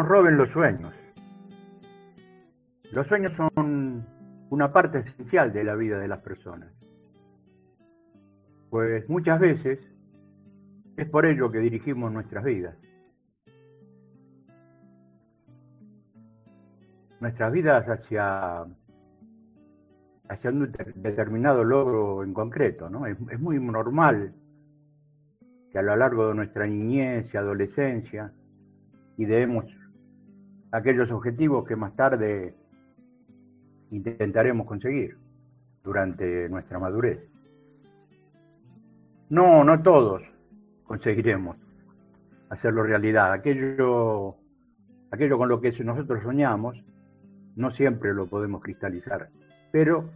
nos roben los sueños. Los sueños son una parte esencial de la vida de las personas. Pues muchas veces es por ello que dirigimos nuestras vidas. Nuestras vidas hacia, hacia un determinado logro en concreto, ¿no? Es, es muy normal que a lo largo de nuestra niñez y adolescencia ideemos aquellos objetivos que más tarde intentaremos conseguir durante nuestra madurez. No, no todos conseguiremos hacerlo realidad. Aquello, aquello con lo que nosotros soñamos, no siempre lo podemos cristalizar, pero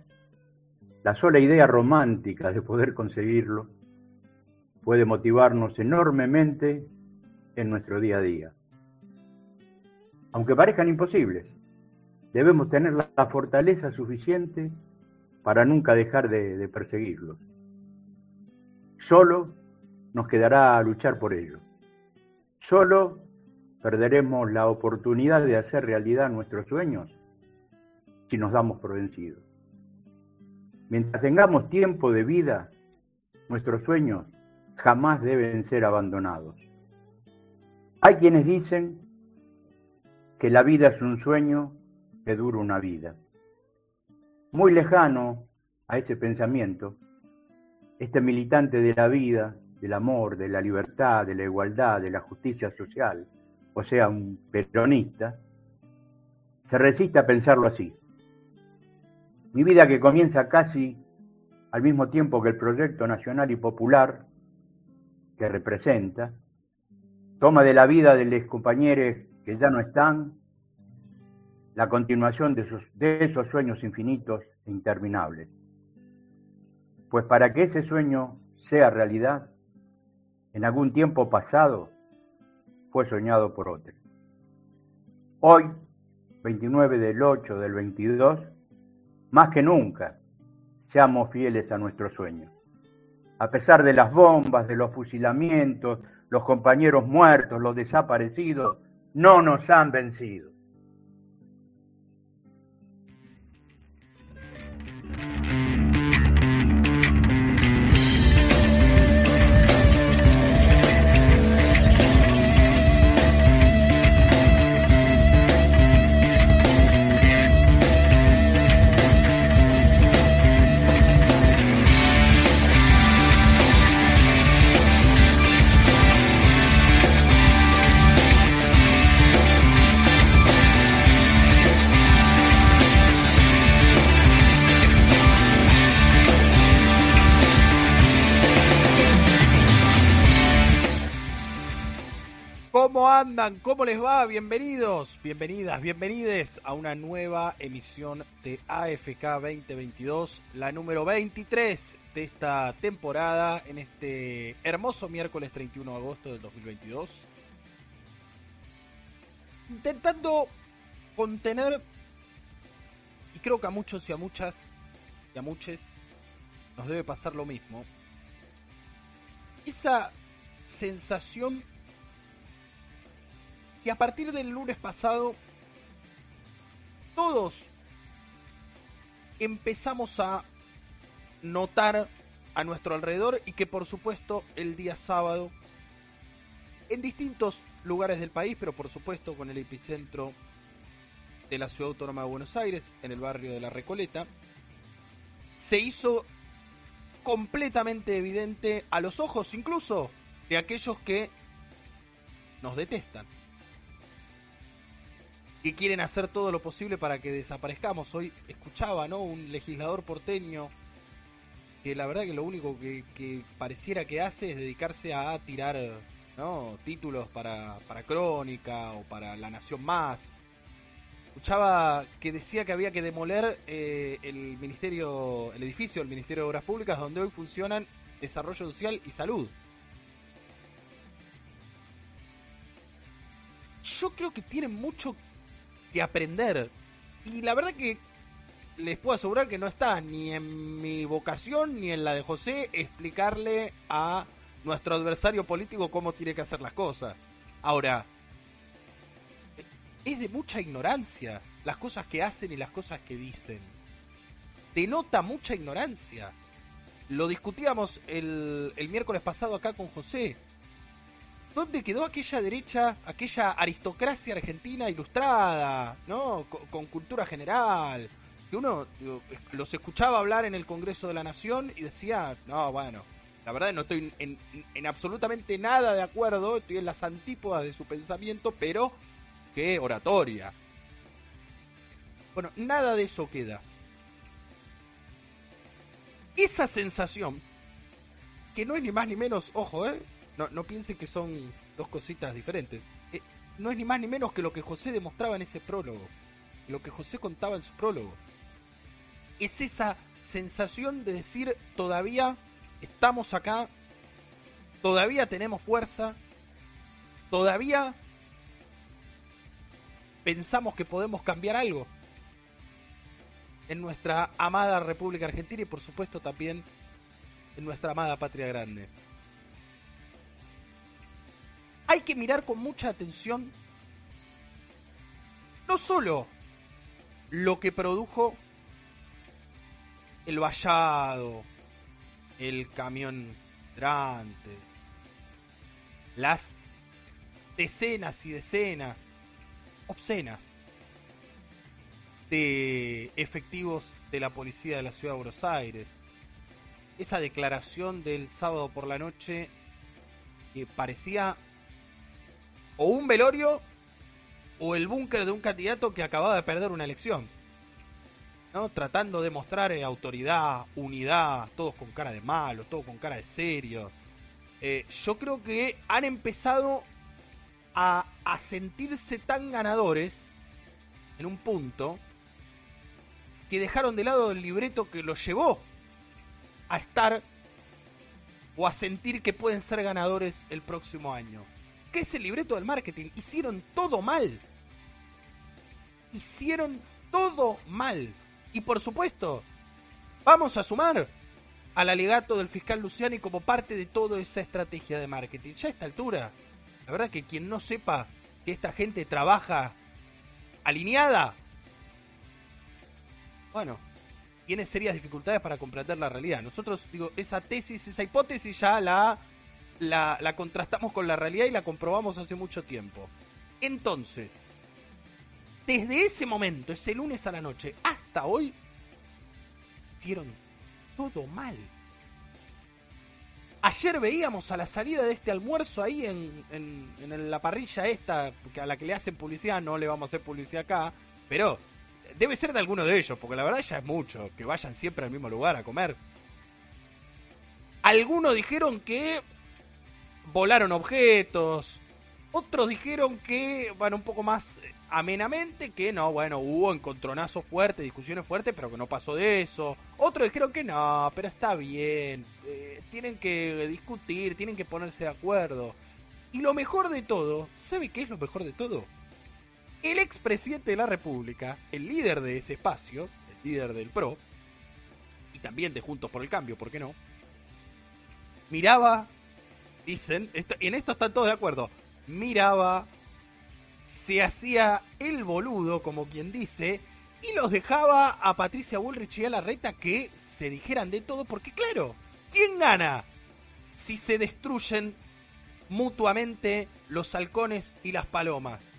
la sola idea romántica de poder conseguirlo puede motivarnos enormemente en nuestro día a día. Aunque parezcan imposibles, debemos tener la fortaleza suficiente para nunca dejar de, perseguirlos. Solo nos quedará luchar por ello. Solo perderemos la oportunidad de hacer realidad nuestros sueños si nos damos por vencidos. Mientras tengamos tiempo de vida, nuestros sueños jamás deben ser abandonados. Hay quienes dicen que la vida es un sueño que dura una vida. Muy lejano a ese pensamiento, este militante de la vida, del amor, de la libertad, de la igualdad, de la justicia social, o sea, un peronista, se resiste a pensarlo así. Mi vida que comienza casi al mismo tiempo que el proyecto nacional y popular que representa, toma de la vida de los compañeros que ya no están la continuación de esos, de esos sueños infinitos e interminables. Pues para que ese sueño sea realidad, en algún tiempo pasado fue soñado por otro. Hoy, 29 del 8 del 22, más que nunca, seamos fieles a nuestro sueño. A pesar de las bombas, de los fusilamientos, los compañeros muertos, los desaparecidos, no nos han vencido. ¿Cómo les va? Bienvenidos, bienvenidas, bienvenides a una nueva emisión de AFK 2022, la número 23 de esta temporada en este hermoso miércoles 31 de agosto del 2022. Intentando contener, y creo que a muchos y a muchas y a muchos nos debe pasar lo mismo, esa sensación y a partir del lunes pasado, todos empezamos a notar a nuestro alrededor y que por supuesto el día sábado, en distintos lugares del país, pero por supuesto con el epicentro de la ciudad autónoma de Buenos Aires, en el barrio de La Recoleta, se hizo completamente evidente a los ojos incluso de aquellos que nos detestan que quieren hacer todo lo posible para que desaparezcamos. Hoy escuchaba, ¿no? Un legislador porteño que la verdad que lo único que, pareciera que hace es dedicarse a tirar, ¿no? Títulos para, para Crónica o para La Nación Más. Escuchaba que decía que había que demoler eh, el ministerio, el edificio del Ministerio de Obras Públicas donde hoy funcionan Desarrollo Social y Salud. Yo creo que tiene mucho que aprender. Y la verdad que les puedo asegurar que no está ni en mi vocación ni en la de José explicarle a nuestro adversario político cómo tiene que hacer las cosas. Ahora, es de mucha ignorancia las cosas que hacen y las cosas que dicen. Denota mucha ignorancia. Lo discutíamos el, el miércoles pasado acá con José. ¿Dónde quedó aquella derecha, aquella aristocracia argentina ilustrada, ¿no? Con, cultura general. Que uno los escuchaba hablar en el Congreso de la Nación y decía, no, bueno, la verdad no estoy en, en absolutamente nada de acuerdo, estoy en las antípodas de su pensamiento, pero qué oratoria. Bueno, nada de eso queda. Esa sensación, que no es ni más ni menos, ojo, ¿eh? No, no piensen que son dos cositas diferentes. Eh, no es ni más ni menos que lo que José demostraba en ese prólogo. Lo que José contaba en su prólogo. Es esa sensación de decir, todavía estamos acá, todavía tenemos fuerza, todavía pensamos que podemos cambiar algo en nuestra amada República Argentina y por supuesto también en nuestra amada patria grande. Hay que mirar con mucha atención no solo lo que produjo el vallado, el camión drante, las decenas y decenas obscenas de efectivos de la policía de la ciudad de Buenos Aires. Esa declaración del sábado por la noche que parecía o un velorio o el búnker de un candidato que acababa de perder una elección. ¿no? Tratando de mostrar eh, autoridad, unidad, todos con cara de malo, todos con cara de serio. Eh, yo creo que han empezado a, a sentirse tan ganadores en un punto que dejaron de lado el libreto que los llevó a estar o a sentir que pueden ser ganadores el próximo año. ¿Qué es el libreto del marketing? Hicieron todo mal. Hicieron todo mal. Y por supuesto, vamos a sumar al alegato del fiscal Luciani como parte de toda esa estrategia de marketing. Ya a esta altura, la verdad que quien no sepa que esta gente trabaja alineada, bueno, tiene serias dificultades para comprender la realidad. Nosotros, digo, esa tesis, esa hipótesis ya la, la, contrastamos con la realidad y la comprobamos hace mucho tiempo. Entonces, desde ese momento, ese lunes a la noche, hasta hoy, hicieron todo mal. Ayer veíamos a la salida de este almuerzo ahí en, en, la parrilla esta, a la que le hacen publicidad, no le vamos a hacer publicidad acá, pero debe ser de alguno de ellos, porque la verdad ya es mucho, que vayan siempre al mismo lugar a comer. Algunos dijeron que volaron objetos, otros dijeron que, bueno, un poco más amenamente que no, bueno, hubo encontronazos fuertes, discusiones fuertes, pero que no pasó de eso. Otros dijeron que no, pero está bien, eh, tienen que discutir, tienen que ponerse de acuerdo. Y lo mejor de todo, ¿sabe qué es lo mejor de todo? El expresidente de la República, el líder de ese espacio, el líder del PRO, y también de Juntos por el Cambio, ¿por qué no? Miraba, dicen, en esto están todos de acuerdo, miraba se hacía el boludo, como quien dice, y los dejaba a Patricia Bullrich y a la reta que se dijeran de todo, porque claro, ¿quién gana si se destruyen mutuamente los halcones y las palomas?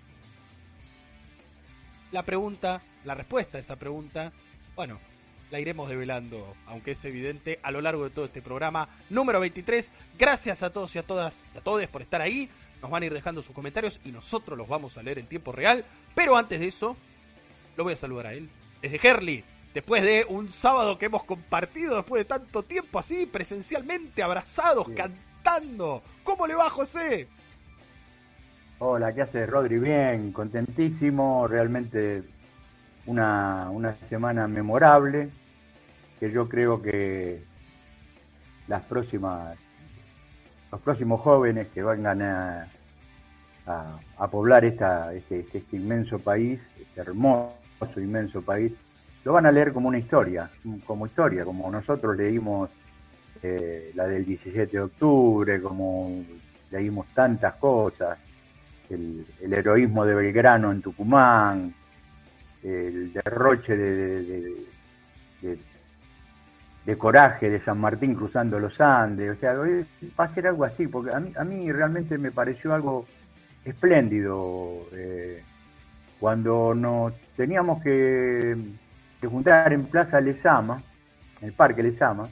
La pregunta, la respuesta a esa pregunta, bueno, la iremos develando, aunque es evidente, a lo largo de todo este programa número 23. Gracias a todos y a todas y a todos por estar ahí nos van a ir dejando sus comentarios y nosotros los vamos a leer en tiempo real. Pero antes de eso, lo voy a saludar a él. Desde Herley, después de un sábado que hemos compartido, después de tanto tiempo así, presencialmente, abrazados, cantando. ¿Cómo le va, José? Hola, ¿qué haces, Rodri? Bien, contentísimo, realmente una, una semana memorable, que yo creo que las próximas los próximos jóvenes que vengan a, a, poblar esta, este, este, este, inmenso país, este hermoso, inmenso país, lo van a leer como una historia, como historia, como nosotros leímos eh, la del 17 de octubre, como leímos tantas cosas. el, heroísmo de Belgrano en Tucumán, el derroche de, de, coraje de San Martín cruzando los Andes, o sea, va a ser algo así, porque a mí, a mí realmente me pareció algo espléndido. Eh, cuando nos teníamos que, juntar en Plaza Lezama, en el Parque Lezama,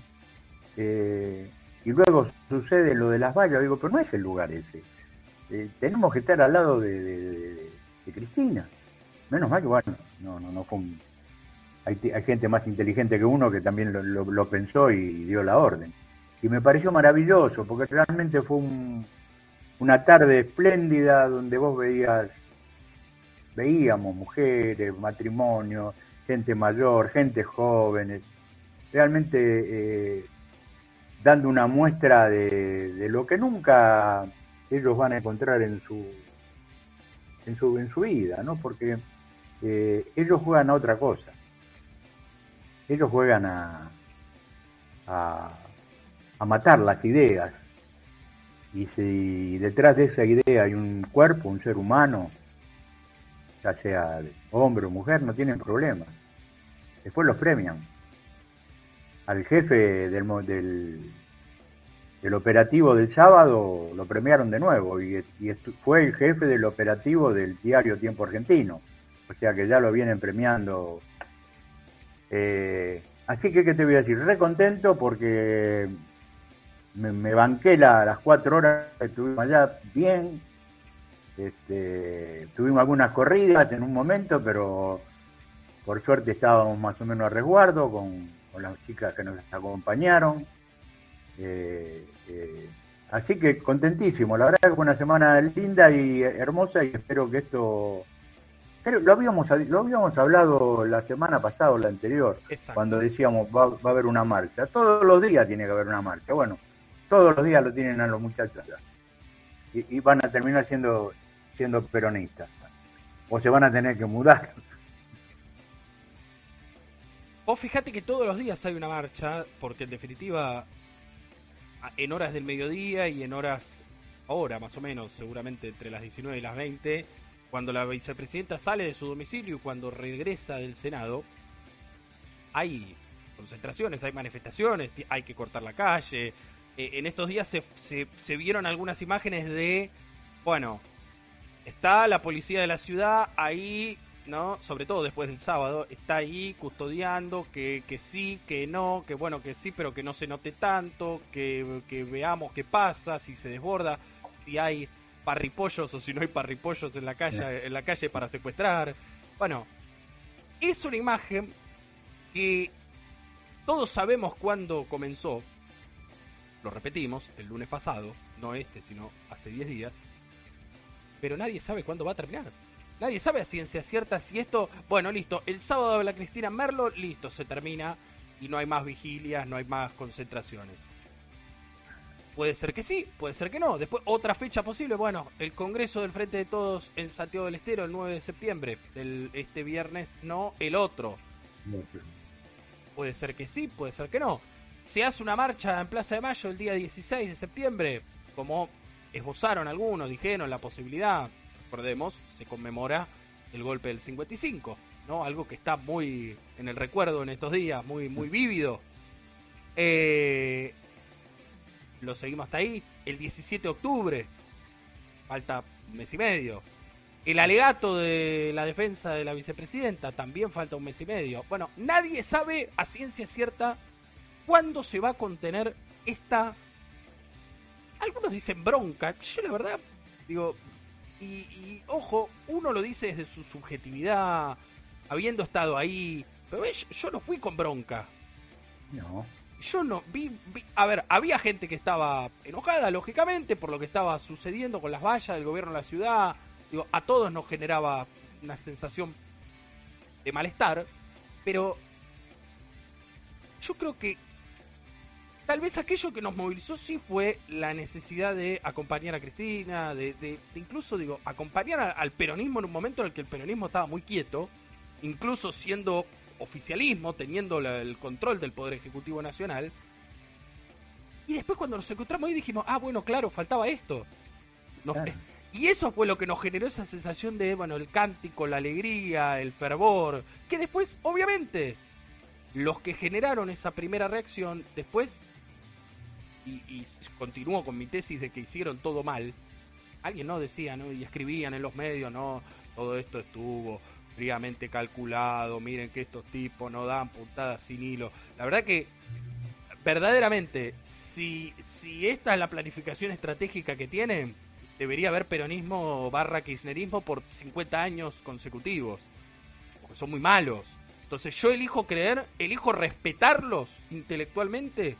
eh, y luego sucede lo de las vallas, digo, pero no es el lugar ese. Eh, tenemos que estar al lado de, Cristina. Menos mal que, bueno, no, no, no fue hay, gente más inteligente que uno que también lo, pensó y dio la orden. Y me pareció maravilloso, porque realmente fue una tarde espléndida donde vos veías, veíamos mujeres, matrimonio, gente mayor, gente jóvenes, realmente eh, dando una muestra de, lo que nunca ellos van a encontrar en su en su, en su vida, ¿no? Porque eh, ellos juegan a otra cosa. Ellos juegan a, a, a matar las ideas. Y si detrás de esa idea hay un cuerpo, un ser humano, ya sea hombre o mujer, no tienen problema. Después los premian al jefe del, del, operativo del sábado lo premiaron de nuevo y, fue el jefe del operativo del diario Tiempo Argentino. O sea que ya lo vienen premiando. Eh, así que, ¿qué te voy a decir? Re contento porque me, banqué las cuatro horas estuvimos allá bien. Este, tuvimos algunas corridas en un momento, pero por suerte estábamos más o menos a resguardo con con las chicas que nos acompañaron. Eh, eh, así que contentísimo, la verdad que fue una semana linda y hermosa y espero que esto... Pero lo habíamos, lo habíamos hablado la semana pasada o la anterior, cuando decíamos va, va, a haber una marcha. Todos los días tiene que haber una marcha. Bueno, todos los días lo tienen a los muchachos Y, y van a terminar siendo, siendo peronistas. O se van a tener que mudar. Vos fíjate que todos los días hay una marcha, porque en definitiva, en horas del mediodía y en horas, ahora más o menos, seguramente entre las 19 y las 20, cuando la vicepresidenta sale de su domicilio y cuando regresa del Senado, hay concentraciones, hay manifestaciones, hay que cortar la calle. Eh, en estos días se, se, vieron algunas imágenes de, bueno, está la policía de la ciudad ahí ¿no? Sobre todo después del sábado, está ahí custodiando que, que sí, que no, que bueno, que sí, pero que no se note tanto, que, veamos qué pasa, si se desborda, si hay parripollos o si no hay parripollos en la calle, en la calle para secuestrar. Bueno, es una imagen que todos sabemos cuándo comenzó. Lo repetimos, el lunes pasado, no este, sino hace 10 días. Pero nadie sabe cuándo va a terminar. Nadie sabe a ciencia cierta si esto, bueno, listo, el sábado habla Cristina Merlo, listo, se termina y no hay más vigilias, no hay más concentraciones. Puede ser que sí, puede ser que no. Después, otra fecha posible, bueno, el Congreso del Frente de Todos en Santiago del Estero el 9 de septiembre, del, este viernes no, el otro. Puede ser que sí, puede ser que no. Se hace una marcha en Plaza de Mayo el día 16 de septiembre, como esbozaron algunos, dijeron la posibilidad, recordemos, se conmemora el golpe del 55, ¿no? Algo que está muy en el recuerdo en estos días, muy, muy vívido. Eh, lo seguimos hasta ahí. El 17 de octubre, falta un mes y medio. El alegato de la defensa de la vicepresidenta también falta un mes y medio. Bueno, nadie sabe a ciencia cierta cuándo se va a contener esta. Algunos dicen bronca. Yo la verdad digo, y, ojo, uno lo dice desde su subjetividad, habiendo estado ahí. Pero ves, yo no fui con bronca. No. Yo no vi, A ver, había gente que estaba enojada, lógicamente, por lo que estaba sucediendo con las vallas del gobierno de la ciudad. Digo, a todos nos generaba una sensación de malestar. Pero yo creo que Tal vez aquello que nos movilizó sí fue la necesidad de acompañar a Cristina, de, incluso, digo, acompañar al peronismo en un momento en el que el peronismo estaba muy quieto, incluso siendo oficialismo, teniendo el control del Poder Ejecutivo Nacional. Y después cuando nos encontramos ahí dijimos, ah, bueno, claro, faltaba esto. Y eso fue lo que nos generó esa sensación de, bueno, el cántico, la alegría, el fervor, que después, obviamente, los que generaron esa primera reacción, después, y, y continúo con mi tesis de que hicieron todo mal, alguien no decía, ¿no? Y escribían en los medios, no, todo esto estuvo fríamente calculado, miren que estos tipos no dan puntadas sin hilo. La verdad que verdaderamente, si, si esta es la planificación estratégica que tienen, debería haber peronismo barra kirchnerismo por 50 años consecutivos. Porque son muy malos. Entonces yo elijo creer, elijo respetarlos intelectualmente,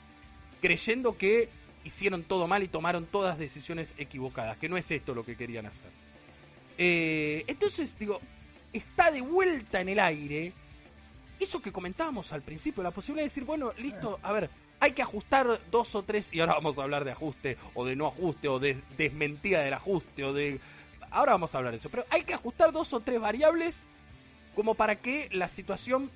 creyendo que hicieron todo mal y tomaron todas decisiones equivocadas, que no es esto lo que querían hacer. Eh, entonces, digo, está de vuelta en el aire eso que comentábamos al principio, la posibilidad de decir, bueno, listo, a ver, hay que ajustar dos o tres, y ahora vamos a hablar de ajuste, o de no ajuste, o de desmentida del ajuste, o de... Ahora vamos a hablar de eso, pero hay que ajustar dos o tres variables como para que la situación,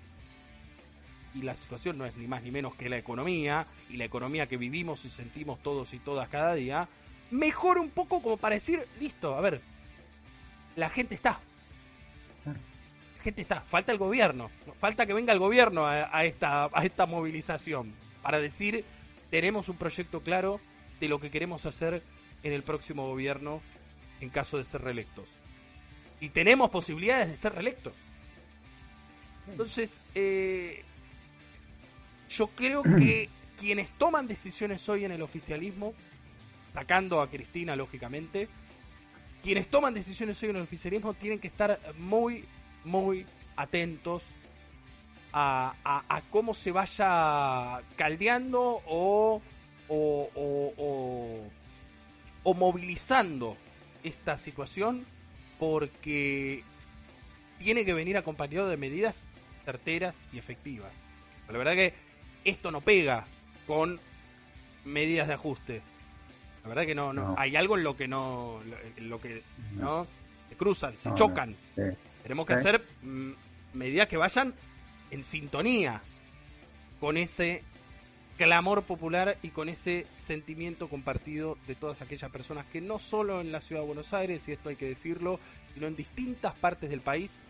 y la situación no es ni más ni menos que la economía, y la economía que vivimos y sentimos todos y todas cada día, mejore un poco como para decir, listo, a ver, la gente está. Gente está, falta el gobierno, falta que venga el gobierno a, esta, a esta movilización para decir, tenemos un proyecto claro de lo que queremos hacer en el próximo gobierno en caso de ser reelectos. Y tenemos posibilidades de ser reelectos. Entonces, eh, yo creo que quienes toman decisiones hoy en el oficialismo, sacando a Cristina lógicamente, quienes toman decisiones hoy en el oficialismo tienen que estar muy, muy atentos a, cómo se vaya caldeando o, o, o, movilizando esta situación porque tiene que venir acompañado de medidas certeras y efectivas. la verdad que esto no pega con medidas de ajuste. La verdad que no, no, hay algo en lo que no, en lo que no, cruzan, se chocan. Tenemos que hacer mm, medidas que vayan en sintonía con ese clamor popular y con ese sentimiento compartido de todas aquellas personas que no solo en la ciudad de Buenos Aires, y esto hay que decirlo, sino en distintas partes del país,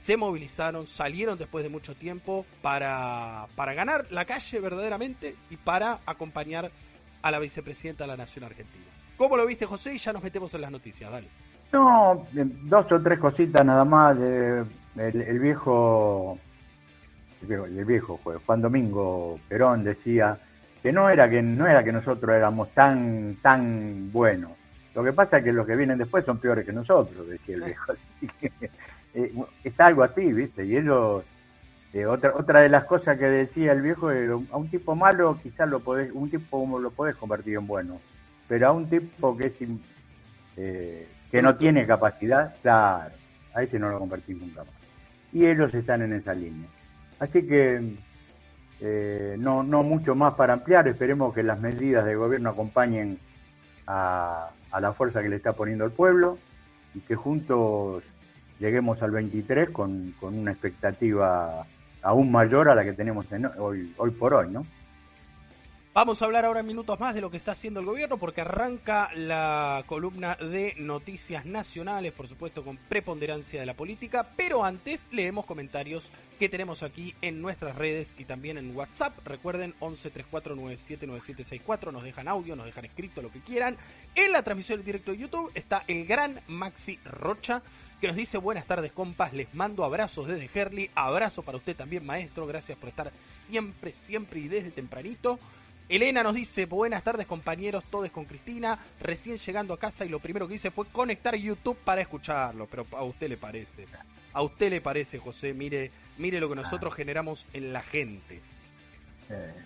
se movilizaron, salieron después de mucho tiempo para, para ganar la calle verdaderamente y para acompañar a la vicepresidenta de la Nación Argentina. ¿Cómo lo viste, José? Y ya nos metemos en las noticias, dale. No, dos o tres cositas nada más. el viejo el viejo, Juan Domingo Perón decía que no era que no era que nosotros éramos tan tan buenos. Lo que pasa es que los que vienen después son peores que nosotros, decía el viejo. Eh, está algo así, ¿viste? Y ellos eh, otra otra de las cosas que decía el viejo es a un tipo malo quizás lo podés un tipo lo podés convertir en bueno, pero a un tipo que es eh, que no tiene capacidad, claro, a ese no lo convertís nunca más. Y ellos están en esa línea. Así que eh, no, no mucho más para ampliar, esperemos que las medidas de gobierno acompañen a, la fuerza que le está poniendo el pueblo y que juntos lleguemos al 23 con, con una expectativa aún mayor a la que tenemos hoy, hoy por hoy, ¿no? Vamos a hablar ahora en minutos más de lo que está haciendo el gobierno porque arranca la columna de noticias nacionales, por supuesto con preponderancia de la política, pero antes leemos comentarios que tenemos aquí en nuestras redes y también en WhatsApp. Recuerden 1134979764, nos dejan audio, nos dejan escrito lo que quieran. En la transmisión del directo de YouTube está el gran Maxi Rocha que nos dice buenas tardes compas, les mando abrazos desde Herley, abrazo para usted también maestro, gracias por estar siempre, siempre y desde tempranito. Elena nos dice, buenas tardes compañeros, todos con Cristina, recién llegando a casa y lo primero que hice fue conectar YouTube para escucharlo, pero a usted le parece, a usted le parece José, mire, mire lo que nosotros generamos en la gente.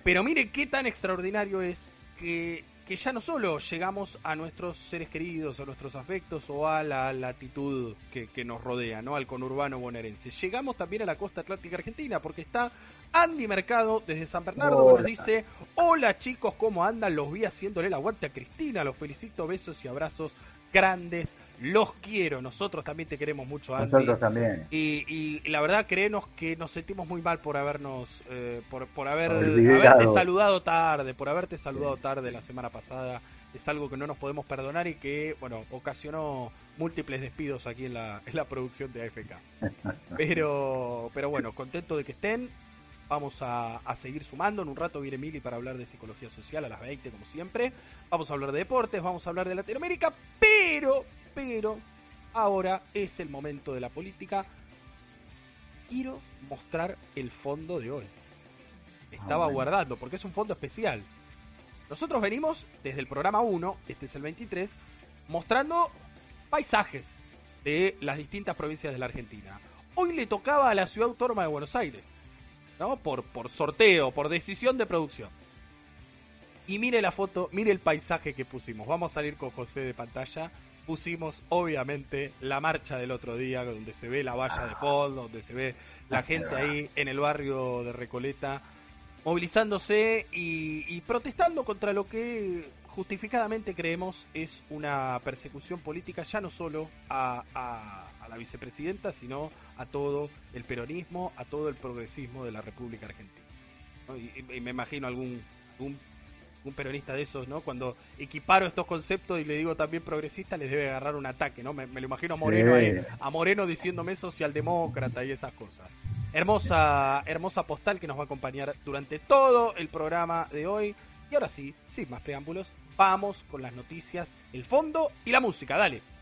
Pero mire qué tan extraordinario es que, que ya no solo llegamos a nuestros seres queridos, a nuestros afectos o a la latitud que, que nos rodea, ¿no? Al conurbano bonaerense. Llegamos también a la costa atlántica argentina porque está Andy Mercado desde San Bernardo nos dice, hola chicos, ¿cómo andan? Los vi haciéndole la aguante a Cristina, los felicito, besos y abrazos grandes, los quiero, nosotros también te queremos mucho, Andy. Nosotros también. Y, la verdad, créenos que nos sentimos muy mal por habernos, eh, por, por haber, haberte saludado tarde, por haberte saludado tarde la semana pasada. Es algo que no nos podemos perdonar y que, bueno, ocasionó múltiples despidos aquí en la, en la producción de AFK. Pero, pero bueno, contento de que estén. Vamos a, seguir sumando. En un rato viene Mili para hablar de psicología social a las 20, como siempre. Vamos a hablar de deportes, vamos a hablar de Latinoamérica, pero, pero, ahora es el momento de la política. Quiero mostrar el fondo de hoy. Estaba guardando, porque es un fondo especial. Nosotros venimos desde el programa 1, este es el 23, mostrando paisajes de las distintas provincias de la Argentina. Hoy le tocaba a la ciudad autónoma de Buenos Aires. ¿No? Por, por sorteo, por decisión de producción. Y mire la foto, mire el paisaje que pusimos. Vamos a salir con José de pantalla. Pusimos, obviamente, la marcha del otro día, donde se ve la valla de fondo, donde se ve la gente ahí en el barrio de Recoleta, movilizándose y, protestando contra lo que justificadamente creemos es una persecución política, ya no solo a a la vicepresidenta, sino a todo el peronismo, a todo el progresismo de la República Argentina. Y, me imagino algún un, peronista de esos, ¿no? Cuando equiparo estos conceptos y le digo también progresista, les debe agarrar un ataque, ¿no? Me, lo imagino a Moreno ahí, a Moreno diciéndome socialdemócrata y esas cosas. Hermosa, hermosa postal que nos va a acompañar durante todo el programa de hoy. Y ahora sí, sin más preámbulos, vamos con las noticias, el fondo y la música. Dale.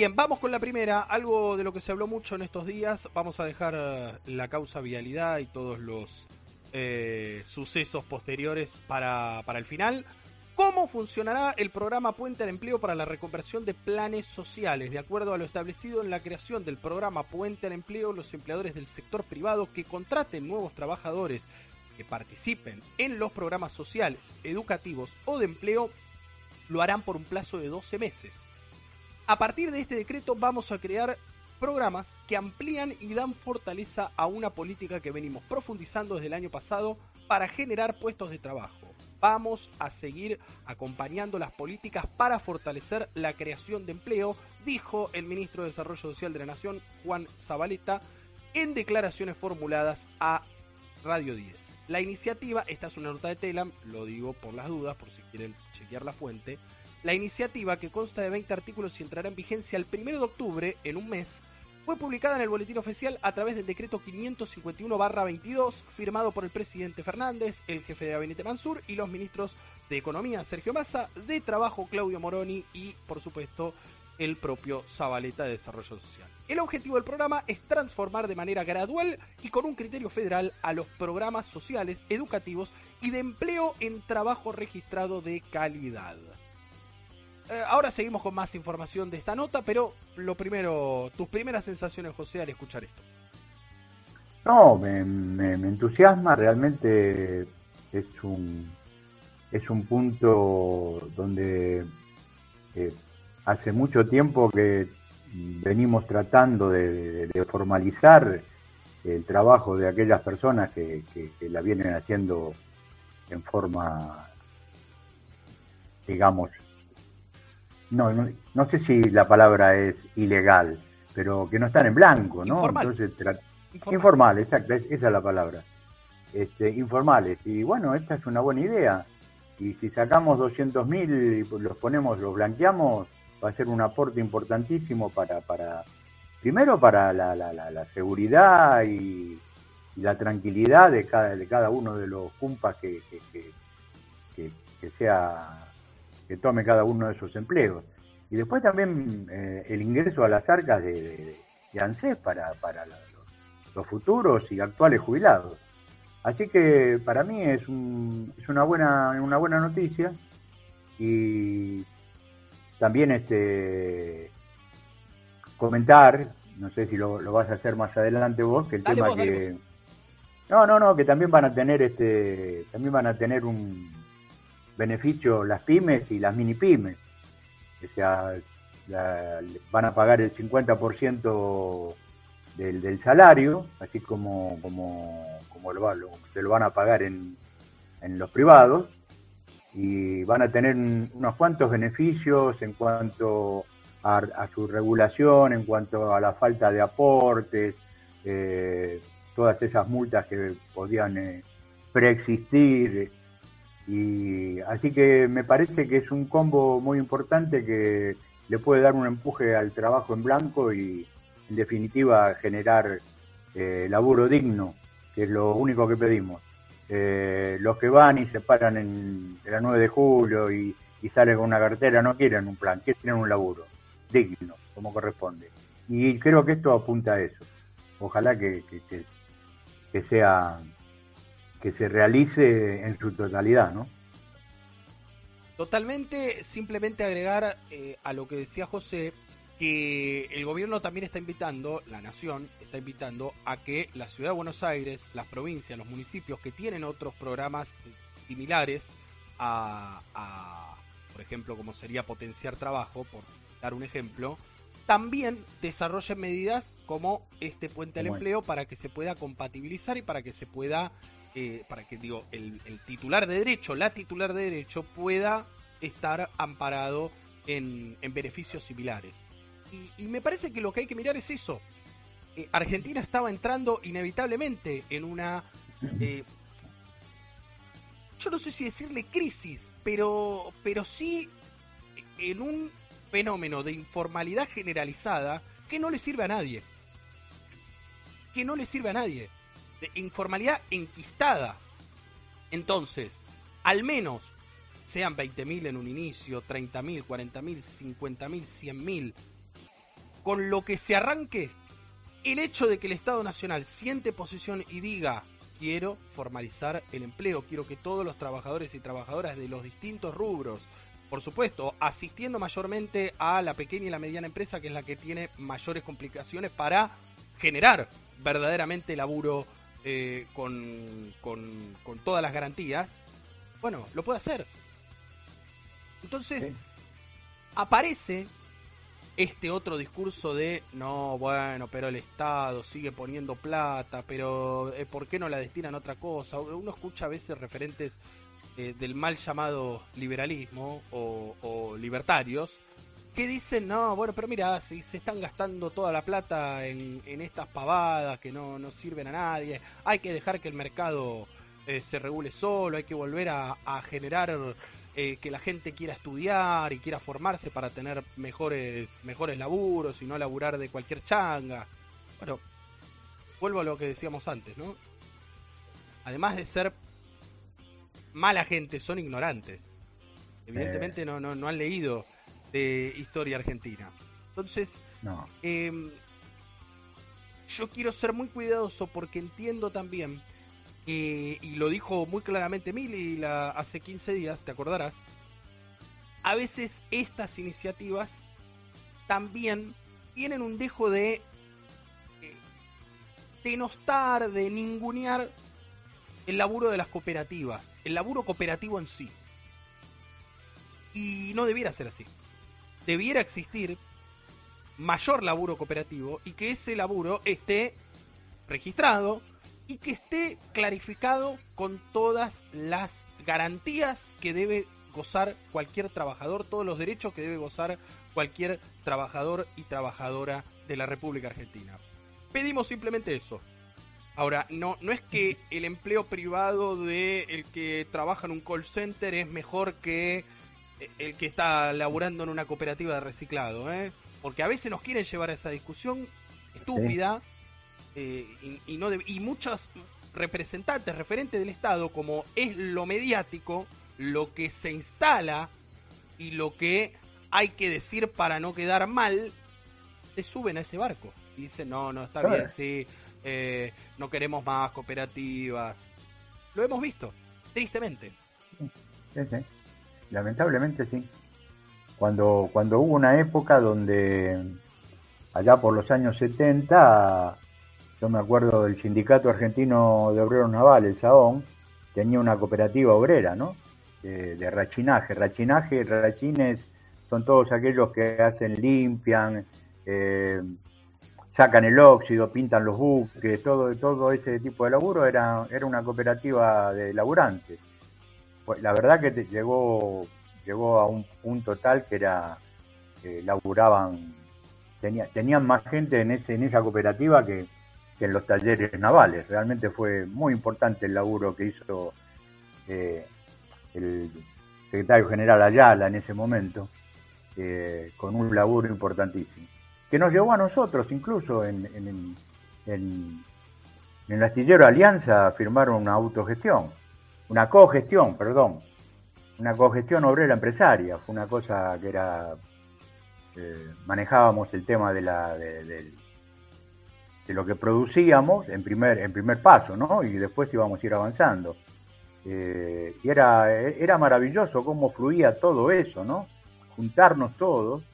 Bien, vamos con la primera. Algo de lo que se habló mucho en estos días. Vamos a dejar eh, la causa vialidad y todos los eh, sucesos posteriores para, para el final. ¿Cómo funcionará el programa Puente al Empleo para la reconversión de planes sociales? De acuerdo a lo establecido en la creación del programa Puente al Empleo, los empleadores del sector privado que contraten nuevos trabajadores que participen en los programas sociales, educativos o de empleo lo harán por un plazo de 12 meses. A partir de este decreto vamos a crear programas que amplían y dan fortaleza a una política que venimos profundizando desde el año pasado para generar puestos de trabajo. Vamos a seguir acompañando las políticas para fortalecer la creación de empleo, dijo el ministro de Desarrollo Social de la Nación, Juan Zabaleta, en declaraciones formuladas a Radio 10. La iniciativa, esta es una nota de Telam, lo digo por las dudas, por si quieren chequear la fuente, la iniciativa, que consta de 20 artículos y entrará en vigencia el 1 de octubre, en un mes, fue publicada en el Boletín Oficial a través del decreto 551-22, firmado por el presidente Fernández, el jefe de gabinete Mansur y los ministros de Economía Sergio Massa, de Trabajo Claudio Moroni y, por supuesto, el propio Zabaleta de Desarrollo Social. El objetivo del programa es transformar de manera gradual y con un criterio federal a los programas sociales, educativos y de empleo en trabajo registrado de calidad. Eh, ahora seguimos con más información de esta nota, pero lo primero, tus primeras sensaciones, José, al escuchar esto. No, me, entusiasma, realmente es un, es un punto donde eh, hace mucho tiempo que venimos tratando de, formalizar el trabajo de aquellas personas que la vienen haciendo en forma, digamos, no, no, sé si la palabra es ilegal, pero que no están en blanco, ¿no? Entonces, informal. exacto, esa es la palabra. Este, informales. Y bueno, esta es una buena idea. Y si sacamos 200.000 y los ponemos, los blanqueamos, va a ser un aporte importantísimo para, para primero para la, la, la, seguridad y, la tranquilidad de cada, de cada uno de los cumpas que, que, que, que sea que tome cada uno de esos empleos. Y después también eh, el ingreso a las arcas de, de, ANSES para, para los, futuros y actuales jubilados. Así que para mí es, un, es una, buena, una buena noticia y también este comentar, no sé si lo, lo vas a hacer más adelante vos, que el tema que... No, no, no, que también van a tener este, también van a tener un, beneficios las pymes y las mini pymes. O sea, van a pagar el 50% del, del, salario, así como, como, como lo, se lo van a pagar en, en los privados, y van a tener unos cuantos beneficios en cuanto a, su regulación, en cuanto a la falta de aportes, eh, todas esas multas que podían eh, preexistir. Y así que me parece que es un combo muy importante que le puede dar un empuje al trabajo en blanco y en definitiva generar eh, laburo digno, que es lo único que pedimos. Eh, los que van y se paran en, la 9 de julio y, salen con una cartera no quieren un plan, quieren un laburo digno, como corresponde. Y creo que esto apunta a eso. Ojalá que, que, sea que se realice en su totalidad, ¿no? Totalmente, simplemente agregar eh, a lo que decía José, que el gobierno también está invitando, la nación está invitando a que la ciudad de Buenos Aires, las provincias, los municipios que tienen otros programas similares a, por ejemplo, como sería potenciar trabajo, por dar un ejemplo, también desarrollen medidas como este puente al empleo para que se pueda compatibilizar y para que se pueda, eh, para que digo, el, titular de derecho, la titular de derecho pueda estar amparado en beneficios similares. Y, me parece que lo que hay que mirar es eso. Eh, Argentina estaba entrando inevitablemente en una... Eh, yo no sé si decirle crisis, pero, pero sí en un fenómeno de informalidad generalizada que no le sirve a nadie. Que no le sirve a nadie. De informalidad enquistada. Entonces, al menos sean 20.000 en un inicio, 30.000, 40.000, 50.000, 100.000, con lo que se arranque, el hecho de que el Estado Nacional siente posición y diga quiero formalizar el empleo, quiero que todos los trabajadores y trabajadoras de los distintos rubros, por supuesto, asistiendo mayormente a la pequeña y la mediana empresa, que es la que tiene mayores complicaciones para generar verdaderamente laburo eh, con, con, todas las garantías, bueno, lo puede hacer. Entonces, aparece este otro discurso de no, bueno, pero el Estado sigue poniendo plata, pero eh, ¿por qué no la destinan a otra cosa? Uno escucha a veces referentes eh, del mal llamado liberalismo o, libertarios que dicen, no, bueno, pero mira, si se están gastando toda la plata en, estas pavadas que no, no, sirven a nadie, hay que dejar que el mercado eh, se regule solo, hay que volver a, a generar eh, que la gente quiera estudiar y quiera formarse para tener mejores, mejores laburos y no laburar de cualquier changa. Bueno, vuelvo a lo que decíamos antes, ¿no? Además de ser mala gente, son ignorantes. Evidentemente no, no, no han leído de historia argentina. Entonces, em, yo quiero ser muy cuidadoso porque entiendo también y lo dijo muy claramente Mili la, hace 15 días, te acordarás, a veces estas iniciativas también tienen un dejo de eh, denostar, de ningunear el laburo de las cooperativas, el laburo cooperativo en sí. Y no debiera ser así. Debiera existir mayor laburo cooperativo y que ese laburo esté registrado, y que esté clarificado con todas las garantías que debe gozar cualquier trabajador, todos los derechos que debe gozar cualquier trabajador y trabajadora de la República Argentina. Pedimos simplemente eso. Ahora, no, no es que el empleo privado de que trabaja en un call center es mejor que el que está laburando en una cooperativa de reciclado, ¿eh? porque a veces nos quieren llevar a esa discusión estúpida. Eh, y, no y muchos representantes, referentes del Estado, como es lo mediático, lo que se instala y lo que hay que decir para no quedar mal, se suben a ese barco y dicen, no, no, está bien, sí, eh, no queremos más cooperativas. Lo hemos visto, tristemente. Lamentablemente sí. Cuando, cuando hubo una época donde, allá por los años 70, yo me acuerdo del Sindicato Argentino de Obreros Navales, el SAON, tenía una cooperativa obrera, ¿no? de rachinaje. Rachinaje, rachines son todos aquellos que hacen, limpian, eh, sacan el óxido, pintan los buques, todo, todo ese tipo de laburo era, era una cooperativa de laburantes. Pues la verdad que llegó, llegó a un punto tal que era, laburaban, tenía, tenían más gente en, ese, en esa cooperativa que, en los talleres navales. Realmente fue muy importante el laburo que hizo eh, el secretario general Ayala en ese momento, eh, con un laburo importantísimo que nos llevó a nosotros incluso en, en, el astillero Alianza a firmar una autogestión, una cogestión, perdón, una cogestión obrera empresaria, fue una cosa que era, eh, manejábamos el tema de, la, de, lo que producíamos en primer, en primer paso, ¿no? Y después íbamos a ir avanzando. Eh, y era, era maravilloso cómo fluía todo eso, ¿no? Juntarnos todos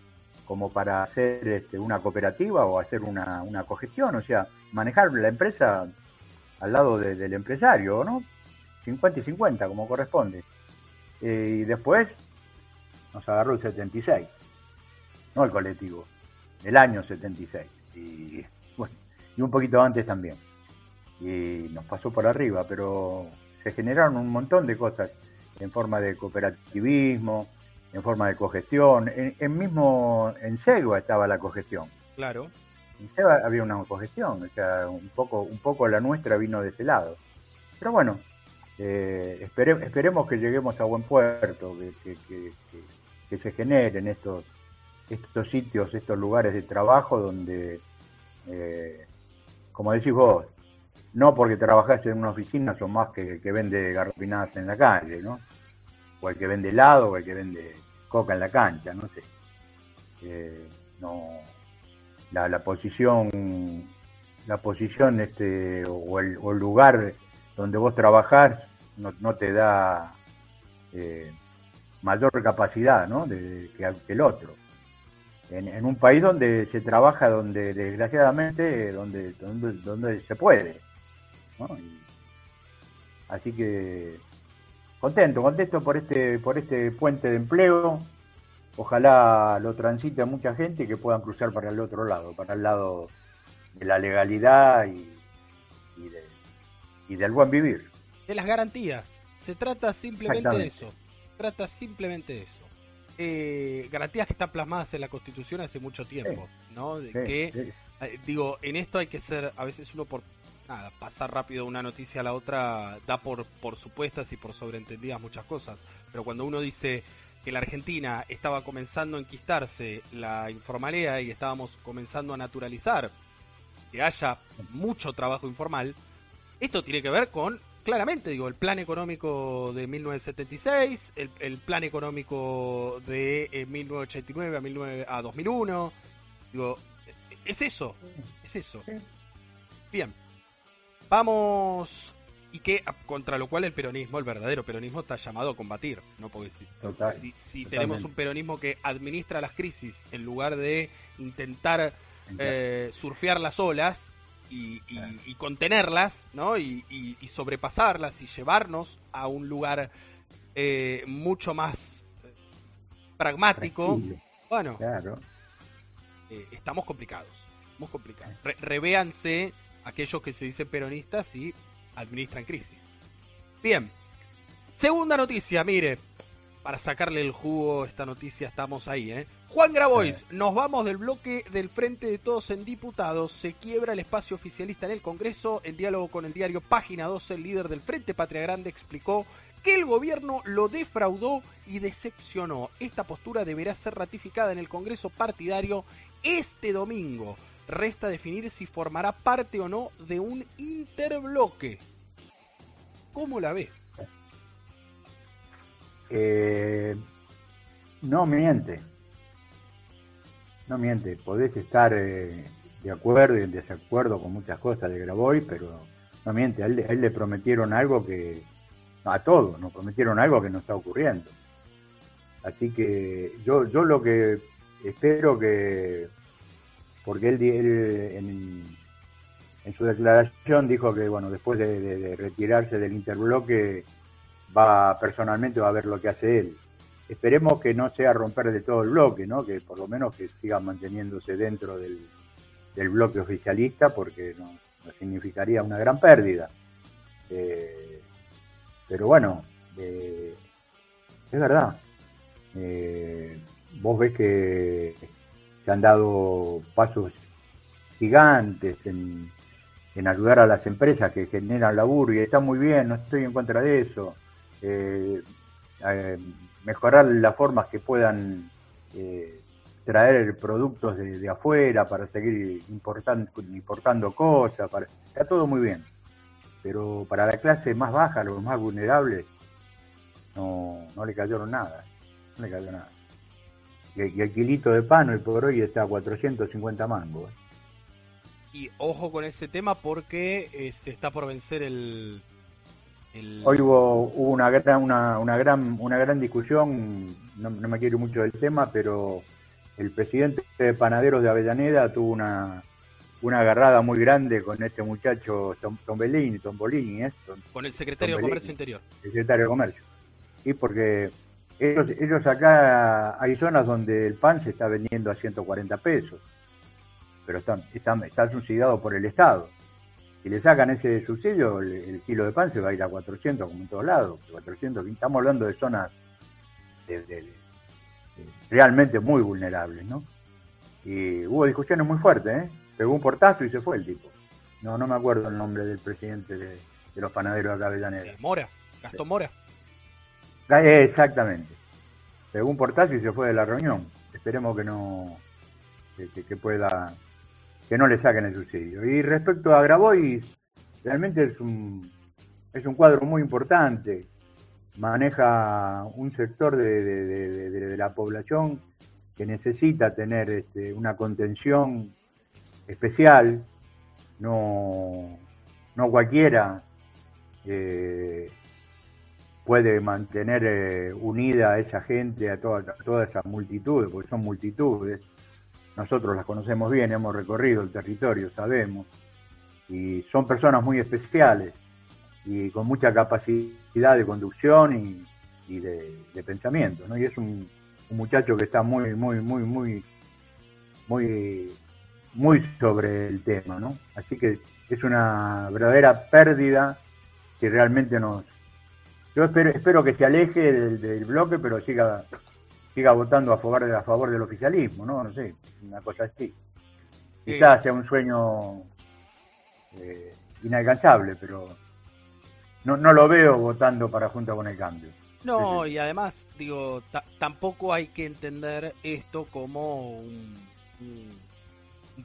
como para hacer este, una cooperativa o hacer una, una cogestión, o sea, manejar la empresa al lado del empresario, ¿no? 50 y 50, como corresponde. Eh, y después nos agarró el 76, no el colectivo, el año 76. Y, bueno, y un poquito antes también. Y nos pasó por arriba, pero se generaron un montón de cosas en forma de cooperativismo, en forma de cogestión. En, mismo en Segua estaba la cogestión. Claro. En Segua había una cogestión, o sea, un poco, un poco la nuestra vino de ese lado. Pero bueno, eh, esperemos que lleguemos a buen puerto, que, se generen estos, estos sitios, estos lugares de trabajo donde, eh, como decís vos, no porque trabajás en una oficina son más que el que vende garrapinadas en la calle, ¿no? O el que vende helado, o el que vende coca en la cancha, no sé. Eh, no, la, posición, la posición este, o, el, lugar donde vos trabajás no, no te da eh, mayor capacidad ¿no? de, que, el otro. En, un país donde se trabaja, donde desgraciadamente, donde, donde, donde se puede. así que contento, contento por este, por este puente de empleo. Ojalá lo transite a mucha gente y que puedan cruzar para el otro lado, para el lado de la legalidad y, y, del buen vivir. De las garantías. Se trata simplemente de eso. Se trata simplemente de eso. Eh, garantías que están plasmadas en la Constitución hace mucho tiempo, ¿no? que, eh, digo, en esto hay que ser, a veces uno por nada, pasar rápido de una noticia a la otra da por, por supuestas y por sobreentendidas muchas cosas. Pero cuando uno dice que la Argentina estaba comenzando a enquistarse la informalidad y estábamos comenzando a naturalizar que haya mucho trabajo informal, esto tiene que ver con, claramente, digo, el plan económico de 1976, el, el plan económico de 1989 eh, a, 19, a 2001, digo, es eso, es eso. Bien. Vamos. Y que contra lo cual el peronismo, el verdadero peronismo, está llamado a combatir. ¿no? Porque si, si, tenemos un peronismo que administra las crisis en lugar de intentar eh, surfear las olas y, contenerlas, ¿no? Y, sobrepasarlas y llevarnos a un lugar eh, mucho más eh, pragmático, bueno, estamos complicados. Estamos complicados. revéanse aquellos que se dicen peronistas y administran crisis. Bien, segunda noticia, mire, para sacarle el jugo a esta noticia estamos ahí, ¿eh? Juan Grabois, nos vamos del bloque del Frente de Todos en Diputados, se quiebra el espacio oficialista en el Congreso, en diálogo con el diario Página 12, el líder del Frente Patria Grande explicó que el gobierno lo defraudó y decepcionó. Esta postura deberá ser ratificada en el Congreso partidario este domingo. Resta definir si formará parte o no de un interbloque. ¿Cómo la ve? Eh, no miente. No miente. Podés estar eh, de acuerdo y en desacuerdo con muchas cosas de Graboy, pero no miente. A él, le prometieron algo que. a todos nos prometieron algo que no está ocurriendo. Así que yo, yo lo que espero que porque él, en, su declaración dijo que bueno después de, retirarse del interbloque va personalmente va a ver lo que hace él. Esperemos que no sea romper de todo el bloque, ¿no? que por lo menos que siga manteniéndose dentro del, bloque oficialista, porque nos, significaría una gran pérdida. Eh, pero bueno, eh, es verdad. Eh, vos ves que se han dado pasos gigantes en, en ayudar a las empresas que generan laburo y está muy bien, no estoy en contra de eso. Mejorar las formas que puedan eh, traer productos de, afuera para seguir importando, importando cosas, está todo muy bien. Pero para la clase más baja, los más vulnerables, no, no le cayeron nada, no le cayó nada. Y, el kilito de pan hoy por hoy está a 450 mangos. Y ojo con ese tema porque eh, se está por vencer el, Hoy hubo, una, gran, una, una, gran, una gran discusión, no, me quiero mucho del tema, pero el presidente de Panaderos de Avellaneda tuvo una, una agarrada muy grande con este muchacho Tombellini, Tombolini, ¿eh? con el secretario de Comercio Interior. El secretario de Comercio. Sí, porque ellos, ellos acá hay zonas donde el pan se está vendiendo a 140 pesos pero está, está, subsidiado por el Estado. Si le sacan ese subsidio, el, kilo de pan se va a ir a 400 como en todos lados. 400, estamos hablando de zonas realmente muy vulnerables, ¿no? Y hubo discusiones muy fuertes, ¿eh? Pegó un portazo y se fue el tipo. No, no me acuerdo el nombre del presidente de, los panaderos de Avellaneda. Eh, Mora, Gastón Mora. Eh, exactamente. Pegó un portazo y se fue de la reunión. Esperemos que no, que pueda que no le saquen el subsidio. Y respecto a Grabois, realmente es un, es un cuadro muy importante, maneja un sector de, la población que necesita tener este, una contención especial, no, no cualquiera eh, puede mantener eh, unida a esa gente, a toda, a toda esa porque son multitudes nosotros las conocemos bien, hemos recorrido el territorio, sabemos, y son personas muy especiales y con mucha capacidad de conducción y, de, pensamiento, ¿no? Y es un, muchacho que está muy, muy, muy, muy, muy, muy sobre el tema, ¿no? Así que es una verdadera pérdida que realmente nos... Yo espero, espero que se aleje del bloque, pero siga siga votando a favor, a favor del oficialismo, ¿no? No sé, una cosa así. Quizás sea un sueño eh, inalcanzable, pero no, no lo veo votando para Junta con el Cambio. No, y además, digo, tampoco hay que entender esto como un un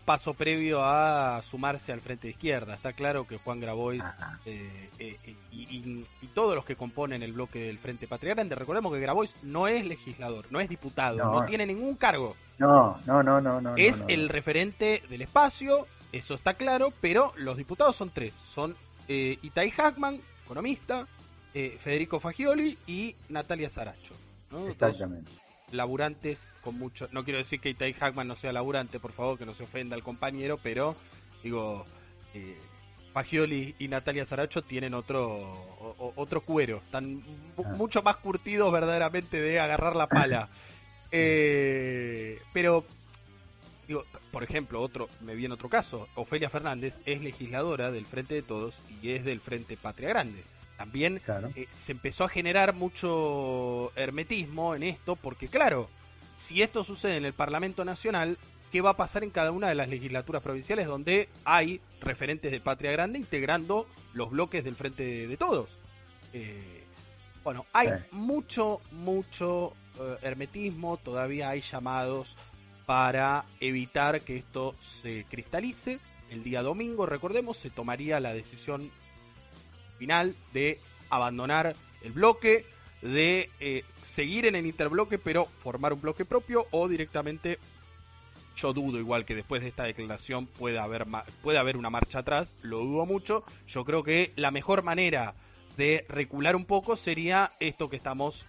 paso previo a sumarse al frente de izquierda. Está claro que Juan Grabois eh, eh, eh, y, todos los que componen el bloque del Frente Patria Grande, recordemos que Grabois no es legislador, no es diputado, no, tiene ningún cargo. No, no, no, no. no es el referente del espacio, eso está claro, pero los diputados son tres. Son eh, Itai Hackman, economista, Federico Fagioli y Natalia Saracho. Exactamente laburantes con mucho. No quiero decir que Itai Hackman no sea laburante, por favor, que no se ofenda al compañero, pero digo, eh, Pagioli y Natalia Saracho tienen otro otro cuero, están ah. mucho más curtidos verdaderamente de agarrar la pala. Eh, pero, digo, por ejemplo, otro me viene otro caso, Ofelia Fernández es legisladora del Frente de Todos y es del Frente Patria Grande. También eh, se empezó a generar mucho hermetismo en esto, porque claro, si esto sucede en el Parlamento Nacional, ¿qué va a pasar en cada una de las legislaturas provinciales donde hay referentes de Patria Grande integrando los bloques del Frente de, Todos? Eh, bueno, hay mucho, mucho eh, hermetismo, todavía hay llamados para evitar que esto se cristalice. El día domingo, recordemos, se tomaría la decisión final de abandonar el bloque, de eh, seguir en el interbloque pero formar un bloque propio o directamente yo dudo igual que después de esta declaración pueda haber, puede haber una marcha atrás, lo dudo mucho, yo creo que la mejor manera de recular un poco sería esto que estamos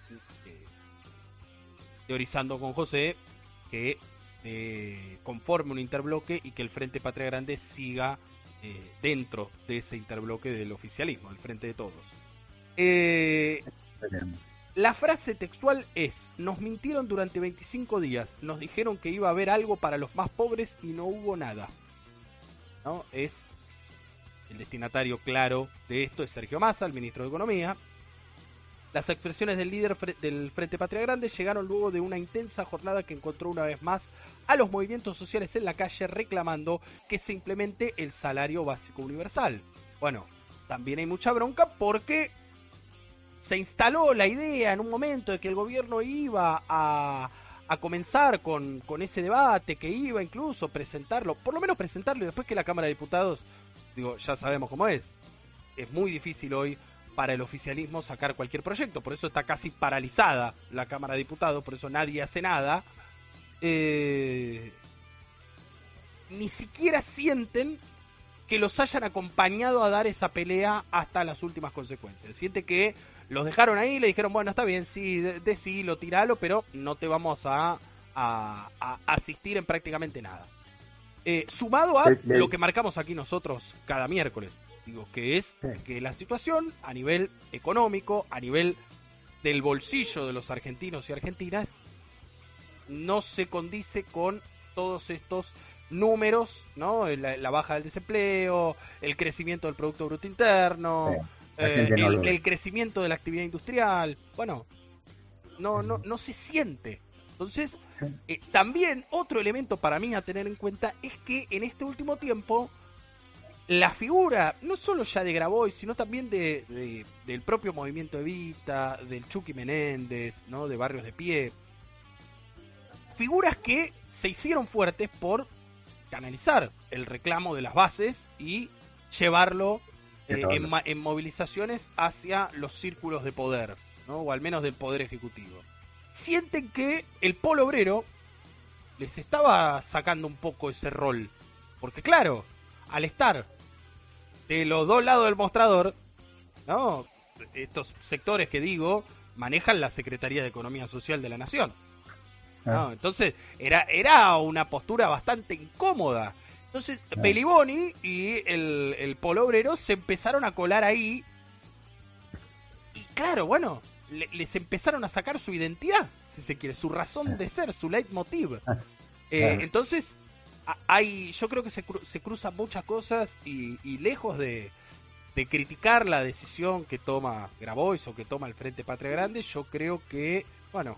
eh, teorizando con José, que se conforme un interbloque y que el Frente Patria Grande siga eh, dentro de ese interbloque del oficialismo, al frente de todos. Eh, La frase textual es, nos mintieron durante 25 días, nos dijeron que iba a haber algo para los más pobres y no hubo nada. ¿No? Es el destinatario claro de esto es Sergio Massa, el ministro de Economía. Las expresiones del líder del Frente Patria Grande llegaron luego de una intensa jornada que encontró una vez más a los movimientos sociales en la calle reclamando que se implemente el salario básico universal. Bueno, también hay mucha bronca porque se instaló la idea en un momento de que el gobierno iba a, a comenzar con, con, ese debate, que iba incluso a presentarlo, por lo menos presentarlo y después que la Cámara de Diputados, digo, ya sabemos cómo es. Es muy difícil hoy para el oficialismo sacar cualquier proyecto. Por eso está casi paralizada la Cámara de Diputados, por eso nadie hace nada. Eh, ni siquiera sienten que los hayan acompañado a dar esa pelea hasta las últimas consecuencias. Siente que los dejaron ahí, le dijeron, bueno, está bien, sí, decilo, tiralo, pero no te vamos a, a, asistir en prácticamente nada. Eh, sumado a lo que marcamos aquí nosotros cada miércoles. Digo, que es que la situación a nivel económico, a nivel del bolsillo de los argentinos y argentinas, no se condice con todos estos números, ¿no? La, baja del desempleo, el crecimiento del Producto Bruto Interno, eh, el, crecimiento de la actividad industrial. Bueno, no, no, no se siente. Entonces, eh, también otro elemento para mí a tener en cuenta es que en este último tiempo la figura, no solo ya de Grabois, sino también de, del propio movimiento Evita, del Chucky Menéndez, ¿no? de Barrios de Pie. Figuras que se hicieron fuertes por canalizar el reclamo de las bases y llevarlo eh, en, movilizaciones hacia los círculos de poder, ¿no? o al menos del poder ejecutivo. Sienten que el polo obrero les estaba sacando un poco ese rol. Porque claro, al estar de los dos lados del mostrador, ¿no? Estos sectores que digo manejan la Secretaría de Economía Social de la Nación. ¿no? Ah. Entonces, era, era una postura bastante incómoda. Entonces, ah. Peliboni y el, el Polo Obrero se empezaron a colar ahí. Y claro, bueno, les empezaron a sacar su identidad, si se quiere, su razón de ser, su leitmotiv. Ah. Eh, entonces, hay, yo creo que se, se cruzan muchas cosas y, lejos de, criticar la decisión que toma Grabois o que toma el Frente Patria Grande, yo creo que, bueno,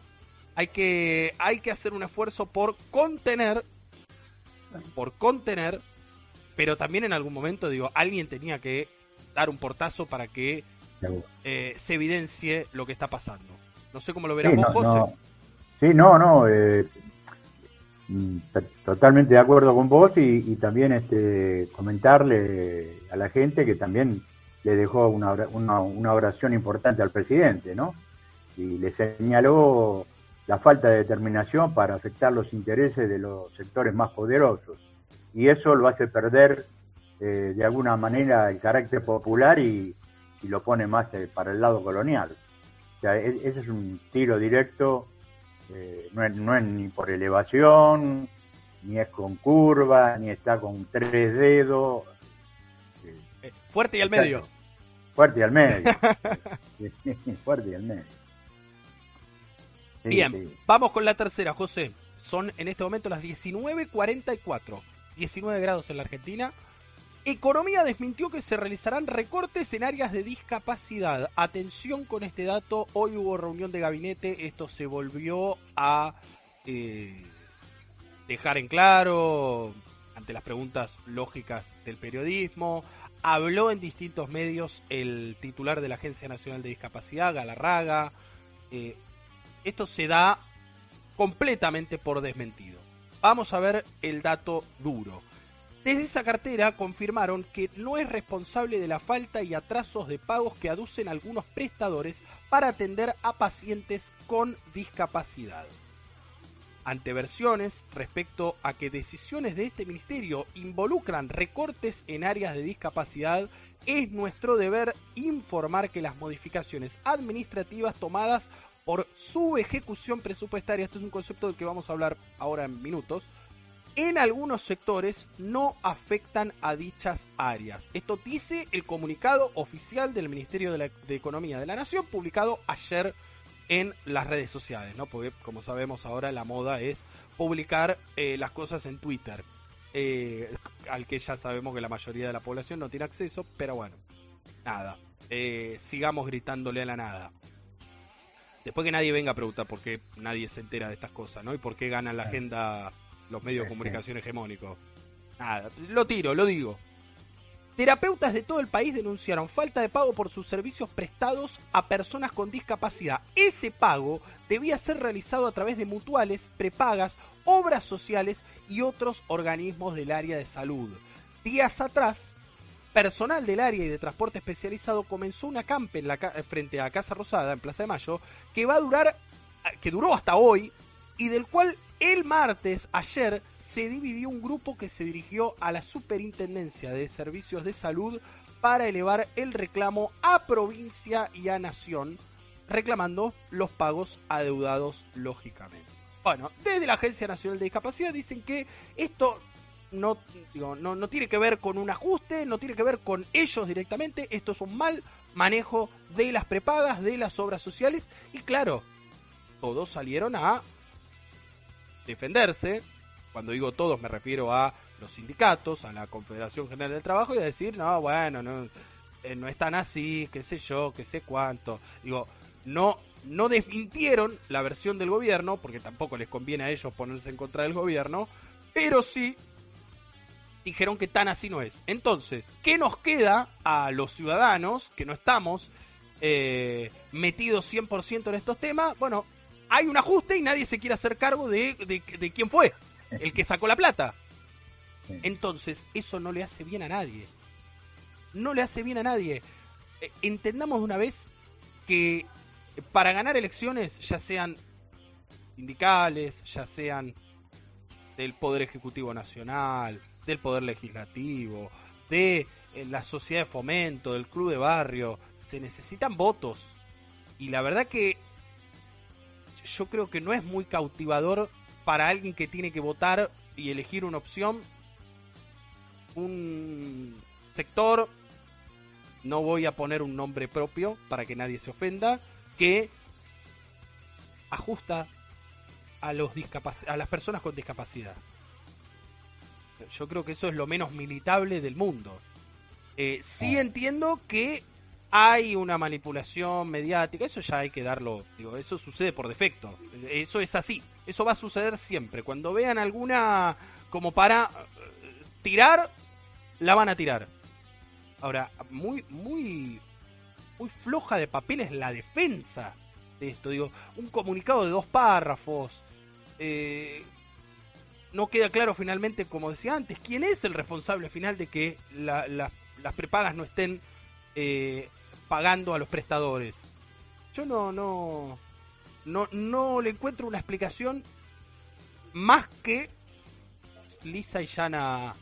hay que, hay que hacer un esfuerzo por contener, por contener, pero también en algún momento, digo, alguien tenía que dar un portazo para que eh, se evidencie lo que está pasando. No sé cómo lo verás vos, José. Sí, no, no. Eh, totalmente de acuerdo con vos y, también este, comentarle a la gente que también le dejó una, una, oración importante al presidente, ¿no? Y le señaló la falta de determinación para afectar los intereses de los sectores más poderosos. Y eso lo hace perder eh, de alguna manera el carácter popular y, lo pone más eh, para el lado colonial. O sea, e, ese es un tiro directo eh, no, es, no, es, ni por elevación, ni es con curva, ni está con tres dedos. Eh, fuerte y al medio. Fuerte y al medio. fuerte y al medio. Bien, vamos con la tercera, José. Son en este momento las 19.44. 19 grados en la Argentina. Economía desmintió que se realizarán recortes en áreas de discapacidad. Atención con este dato, hoy hubo reunión de gabinete, esto se volvió a eh, dejar en claro ante las preguntas lógicas del periodismo. Habló en distintos medios el titular de la Agencia Nacional de Discapacidad, Galarraga. Eh, esto se da completamente por desmentido. Vamos a ver el dato duro. Desde esa cartera confirmaron que no es responsable de la falta y atrasos de pagos que aducen algunos prestadores para atender a pacientes con discapacidad. Ante versiones respecto a que decisiones de este ministerio involucran recortes en áreas de discapacidad, es nuestro deber informar que las modificaciones administrativas tomadas por su ejecución presupuestaria, esto es un concepto del que vamos a hablar ahora en minutos, en algunos sectores no afectan a dichas áreas. Esto dice el comunicado oficial del Ministerio de, Economía de la Nación publicado ayer en las redes sociales, ¿no? Porque como sabemos ahora la moda es publicar eh, las cosas en Twitter, eh, al que ya sabemos que la mayoría de la población no tiene acceso, pero bueno, nada, eh, sigamos gritándole a la nada. Después que nadie venga a preguntar por qué nadie se entera de estas cosas, ¿no? Y por qué ganan la agenda los medios de comunicación hegemónicos. Nada, lo tiro, lo digo. Terapeutas de todo el país denunciaron falta de pago por sus servicios prestados a personas con discapacidad. Ese pago debía ser realizado a través de mutuales, prepagas, obras sociales y otros organismos del área de salud. Días atrás, personal del área y de transporte especializado comenzó una campe en la frente a Casa Rosada, en Plaza de Mayo, que va a durar, que duró hasta hoy, y del cual el martes, ayer, se dividió un grupo que se dirigió a la Superintendencia de Servicios de Salud para elevar el reclamo a provincia y a nación, reclamando los pagos adeudados lógicamente. Bueno, desde la Agencia Nacional de Discapacidad dicen que esto no, no, no tiene que ver con un ajuste, no tiene que ver con ellos directamente, esto es un mal manejo de las prepagas, de las obras sociales y claro, todos salieron a defenderse, cuando digo todos me refiero a los sindicatos, a la Confederación General del Trabajo y a decir, no, bueno, no, eh, no es tan así, qué sé yo, qué sé cuánto. Digo, no, no desmintieron la versión del gobierno, porque tampoco les conviene a ellos ponerse en contra del gobierno, pero sí dijeron que tan así no es. Entonces, ¿qué nos queda a los ciudadanos que no estamos eh, metidos 100% en estos temas? Bueno, hay un ajuste y nadie se quiere hacer cargo de, de, quién fue, el que sacó la plata. Entonces, eso no le hace bien a nadie. No le hace bien a nadie. Eh, entendamos de una vez que para ganar elecciones, ya sean sindicales, ya sean del Poder Ejecutivo Nacional, del Poder Legislativo, de eh, la sociedad de fomento, del club de barrio, se necesitan votos. Y la verdad que yo creo que no es muy cautivador para alguien que tiene que votar y elegir una opción. Un sector, no voy a poner un nombre propio para que nadie se ofenda, que ajusta a, los a las personas con discapacidad. Yo creo que eso es lo menos militable del mundo. Eh, sí entiendo que hay una manipulación mediática, eso ya hay que darlo, digo, eso sucede por defecto, eso es así, eso va a suceder siempre. Cuando vean alguna como para eh, tirar, la van a tirar. Ahora, muy, muy, muy floja de papel es la defensa de esto, digo, un comunicado de dos párrafos. Eh, no queda claro finalmente, como decía antes, quién es el responsable final de que las prepagas no estén eh, pagando a los prestadores. Yo no, no, no, no le encuentro una explicación más que lisa y llana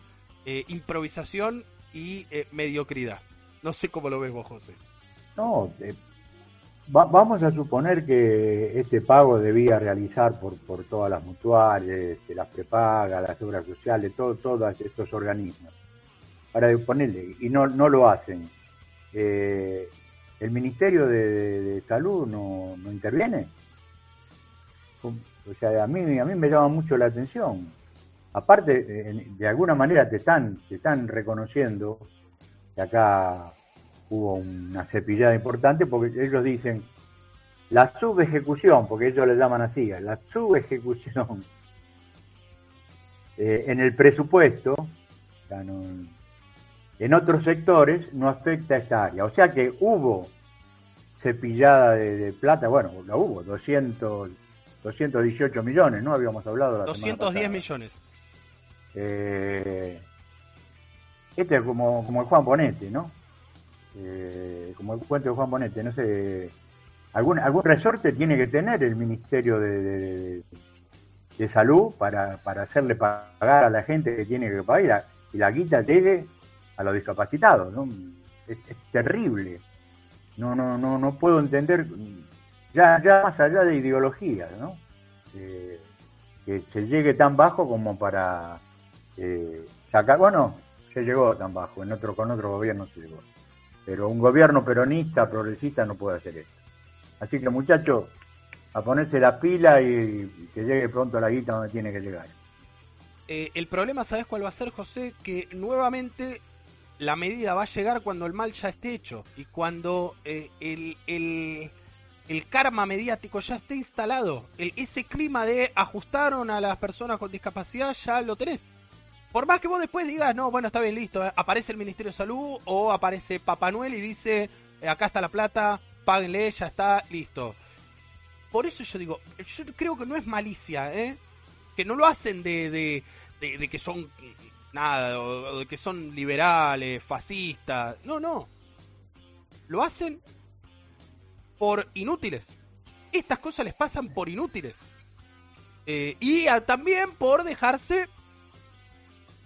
eh, improvisación y eh, mediocridad. No sé cómo lo ves vos, José. No, eh, vamos a suponer que este pago debía realizar por, por todas las mutuales, las prepagas, las obras sociales, todo, todos estos organismos. Para ponerle, y no, no lo hacen. Eh, ¿El Ministerio de, Salud no, interviene? O sea, a mí, a mí me llama mucho la atención. Aparte, de alguna manera te están, te están reconociendo que acá hubo una cepillada importante porque ellos dicen la subejecución, porque ellos le llaman así, la subejecución eh, en el presupuesto, en otros sectores no afecta a esta área. O sea que hubo cepillada de, plata, bueno, la hubo, 200, 218 millones, ¿no? Habíamos hablado la 210 millones. Eh, este es como, como el Juan Bonete, ¿no? Eh, como el cuento de Juan Bonete, no sé, algún, algún resorte tiene que tener el Ministerio de, de, Salud para, para hacerle pagar a la gente que tiene que pagar y la, guita llegue a los discapacitados, ¿no? Es, terrible. No, no, no, no puedo entender, ya, ya más allá de ideología, ¿no? Eh, que se llegue tan bajo como para eh, sacar, bueno, se llegó tan bajo, en otro, con otro gobierno se llegó. Pero un gobierno peronista, progresista, no puede hacer esto. Así que muchachos, a ponerse la pila y, que llegue pronto la guita donde tiene que llegar. Eh, el problema, ¿sabes cuál va a ser, José? Que nuevamente la medida va a llegar cuando el mal ya esté hecho y cuando eh, el, el, el, karma mediático ya esté instalado. Ese clima de ajustaron a las personas con discapacidad ya lo tenés. Por más que vos después digas, no, bueno, está bien, listo, eh, aparece el Ministerio de Salud o aparece Papá Noel y dice, eh, acá está la plata, páguenle, ya está, listo. Por eso yo digo, yo creo que no es malicia, ¿eh? Que no lo hacen de, de, que son nada, o, que son liberales, fascistas. No, no. Lo hacen por inútiles. Estas cosas les pasan por inútiles. Eh, y también por dejarse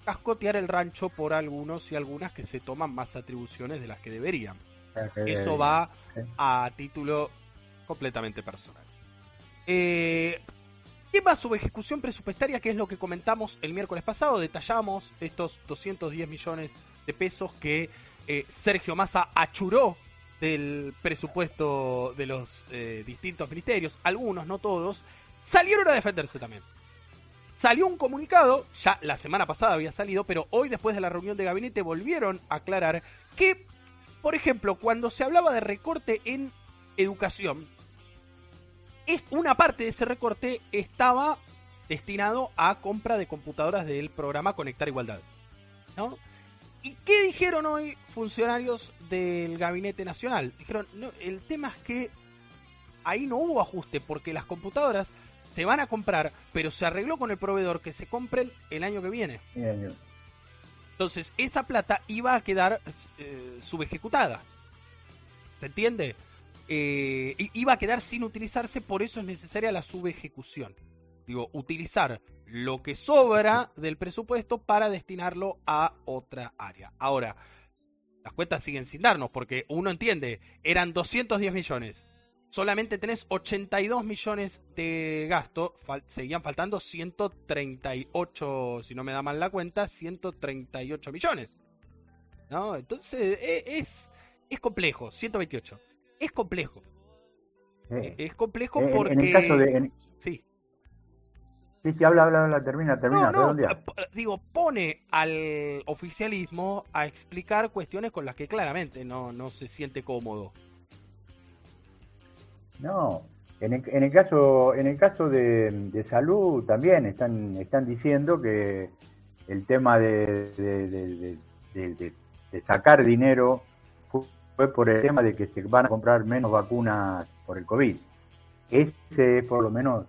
cascotear el rancho por algunos y algunas que se toman más atribuciones de las que deberían. Eso va a título completamente personal. Eh, tema ejecución presupuestaria, que es lo que comentamos el miércoles pasado. Detallamos estos 210 millones de pesos que eh, Sergio Massa achuró del presupuesto de los eh, distintos ministerios. Algunos, no todos, salieron a defenderse también. Salió un comunicado, ya la semana pasada había salido, pero hoy después de la reunión de gabinete volvieron a aclarar que, por ejemplo, cuando se hablaba de recorte en educación, una parte de ese recorte estaba destinado a compra de computadoras del programa Conectar Igualdad. ¿no? ¿Y qué dijeron hoy funcionarios del Gabinete Nacional? Dijeron, no, el tema es que ahí no hubo ajuste porque las computadoras se van a comprar, pero se arregló con el proveedor que se compren el año que viene. Entonces, esa plata iba a quedar eh, subejecutada. ¿Se entiende? Eh, iba a quedar sin utilizarse, por eso es necesaria la subejecución. Digo, utilizar lo que sobra del presupuesto para destinarlo a otra área. Ahora, las cuentas siguen sin darnos, porque uno entiende, eran 210 millones solamente tenés 82 millones de gasto, seguían faltando 138, si no me da mal la cuenta, 138 millones. ¿No? Entonces e, es, es complejo, 128. Es complejo. Eh, es complejo porque... En el caso de... Sí. Sí, sí, habla, habla, habla, termina, termina. No, no, digo, pone al oficialismo a explicar cuestiones con las que claramente no, no se siente cómodo. No, en el, en el caso, en el caso de, salud también están, están diciendo que el tema de, de, sacar dinero fue por el tema de que se van a comprar menos vacunas por el COVID. Ese es por lo menos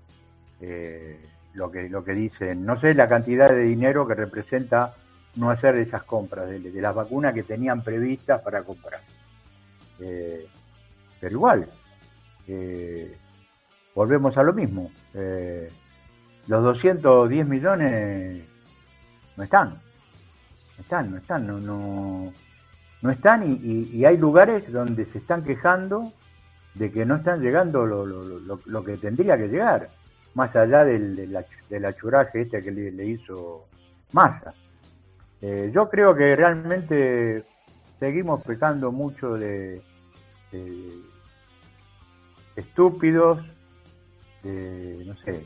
eh, lo que lo que dicen. No sé la cantidad de dinero que representa no hacer esas compras de, las vacunas que tenían previstas para comprar. Eh, pero igual, eh, volvemos a lo mismo. Eh, los 210 millones no están. No están, no están, no, no, no están y, hay lugares donde se están quejando de que no están llegando lo, lo, lo, que tendría que llegar, más allá del, del, achuraje este que le, hizo Massa. Eh, yo creo que realmente seguimos pecando mucho de, estúpidos, de, no sé,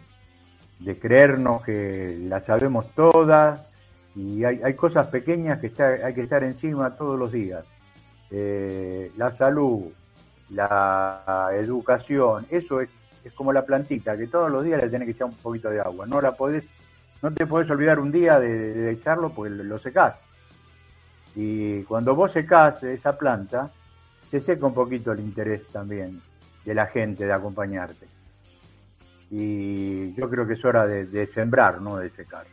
de creernos que la sabemos todas y hay, hay cosas pequeñas que hay que estar encima todos los días. Eh, la salud, la educación, eso es, es como la plantita, que todos los días le tenés que echar un poquito de agua. No la podés, no te podés olvidar un día de, echarlo porque lo secás. Y cuando vos secás esa planta, se seca un poquito el interés también de la gente de acompañarte. Y yo creo que es hora de, sembrar, no de secar.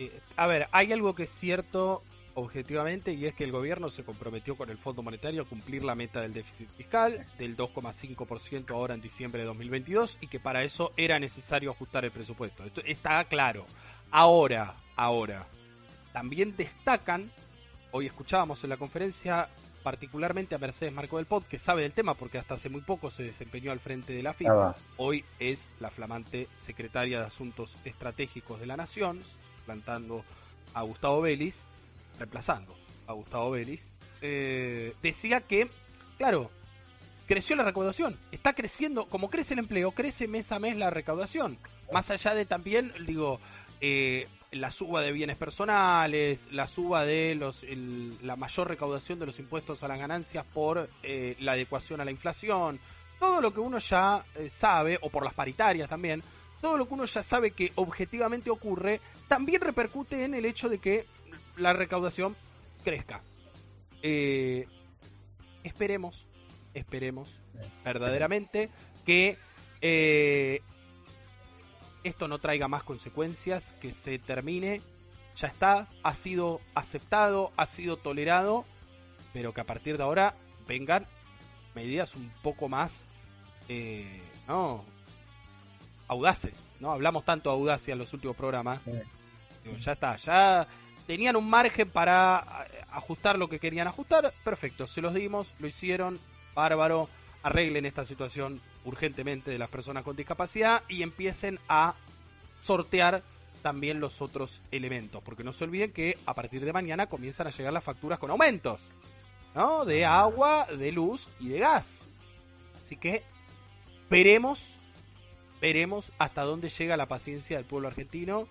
Eh, a ver, hay algo que es cierto objetivamente y es que el gobierno se comprometió con el Fondo Monetario a cumplir la meta del déficit fiscal del 2,5% ahora en diciembre de 2022 y que para eso era necesario ajustar el presupuesto. Esto está claro. Ahora, ahora, también destacan, hoy escuchábamos en la conferencia particularmente a Mercedes Marco del Pot, que sabe del tema porque hasta hace muy poco se desempeñó al frente de la FIFA. Hoy es la flamante secretaria de Asuntos Estratégicos de la Nación, plantando a Gustavo Vélez, reemplazando a Gustavo Vélez. Eh, decía que, claro, creció la recaudación, está creciendo, como crece el empleo, crece mes a mes la recaudación. Más allá de también, digo, eh, la suba de bienes personales, la suba de los, la mayor recaudación de los impuestos a las ganancias por eh, la adecuación a la inflación, todo lo que uno ya eh, sabe, o por las paritarias también, todo lo que uno ya sabe que objetivamente ocurre, también repercute en el hecho de que la recaudación crezca. Eh, esperemos, esperemos verdaderamente que esto no traiga más consecuencias, que se termine, ya está, ha sido aceptado, ha sido tolerado, pero que a partir de ahora vengan medidas un poco más, eh, ¿no? Audaces, ¿no? Hablamos tanto de audacia en los últimos programas. ya está, ya tenían un margen para eh, ajustar lo que querían ajustar, perfecto, se los dimos, lo hicieron, bárbaro, arreglen esta situación urgentemente de las personas con discapacidad y empiecen a sortear también los otros elementos, porque no se olviden que a partir de mañana comienzan a llegar las facturas con aumentos, ¿no? De ah. agua, de luz y de gas. Así que veremos, veremos hasta dónde llega la paciencia del pueblo argentino.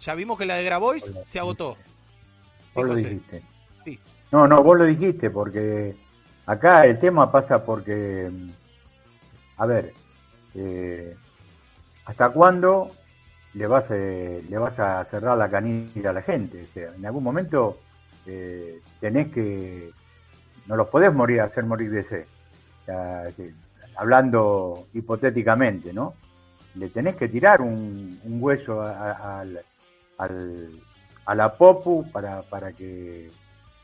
Ya vimos que la de Grabois se agotó. Vos lo dijiste. Sí. No, no, vos lo dijiste, porque acá el tema pasa porque a ver, eh, ¿hasta cuándo le vas, eh, le vas a cerrar la canilla a la gente? O sea, en algún momento eh, tenés que, no los podés morir, hacer morir de sed. hablando hipotéticamente, ¿no? Le tenés que tirar un, hueso a, a, la popu para, para que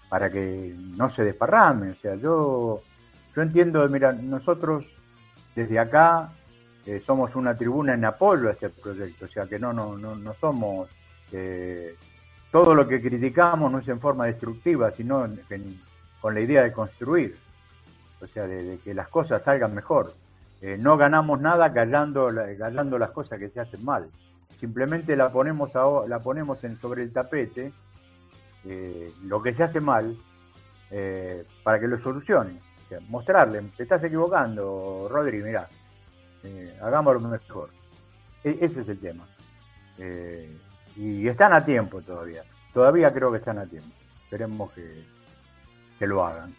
para que no se desparrame. O sea, yo, yo entiendo, mira, nosotros desde acá eh, somos una tribuna en apoyo a este proyecto, o sea que no, no, no, no somos, eh, todo lo que criticamos no es en forma destructiva, sino con la idea de construir, o sea, de, que las cosas salgan mejor. Eh, no ganamos nada callando, callando las cosas que se hacen mal, simplemente la ponemos, la ponemos en, sobre el tapete, lo que se hace mal, para que lo solucione mostrarle, te estás equivocando, Rodri, mira, eh, hagámoslo mejor. E, ese es el tema. Eh, y están a tiempo todavía, todavía creo que están a tiempo. Esperemos que, que lo hagan.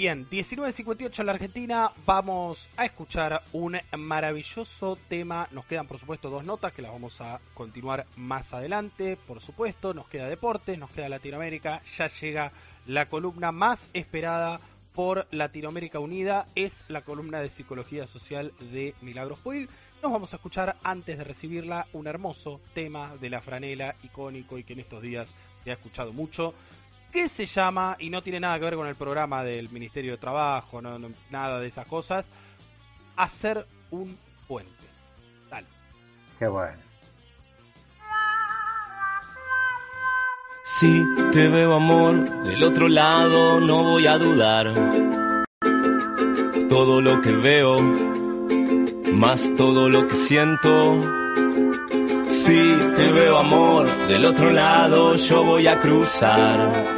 Bien, 19.58 en la Argentina, vamos a escuchar un maravilloso tema. Nos quedan, por supuesto, dos notas que las vamos a continuar más adelante. Por supuesto, nos queda deportes, nos queda Latinoamérica. Ya llega la columna más esperada por Latinoamérica Unida es la columna de psicología social de Milagros Puig. Nos vamos a escuchar antes de recibirla un hermoso tema de la franela icónico y que en estos días se ha escuchado mucho, que se llama, y no tiene nada que ver con el programa del Ministerio de Trabajo, no, nada de esas cosas, Hacer un puente. Dale. Qué bueno. Si te veo amor del otro lado, no voy a dudar. Todo lo que veo, más todo lo que siento. Si te veo amor del otro lado, yo voy a cruzar.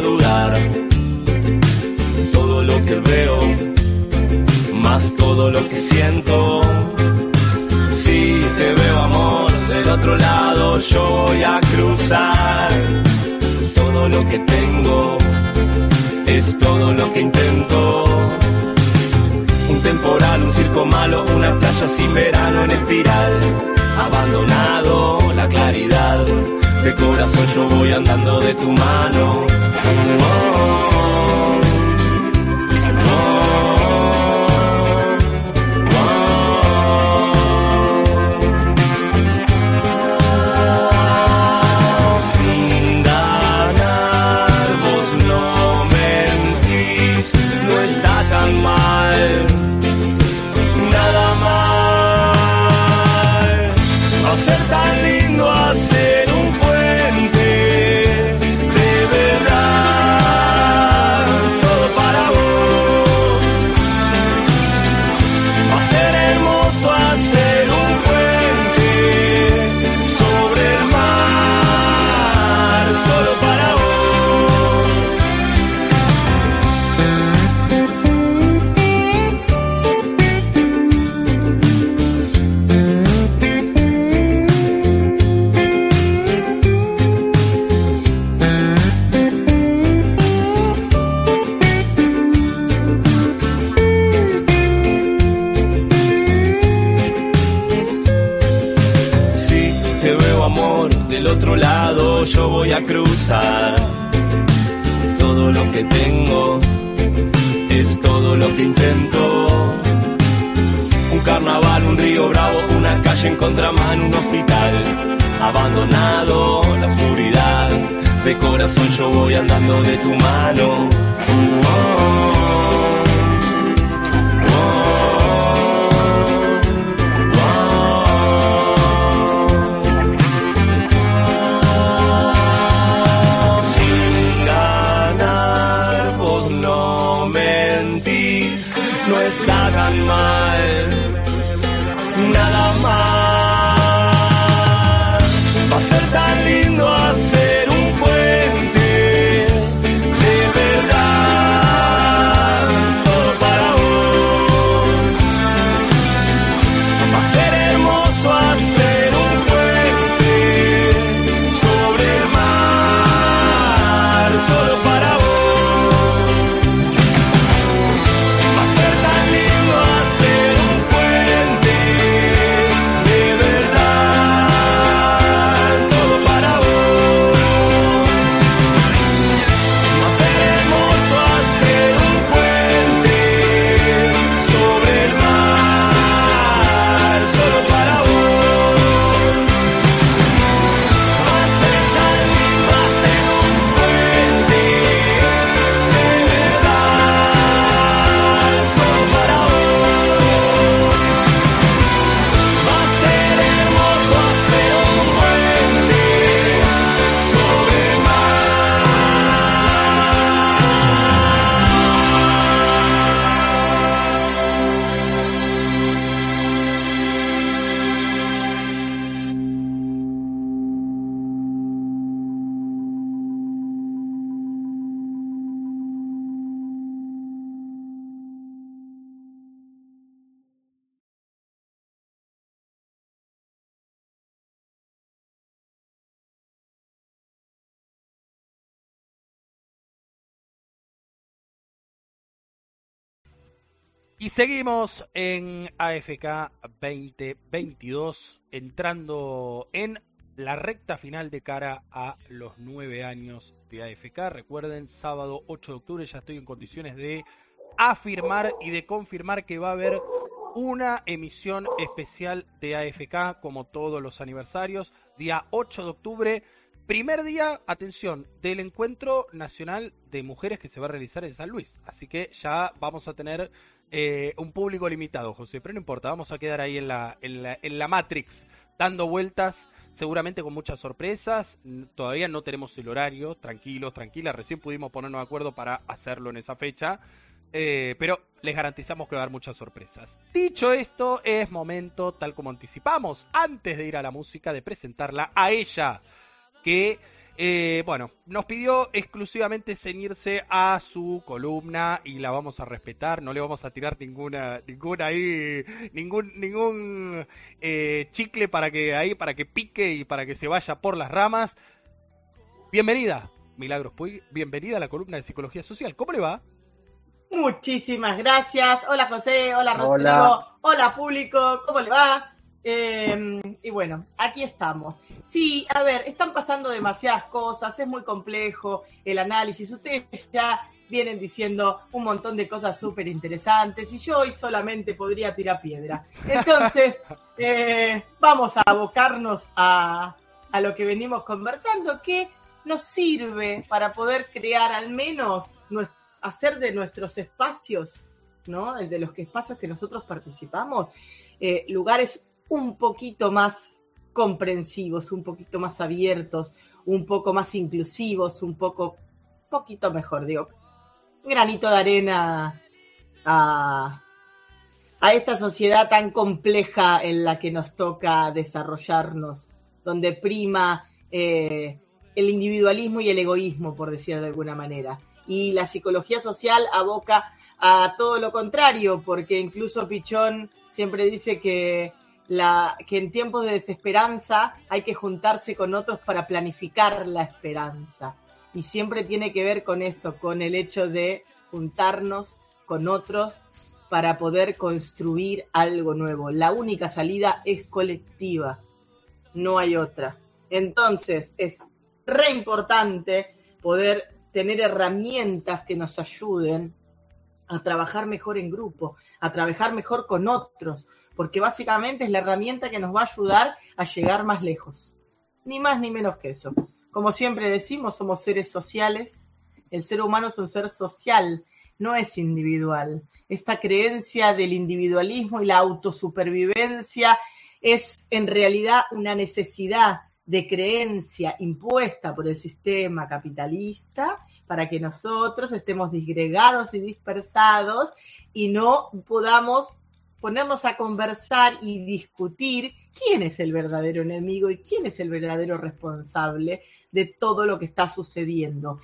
Dudar. Todo lo que veo, más todo lo que siento si te veo amor del otro lado, yo voy a cruzar. Todo lo que tengo es todo lo que intento. Un temporal, un circo malo, una playa sin verano en espiral. Abandonado la claridad, De corazón yo voy andando de tu mano. Sin solo para seguimos en AFK 2022, entrando en la recta final de cara a los nueve años de AFK. Recuerden, sábado 8 de octubre ya estoy en condiciones de afirmar y de confirmar que va a haber una emisión especial de AFK como todos los aniversarios. Día 8 de octubre, primer día, atención, del encuentro nacional de mujeres que se va a realizar en San Luis. Así que ya vamos a tener eh, un público limitado, José, pero no importa, vamos a quedar ahí en la, en la, en la Matrix, dando vueltas, seguramente con muchas sorpresas. Todavía no tenemos el horario, tranquilos, tranquilas, recién pudimos ponernos de acuerdo para hacerlo en esa fecha. eh, pero les garantizamos que va a haber muchas sorpresas. Dicho esto, es momento, tal como anticipamos, antes de ir a la música, de presentarla a ella, que eh, bueno, nos pidió exclusivamente ceñirse a su columna y la vamos a respetar, no le vamos a tirar ninguna, ninguna ahí, ningún, ningún eh, chicle para que ahí, para que pique y para que se vaya por las ramas. Bienvenida, Milagros Puig, bienvenida a la columna de Psicología Social. ¿Cómo le va? Muchísimas gracias. Hola José, hola Rodrigo, Hola. hola, público, ¿cómo le va? Em, y bueno, aquí estamos. Sí, a ver, están pasando demasiadas cosas, es muy complejo el análisis. Ustedes ya vienen diciendo un montón de cosas súper interesantes y yo hoy solamente podría tirar piedra. Entonces, eh, vamos a abocarnos a, a lo que venimos conversando, que nos sirve para poder crear al menos, hacer de nuestros espacios, ¿no? El de los espacios que nosotros participamos, eh, lugares un poquito más comprensivos, un poquito más abiertos, un poco más inclusivos, un poco, poquito mejor, digo, granito de arena a, a esta sociedad tan compleja en la que nos toca desarrollarnos, donde prima eh, el individualismo y el egoísmo, por decirlo de alguna manera. Y la psicología social aboca a todo lo contrario, porque incluso Pichón siempre dice que la, que en tiempos de desesperanza hay que juntarse con otros para planificar la esperanza. Y siempre tiene que ver con esto, con el hecho de juntarnos con otros para poder construir algo nuevo. La única salida es colectiva, no hay otra. Entonces es re importante poder tener herramientas que nos ayuden a trabajar mejor en grupo, a trabajar mejor con otros, porque básicamente es la herramienta que nos va a ayudar a llegar más lejos. Ni más ni menos que eso. Como siempre decimos, somos seres sociales. El ser humano es un ser social, no es individual. Esta creencia del individualismo y la autosupervivencia es en realidad una necesidad de creencia impuesta por el sistema capitalista para que nosotros estemos disgregados y dispersados y no podamos ponernos a conversar y discutir quién es el verdadero enemigo y quién es el verdadero responsable de todo lo que está sucediendo.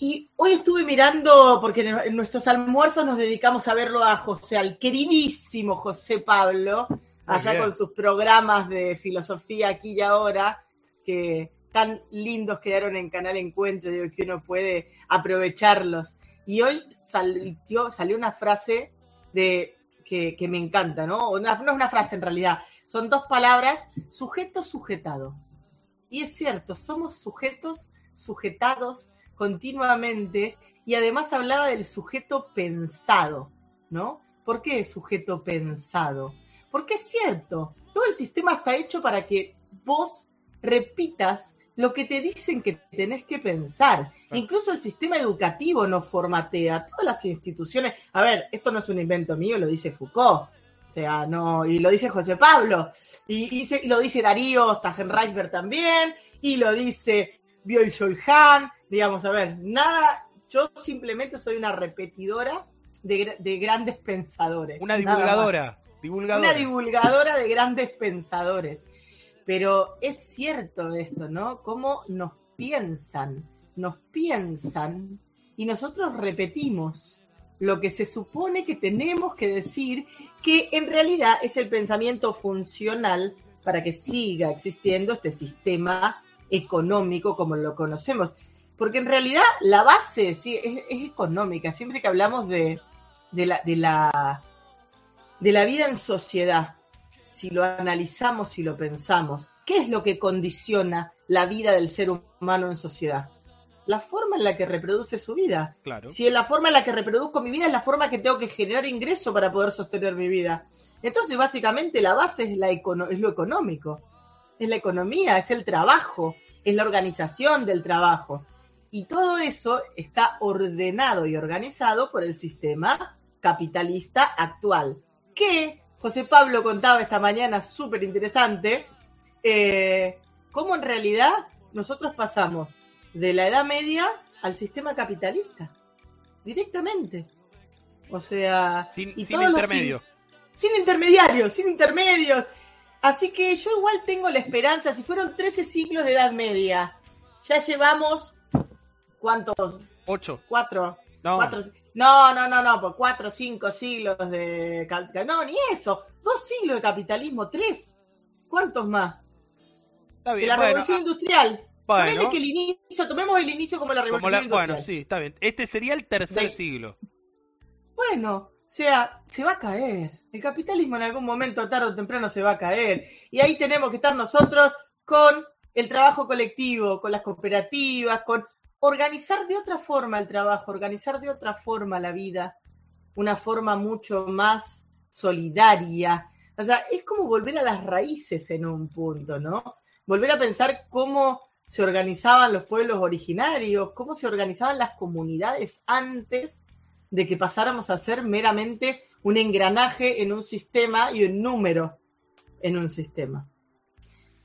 Y hoy estuve mirando, porque en nuestros almuerzos nos dedicamos a verlo a José, al queridísimo José Pablo, allá con sus programas de filosofía aquí y ahora, que tan lindos quedaron en Canal Encuentro, digo que uno puede aprovecharlos. Y hoy salió, salió una frase de que, me encanta, ¿no? no es una frase en realidad, son dos palabras, sujeto, sujetado. Y es cierto, somos sujetos, sujetados continuamente, y además hablaba del sujeto pensado, ¿no? ¿Por qué sujeto pensado? Porque es cierto, todo el sistema está hecho para que vos repitas lo que te dicen que tenés que pensar. Incluso el sistema educativo nos formatea, todas las instituciones. A ver, esto no es un invento mío, lo dice Foucault. O sea, no, y lo dice José Pablo, y, lo dice Darío Stagenreiber también, y lo dice Biol Han, digamos, a ver, nada, yo simplemente soy una repetidora de, grandes pensadores. Una divulgadora, divulgadora. Una divulgadora de grandes pensadores. Pero es cierto esto, ¿no? Cómo nos piensan, nos piensan y nosotros repetimos lo que se supone que tenemos que decir, que en realidad es el pensamiento funcional para que siga existiendo este sistema económico como lo conocemos. Porque en realidad la base sí, es, económica. Siempre que hablamos de, la, de, la, de la vida en sociedad, si lo analizamos, si lo pensamos, ¿qué es lo que condiciona la vida del ser humano en sociedad? La forma en la que reproduce su vida. Claro. Si la forma en la que reproduzco mi vida es la forma que tengo que generar ingreso para poder sostener mi vida. Entonces, básicamente, la base es, la es lo económico. Es la economía, es el trabajo, es la organización del trabajo. Y todo eso está ordenado y organizado por el sistema capitalista actual, que José Pablo contaba esta mañana, súper interesante, eh, cómo en realidad nosotros pasamos de la Edad Media al sistema capitalista, directamente. O sea, sin, intermedio. Sin, intermediarios, sin intermedios. Así que yo igual tengo la esperanza, si fueron 13 siglos de Edad Media, ya llevamos, ¿cuántos? Ocho. Cuatro. No. No, no, no, no, por cuatro o cinco siglos de... No, ni eso. Dos siglos de capitalismo, tres. ¿Cuántos más? Está bien, de la revolución industrial. Bueno. que el inicio, tomemos el inicio como la revolución industrial. Bueno, sí, está bien. Este sería el tercer siglo. Bueno, sea, se va a caer. El capitalismo en algún momento, tarde o temprano, se va a caer. Y ahí tenemos que estar nosotros con el trabajo colectivo, con las cooperativas, con organizar de otra forma el trabajo, organizar de otra forma la vida, una forma mucho más solidaria. O sea, es como volver a las raíces en un punto, ¿no? Volver a pensar cómo se organizaban los pueblos originarios, cómo se organizaban las comunidades antes de que pasáramos a ser meramente un engranaje en un sistema y un número en un sistema.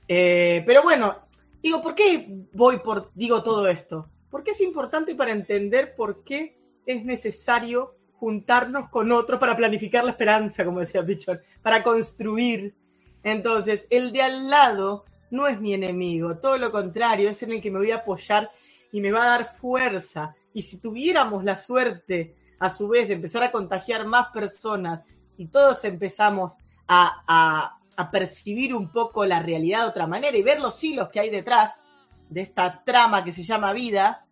Eh, pero bueno, digo, ¿por qué voy por, digo todo esto? Porque es importante para entender por qué es necesario juntarnos con otros para planificar la esperanza, como decía Pichón, para construir. Entonces, el de al lado no es mi enemigo, todo lo contrario, es en el que me voy a apoyar y me va a dar fuerza. Y si tuviéramos la suerte, a su vez, de empezar a contagiar más personas y todos empezamos a, percibir un poco la realidad de otra manera y ver los hilos que hay detrás de esta trama que se llama vida,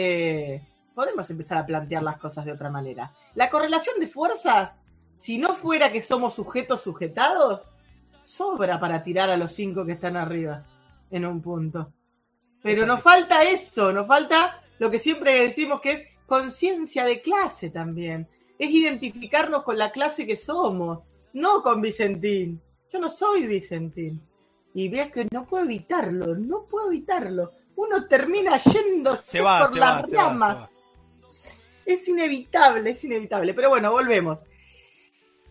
eh, podemos empezar a plantear las cosas de otra manera. La correlación de fuerzas, si no fuera que somos sujetos sujetados, sobra para tirar a los cinco que están arriba en un punto. Pero nos falta eso, nos falta lo que siempre decimos que es conciencia de clase también. Es identificarnos con la clase que somos, no con Vicentín. Yo no soy Vicentín. Y veas que no puedo evitarlo, no puedo evitarlo. Uno termina yéndose por las ramas. es inevitable, es inevitable. Pero bueno, volvemos.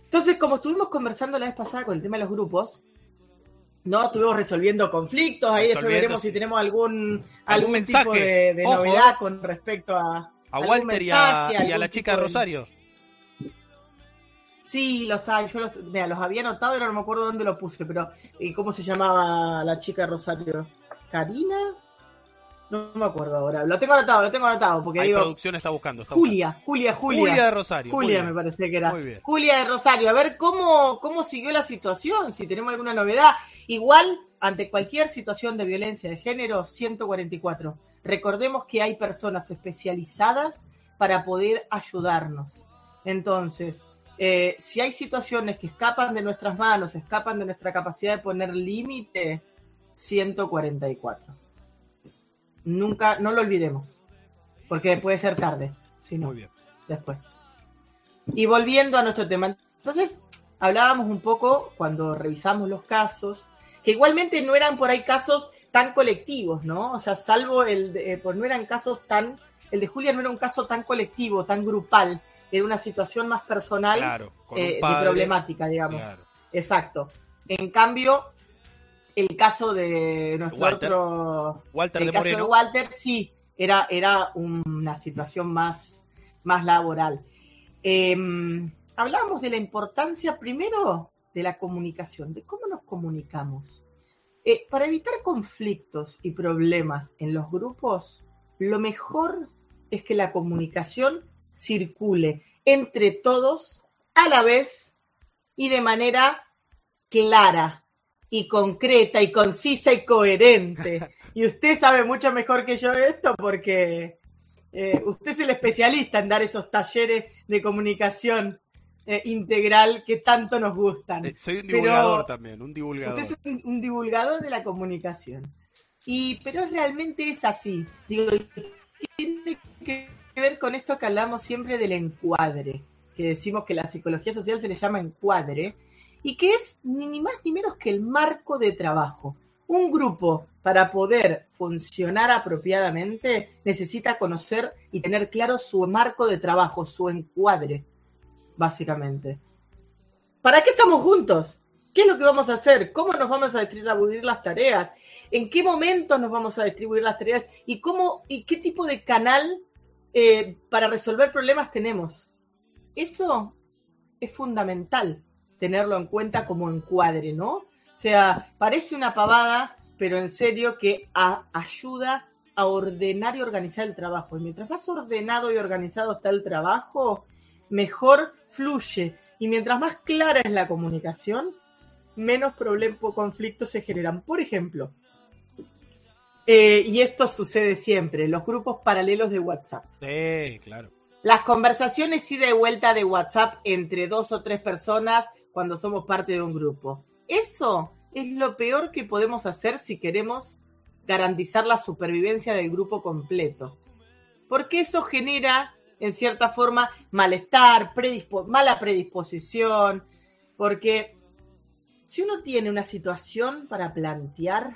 Entonces, como estuvimos conversando la vez pasada con el tema de los grupos, ¿no? Estuvimos resolviendo conflictos, ahí después veremos si tenemos algún, algún, tipo de, novedad con respecto a... A Walter y a, la chica de Rosario. Sí, los, yo los, los había anotado y no me acuerdo dónde lo puse, pero eh, ¿cómo se llamaba la chica de Rosario? ¿Karina? No me acuerdo ahora. Lo tengo anotado, lo tengo anotado. Porque Hay producción está buscando. Julia, Julia, Julia. Julia de Rosario. Julia, me parece que era. Julia de Rosario. A ver cómo, cómo siguió la situación, si tenemos alguna novedad. Igual, ante cualquier situación de violencia de género, 144. Recordemos que hay personas especializadas para poder ayudarnos. Entonces, eh, si hay situaciones que escapan de nuestras manos, escapan de nuestra capacidad de poner límite, 144 nunca, no lo olvidemos, porque puede ser tarde, si no, después. Y volviendo a nuestro tema, entonces hablábamos un poco cuando revisamos los casos, que igualmente no eran por ahí casos tan colectivos, ¿no? O sea, salvo el, de, eh, pues no eran casos tan, el de Julia no era un caso tan colectivo, tan grupal, era una situación más personal eh, de problemática, digamos. Exacto. En cambio, el caso de nuestro Walter. otro. Walter el caso de Walter, sí, era, era una situación más, más laboral. Em, hablábamos de la importancia primero de la comunicación, de cómo nos comunicamos. Eh, para evitar conflictos y problemas en los grupos, lo mejor es que la comunicación circule entre todos a la vez y de manera clara, y concreta y concisa y coherente. Y usted sabe mucho mejor que yo esto porque eh, usted es el especialista en dar esos talleres de comunicación eh, integral que tanto nos gustan. Eh, soy un divulgador también, un divulgador. Usted es un, divulgador de la comunicación. Y, pero realmente es así. Digo, tiene que ver con esto que hablamos siempre del encuadre, que decimos que la psicología social se le llama encuadre, y que es ni más ni menos que el marco de trabajo. Un grupo, para poder funcionar apropiadamente, necesita conocer y tener claro su marco de trabajo, su encuadre, básicamente. ¿Para qué estamos juntos? ¿Qué es lo que vamos a hacer? ¿Cómo nos vamos a distribuir las tareas? ¿En qué momento nos vamos a distribuir las tareas? ¿Y cómo y qué tipo de canal eh, para resolver problemas tenemos? Eso es fundamental tenerlo en cuenta como encuadre, ¿no? O sea, parece una pavada, pero en serio que ayuda a ordenar y organizar el trabajo. Y mientras más ordenado y organizado está el trabajo, mejor fluye. Y mientras más clara es la comunicación, menos problemas o conflictos se generan. Por ejemplo, eh, y esto sucede siempre, los grupos paralelos de WhatsApp. Sí, claro. Las conversaciones ida y vuelta de WhatsApp entre dos o tres personas cuando somos parte de un grupo. Eso es lo peor que podemos hacer si queremos garantizar la supervivencia del grupo completo. Porque eso genera, en cierta forma, malestar, mala predisposición, porque si uno tiene una situación para plantear,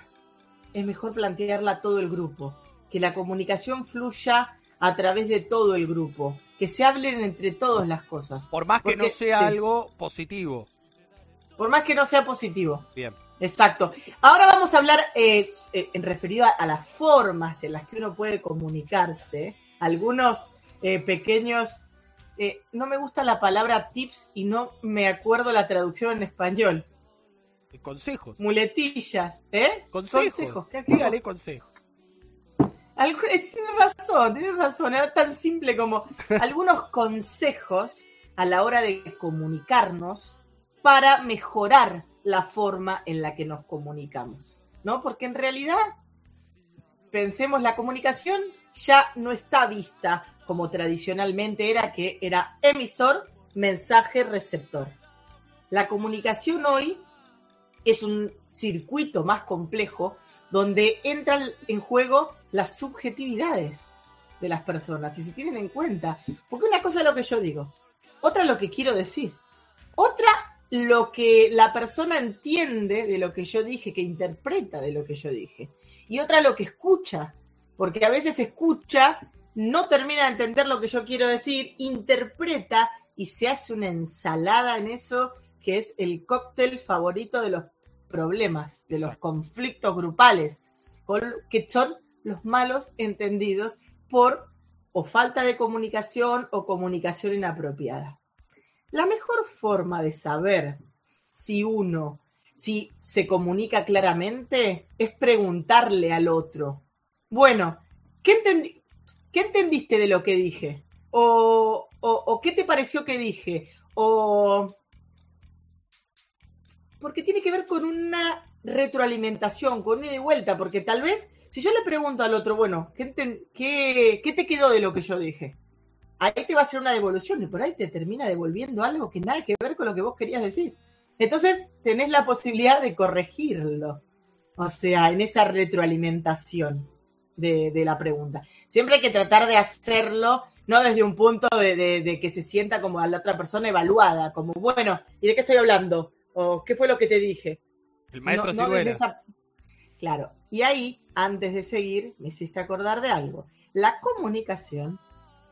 es mejor plantearla a todo el grupo, que la comunicación fluya a través de todo el grupo, que se hablen entre todas las cosas. Por más que no sea algo positivo. Por más que no sea positivo. Bien. Exacto. Ahora vamos a hablar eh, eh, en referido a, las formas en las que uno puede comunicarse. Algunos eh, pequeños, no me gusta la palabra tips y no me acuerdo la traducción en español. Consejos. Muletillas, ¿eh? Consejos. Dígale consejos. Tienes razón, tienes razón. Era tan simple como algunos consejos a la hora de comunicarnos para mejorar la forma en la que nos comunicamos, ¿no? Porque en realidad, pensemos, la comunicación ya no está vista como tradicionalmente era, que era emisor, mensaje, receptor. La comunicación hoy es un circuito más complejo donde entran en juego las subjetividades de las personas y se tienen en cuenta. Porque una cosa es lo que yo digo, otra lo que quiero decir, otra lo que la persona entiende de lo que yo dije, que interpreta de lo que yo dije, y otra lo que escucha, porque a veces escucha, no termina de entender lo que yo quiero decir, interpreta y se hace una ensalada en eso que es el cóctel favorito de los problemas, de los conflictos grupales, que son los malos entendidos por o falta de comunicación o comunicación inapropiada. La mejor forma de saber si uno, si se comunica claramente, es preguntarle al otro, bueno, ¿qué, ¿qué entendiste de lo que dije? O, o, qué te pareció que dije? O porque tiene que ver con una retroalimentación, con una de vuelta, porque tal vez si yo le pregunto al otro, bueno, ¿qué te, qué, te quedó de lo que yo dije? Ahí te va a hacer una devolución y por ahí te termina devolviendo algo que nada que ver con lo que vos querías decir. Entonces tenés la posibilidad de corregirlo, o sea, en esa retroalimentación de, la pregunta. Siempre hay que tratar de hacerlo, no desde un punto de, que se sienta como a la otra persona evaluada, como, bueno, ¿y de qué estoy hablando? ¿O qué fue lo que te dije? El maestro no, Claro, y ahí, antes de seguir, me hiciste acordar de algo. La comunicación,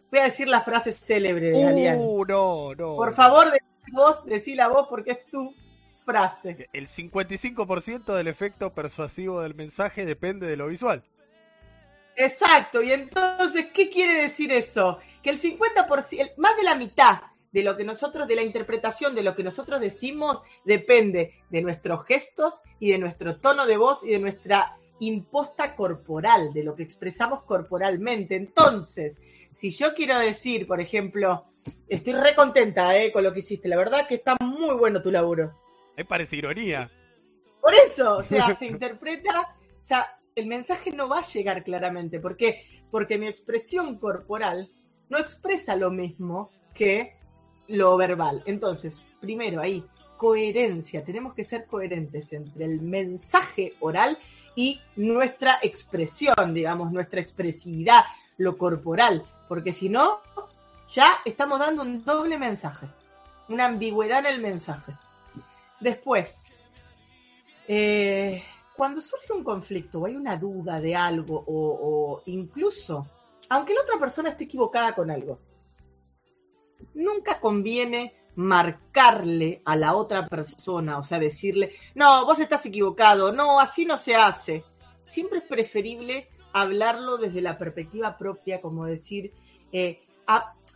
voy a decir la frase célebre de uh, No, no. Por favor, decí vos, la voz porque es tu frase. El 55% del efecto persuasivo del mensaje depende de lo visual. Exacto, y entonces, ¿qué quiere decir eso? Que el 50%, más de la mitad de lo que nosotros, de la interpretación de lo que nosotros decimos, depende de nuestros gestos y de nuestro tono de voz y de nuestra imposta corporal, de lo que expresamos corporalmente. Entonces, si yo quiero decir, por ejemplo, estoy re contenta eh, con lo que hiciste, la verdad que está muy bueno tu laburo. Es parece ironía. Por eso, o sea, se interpreta, o sea, el mensaje no va a llegar claramente. ¿Por qué? Porque mi expresión corporal no expresa lo mismo que lo verbal. Entonces, primero ahí, coherencia. Tenemos que ser coherentes entre el mensaje oral y nuestra expresión, digamos, nuestra expresividad, lo corporal. Porque si no, ya estamos dando un doble mensaje, una ambigüedad en el mensaje. Después, eh, cuando surge un conflicto o hay una duda de algo o, o incluso, aunque la otra persona esté equivocada con algo, nunca conviene marcarle a la otra persona, o sea, decirle, no, vos estás equivocado, no, así no se hace. Siempre es preferible hablarlo desde la perspectiva propia, como decir, eh,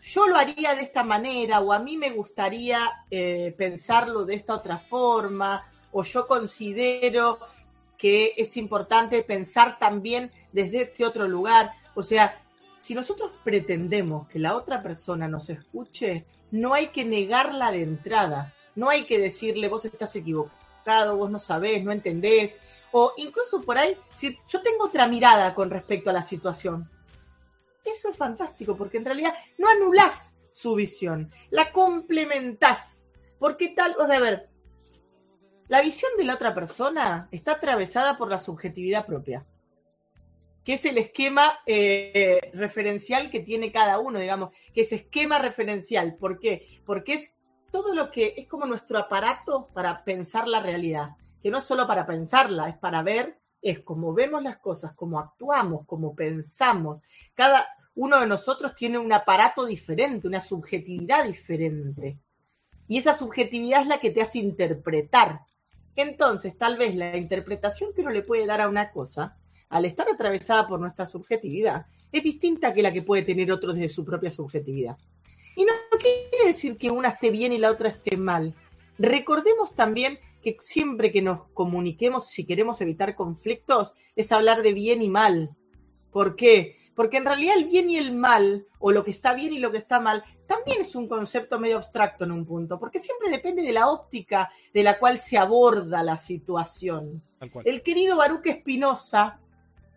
yo lo haría de esta manera, o a mí me gustaría eh, pensarlo de esta otra forma, o yo considero que es importante pensar también desde este otro lugar. O sea, si nosotros pretendemos que la otra persona nos escuche, no hay que negarla de entrada. No hay que decirle, vos estás equivocado, vos no sabés, no entendés. O incluso por ahí, yo tengo otra mirada con respecto a la situación. eso es fantástico, porque en realidad no anulás su visión, la complementás. Porque tal, o sea, a ver, la visión de la otra persona está atravesada por la subjetividad propia, que es el esquema eh, referencial que tiene cada uno, digamos, que es esquema referencial. ¿Por qué? Porque es todo lo que es como nuestro aparato para pensar la realidad, que no es solo para pensarla, es para ver, es como vemos las cosas, como actuamos, como pensamos. Cada uno de nosotros tiene un aparato diferente, una subjetividad diferente. Y esa subjetividad es la que te hace interpretar. Entonces, tal vez la interpretación que uno le puede dar a una cosa, al estar atravesada por nuestra subjetividad, es distinta que la que puede tener otro desde su propia subjetividad. Y no quiere decir que una esté bien y la otra esté mal. Recordemos también que siempre que nos comuniquemos, si queremos evitar conflictos, es hablar de bien y mal. ¿Por qué? Porque en realidad el bien y el mal, o lo que está bien y lo que está mal, también es un concepto medio abstracto en un punto, porque siempre depende de la óptica de la cual se aborda la situación. El querido Baruch Espinosa,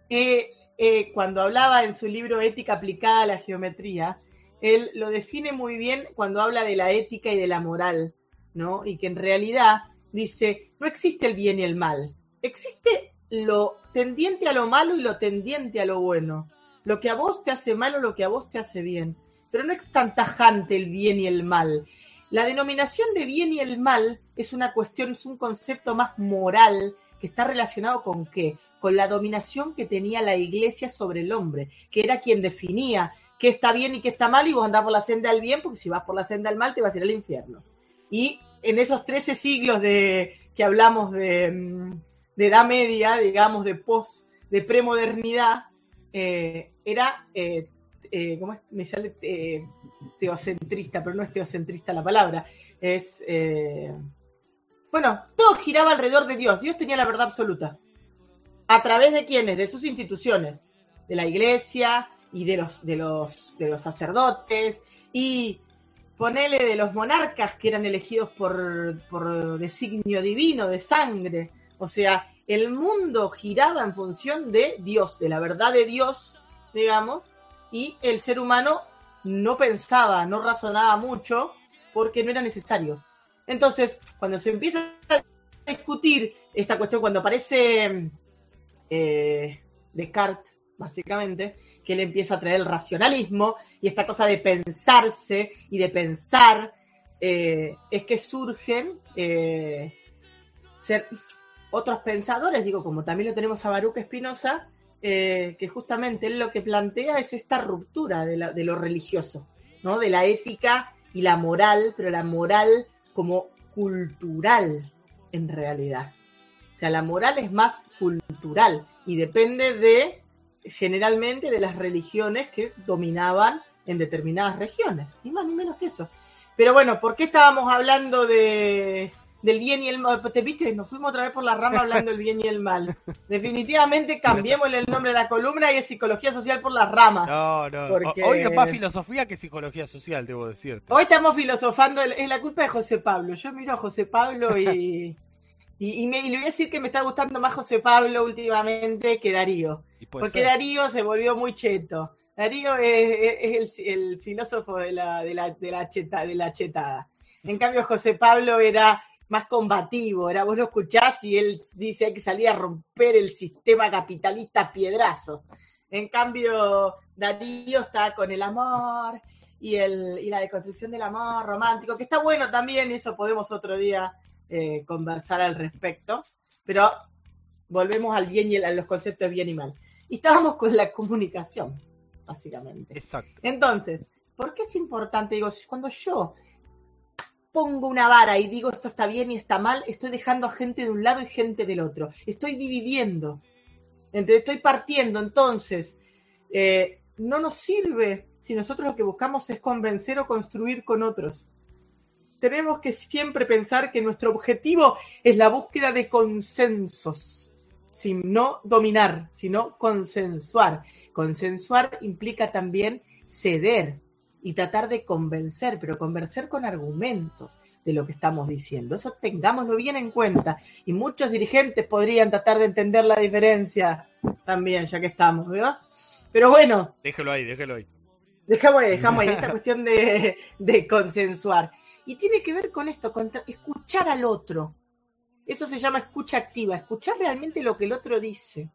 eh, eh, cuando hablaba en su libro Ética aplicada a la geometría, él lo define muy bien cuando habla de la ética y de la moral, ¿no? Y que en realidad dice, no existe el bien y el mal, existe lo tendiente a lo malo y lo tendiente a lo bueno, lo que a vos te hace mal o lo que a vos te hace bien, pero no es tan tajante el bien y el mal. La denominación de bien y el mal es una cuestión, es un concepto más moral que está relacionado con qué? Con la dominación que tenía la iglesia sobre el hombre, que era quien definía qué está bien y qué está mal, y vos andás por la senda del bien, porque si vas por la senda del mal te vas a ir al infierno. Y en esos 13 siglos de, que hablamos de, mm, de edad media, digamos, de post, de premodernidad, eh, era, eh, eh, ¿cómo es? Me sale teocentrista, pero no es teocentrista la palabra, es, bueno, todo giraba alrededor de Dios, Dios tenía la verdad absoluta. ¿A través de quiénes? De sus instituciones, de la iglesia, y de los, de los, de los sacerdotes y ponele de los monarcas que eran elegidos por, por designio divino, de sangre. O sea, el mundo giraba en función de Dios, de la verdad de Dios, digamos, y el ser humano no pensaba, no razonaba mucho porque no era necesario. Entonces, cuando se empieza a discutir esta cuestión, cuando aparece eh, Descartes, básicamente, que él empieza a traer el racionalismo y esta cosa de pensarse y de pensar, eh, es que surgen eh, otros pensadores, digo, como también lo tenemos a Baruch Espinosa, que justamente él lo que plantea es esta ruptura de, de, lo religioso, ¿no? de la ética y la moral, pero la moral como cultural en realidad. O sea, la moral es más cultural y depende de generalmente de las religiones que dominaban en determinadas regiones, ni más ni menos que eso. Pero bueno, ¿por qué estábamos hablando de, del bien y el mal? ¿Te viste? Nos fuimos otra vez por la rama hablando del bien y el mal. Definitivamente cambiemos el nombre de la columna y es psicología social por las ramas. No, no. Hoy es más filosofía que psicología social, debo decir. Hoy estamos filosofando, es la culpa de José Pablo. Yo miro a José Pablo y... Y, me, le voy a decir que me está gustando más José Pablo últimamente que Darío. Porque Darío se volvió muy cheto. Darío es, el, filósofo de la, de, la, de, la cheta, de la chetada. En cambio, José Pablo era más combativo. Era, vos lo escuchás y él dice que salía a romper el sistema capitalista piedrazo. En cambio, Darío está con el amor y, el, y la deconstrucción del amor romántico, que está bueno también, eso podemos otro día eh, conversar al respecto, pero volvemos al bien y a los conceptos de bien y mal. Y estábamos con la comunicación, básicamente. Exacto. Entonces, ¿por qué es importante? Digo, cuando yo pongo una vara y digo esto está bien y está mal, estoy dejando a gente de un lado y gente del otro. Estoy dividiendo. estoy partiendo. Entonces, eh, no nos sirve si nosotros lo que buscamos es convencer o construir con otros tenemos que siempre pensar que nuestro objetivo es la búsqueda de consensos, sin no dominar, sino consensuar. Consensuar implica también ceder y tratar de convencer, pero convencer con argumentos de lo que estamos diciendo. Eso tengámoslo bien en cuenta. Y muchos dirigentes podrían tratar de entender la diferencia también, ya que estamos, ¿verdad? Pero bueno. Déjelo ahí, déjelo ahí. Dejamos ahí, dejamos ahí esta cuestión de, de consensuar. Y tiene que ver con esto, con escuchar al otro. Eso se llama escucha activa, escuchar realmente lo que el otro dice.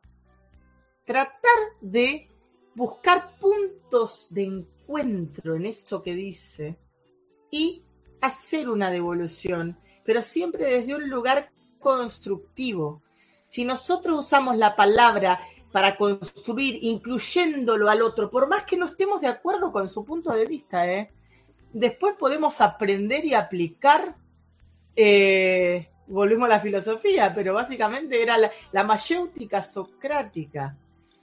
Tratar de buscar puntos de encuentro en eso que dice y hacer una devolución, pero siempre desde un lugar constructivo. Si nosotros usamos la palabra para construir, incluyéndolo al otro, por más que no estemos de acuerdo con su punto de vista, ¿eh? después podemos aprender y aplicar, eh, volvemos a la filosofía, pero básicamente era la, la mayéutica socrática.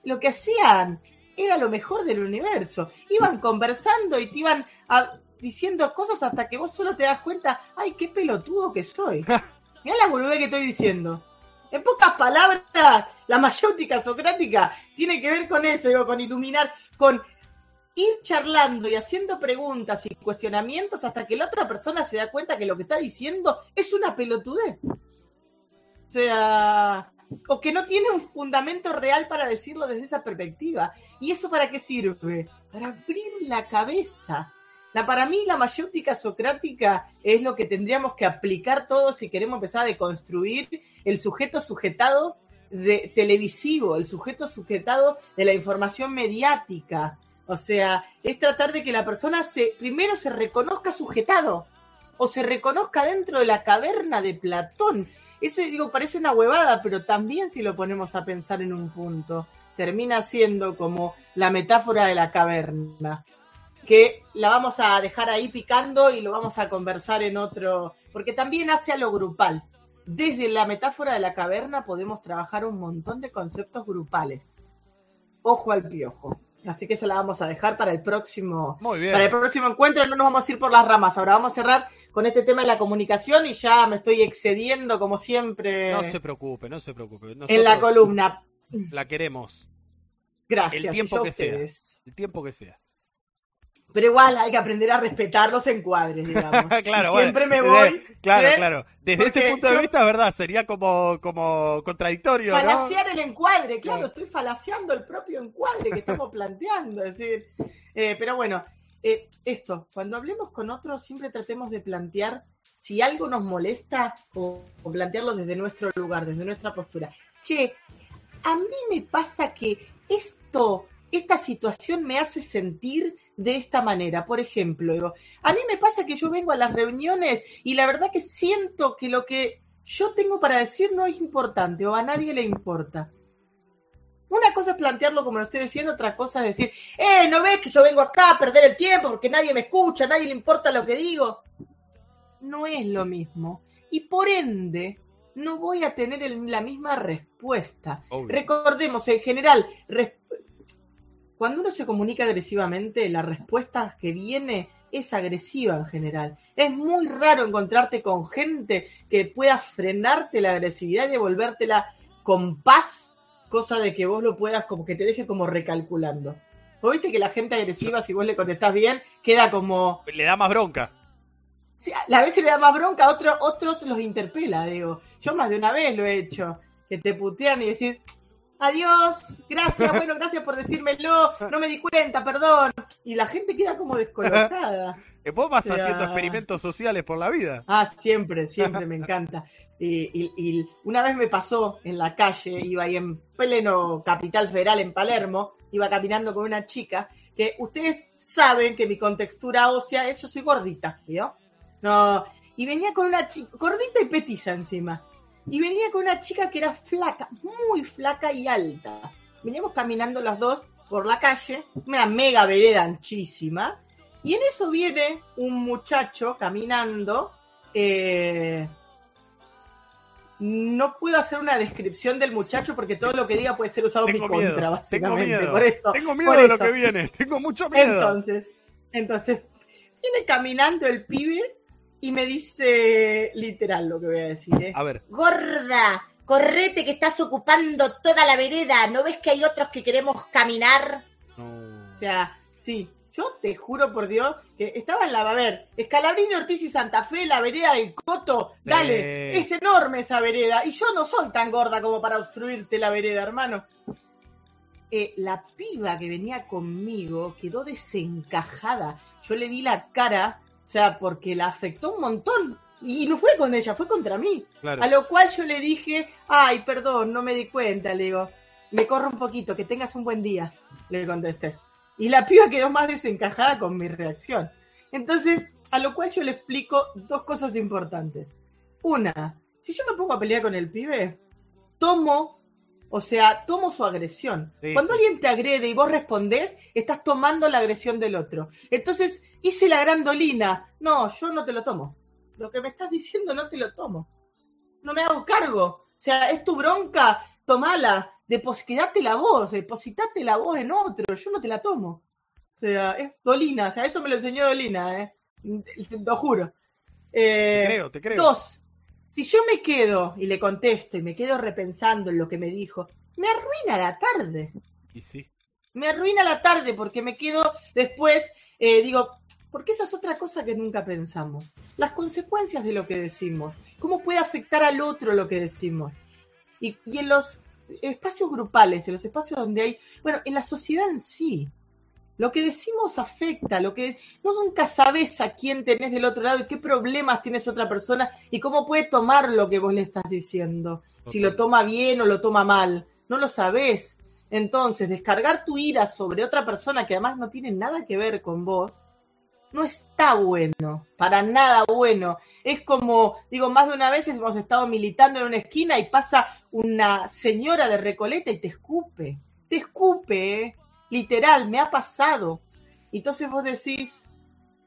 Lo que hacían era lo mejor del universo. Iban conversando y te iban diciendo cosas hasta que vos solo te das cuenta, ay, qué pelotudo que soy. Mira la boludez que estoy diciendo. En pocas palabras, la mayéutica socrática tiene que ver con eso, digo, con iluminar, con ir charlando y haciendo preguntas y cuestionamientos hasta que la otra persona se da cuenta que lo que está diciendo es una pelotudez. O sea, o que no tiene un fundamento real para decirlo desde esa perspectiva. ¿Y eso para qué sirve? Para abrir la cabeza. La, para mí la mayéutica socrática es lo que tendríamos que aplicar todos si queremos empezar a deconstruir el sujeto sujetado de, televisivo, el sujeto sujetado de la información mediática. O sea, es tratar de que la persona se, primero se reconozca sujetado o se reconozca dentro de la caverna de Platón ese, digo, parece una huevada, pero también si lo ponemos a pensar en un punto, termina siendo como la metáfora de la caverna, que la vamos a dejar ahí picando y lo vamos a conversar en otro, porque también hace a lo grupal. Desde la metáfora de la caverna podemos trabajar un montón de conceptos grupales. Ojo al piojo. Así que se la vamos a dejar para el próximo, para el próximo encuentro. No nos vamos a ir por las ramas. Ahora vamos a cerrar con este tema de la comunicación y ya me estoy excediendo como siempre. No se preocupe, no se preocupe. en la columna. La queremos. Gracias. El tiempo que sea. El tiempo que sea. Pero igual hay que aprender a respetar los encuadres, digamos. claro, siempre me voy. claro, claro. Desde ese punto de vista, ¿verdad? Sería como, como contradictorio. Falaciar el encuadre, claro, estoy falaciando el propio encuadre que estamos planteando. Es decir, eh, pero bueno, eh, esto, cuando hablemos con otros, siempre tratemos de plantear si algo nos molesta o, o plantearlo desde nuestro lugar, desde nuestra postura. Che, a mí me pasa que esto esta situación me hace sentir de esta manera. Por ejemplo, a mí me pasa que yo vengo a las reuniones y la verdad que siento que lo que yo tengo para decir no es importante o a nadie le importa. Una cosa es plantearlo como lo estoy diciendo, otra cosa es decir, eh, ¿no ves que yo vengo acá a perder el tiempo porque nadie me escucha, a nadie le importa lo que digo? No es lo mismo. Y por ende, no voy a tener la misma respuesta. Recordemos, en general, cuando uno se comunica agresivamente, la respuesta que viene es agresiva en general. Es muy raro encontrarte con gente que pueda frenarte la agresividad y devolvértela con paz, cosa de que vos lo puedas como que te deje como recalculando. ¿Vos viste que la gente agresiva, si vos le contestás bien, queda como... Le da más bronca. Sí, a veces le da más bronca, a otros, otros los interpela, digo. Yo más de una vez lo he hecho, que te putean y decís, adiós, gracias, bueno, gracias por decírmelo, no me di cuenta, perdón. Y la gente queda como descolocada. Vos vas haciendo experimentos sociales por la vida. Ah, siempre, siempre, me encanta. Y, una vez me pasó en la calle, iba ahí en pleno Capital Federal en Palermo, iba caminando con una chica que ustedes saben que mi contextura ósea es yo soy gordita, ¿vio? No, y venía con una chica, gordita y petiza encima y venía con una chica que era flaca, muy flaca y alta. Veníamos caminando las dos por la calle, una mega vereda anchísima, y en eso viene un muchacho caminando. Eh, no puedo hacer una descripción del muchacho porque todo lo que diga puede ser usado en mi contra, básicamente. Tengo miedo, por eso, tengo miedo de lo que viene, tengo mucho miedo. Entonces, entonces, viene caminando el pibe y me dice literal lo que voy a decir. ¿eh? A ver. Gorda, correte que estás ocupando toda la vereda. ¿No ves que hay otros que queremos caminar? O sea, sí. Yo te juro por Dios que estaba en la. A ver, Escalabrini, Ortiz y Santa Fe, la vereda del Coto. Dale, es enorme esa vereda. Y yo no soy tan gorda como para obstruirte la vereda, hermano. eh, la piba que venía conmigo quedó desencajada. Yo le vi la cara, o sea, porque la afectó un montón. Y no fue con ella, fue contra mí. A lo cual yo le dije, ay, perdón, no me di cuenta, le digo, me corro un poquito, que tengas un buen día, le contesté. Y la piba quedó más desencajada con mi reacción. Entonces, a lo cual yo le explico dos cosas importantes. Una, si yo me pongo a pelear con el pibe, tomo, o sea, tomo su agresión. Cuando alguien te agrede y vos respondés, estás tomando la agresión del otro. Entonces, hice la gran dolina. No, yo no te lo tomo. Lo que me estás diciendo no te lo tomo. No me hago cargo. O sea, es tu bronca, tomala depositate la voz, depositate la voz en otro, yo no te la tomo. O sea, es Dolina, o sea, eso me lo enseñó Dolina, ¿eh? Lo juro. Eh, te creo, te creo. Dos, si yo me quedo y le contesto y me quedo repensando en lo que me dijo, me arruina la tarde. Y sí. Me arruina la tarde porque me quedo después, eh, digo, porque esa es otra cosa que nunca pensamos. Las consecuencias de lo que decimos. ¿Cómo puede afectar al otro lo que decimos? Y, y en los espacios grupales, en los espacios donde hay, bueno, en la sociedad en sí. Lo que decimos afecta, lo que no nunca sabes a quién tenés del otro lado y qué problemas tienes otra persona y cómo puede tomar lo que vos le estás diciendo. Si lo toma bien o lo toma mal, no lo sabés. Entonces, descargar tu ira sobre otra persona que además no tiene nada que ver con vos, no está bueno, para nada bueno. Es como, digo, más de una vez hemos estado militando en una esquina y pasa una señora de Recoleta y te escupe, te escupe, ¿eh? Literal, me ha pasado. Entonces vos decís,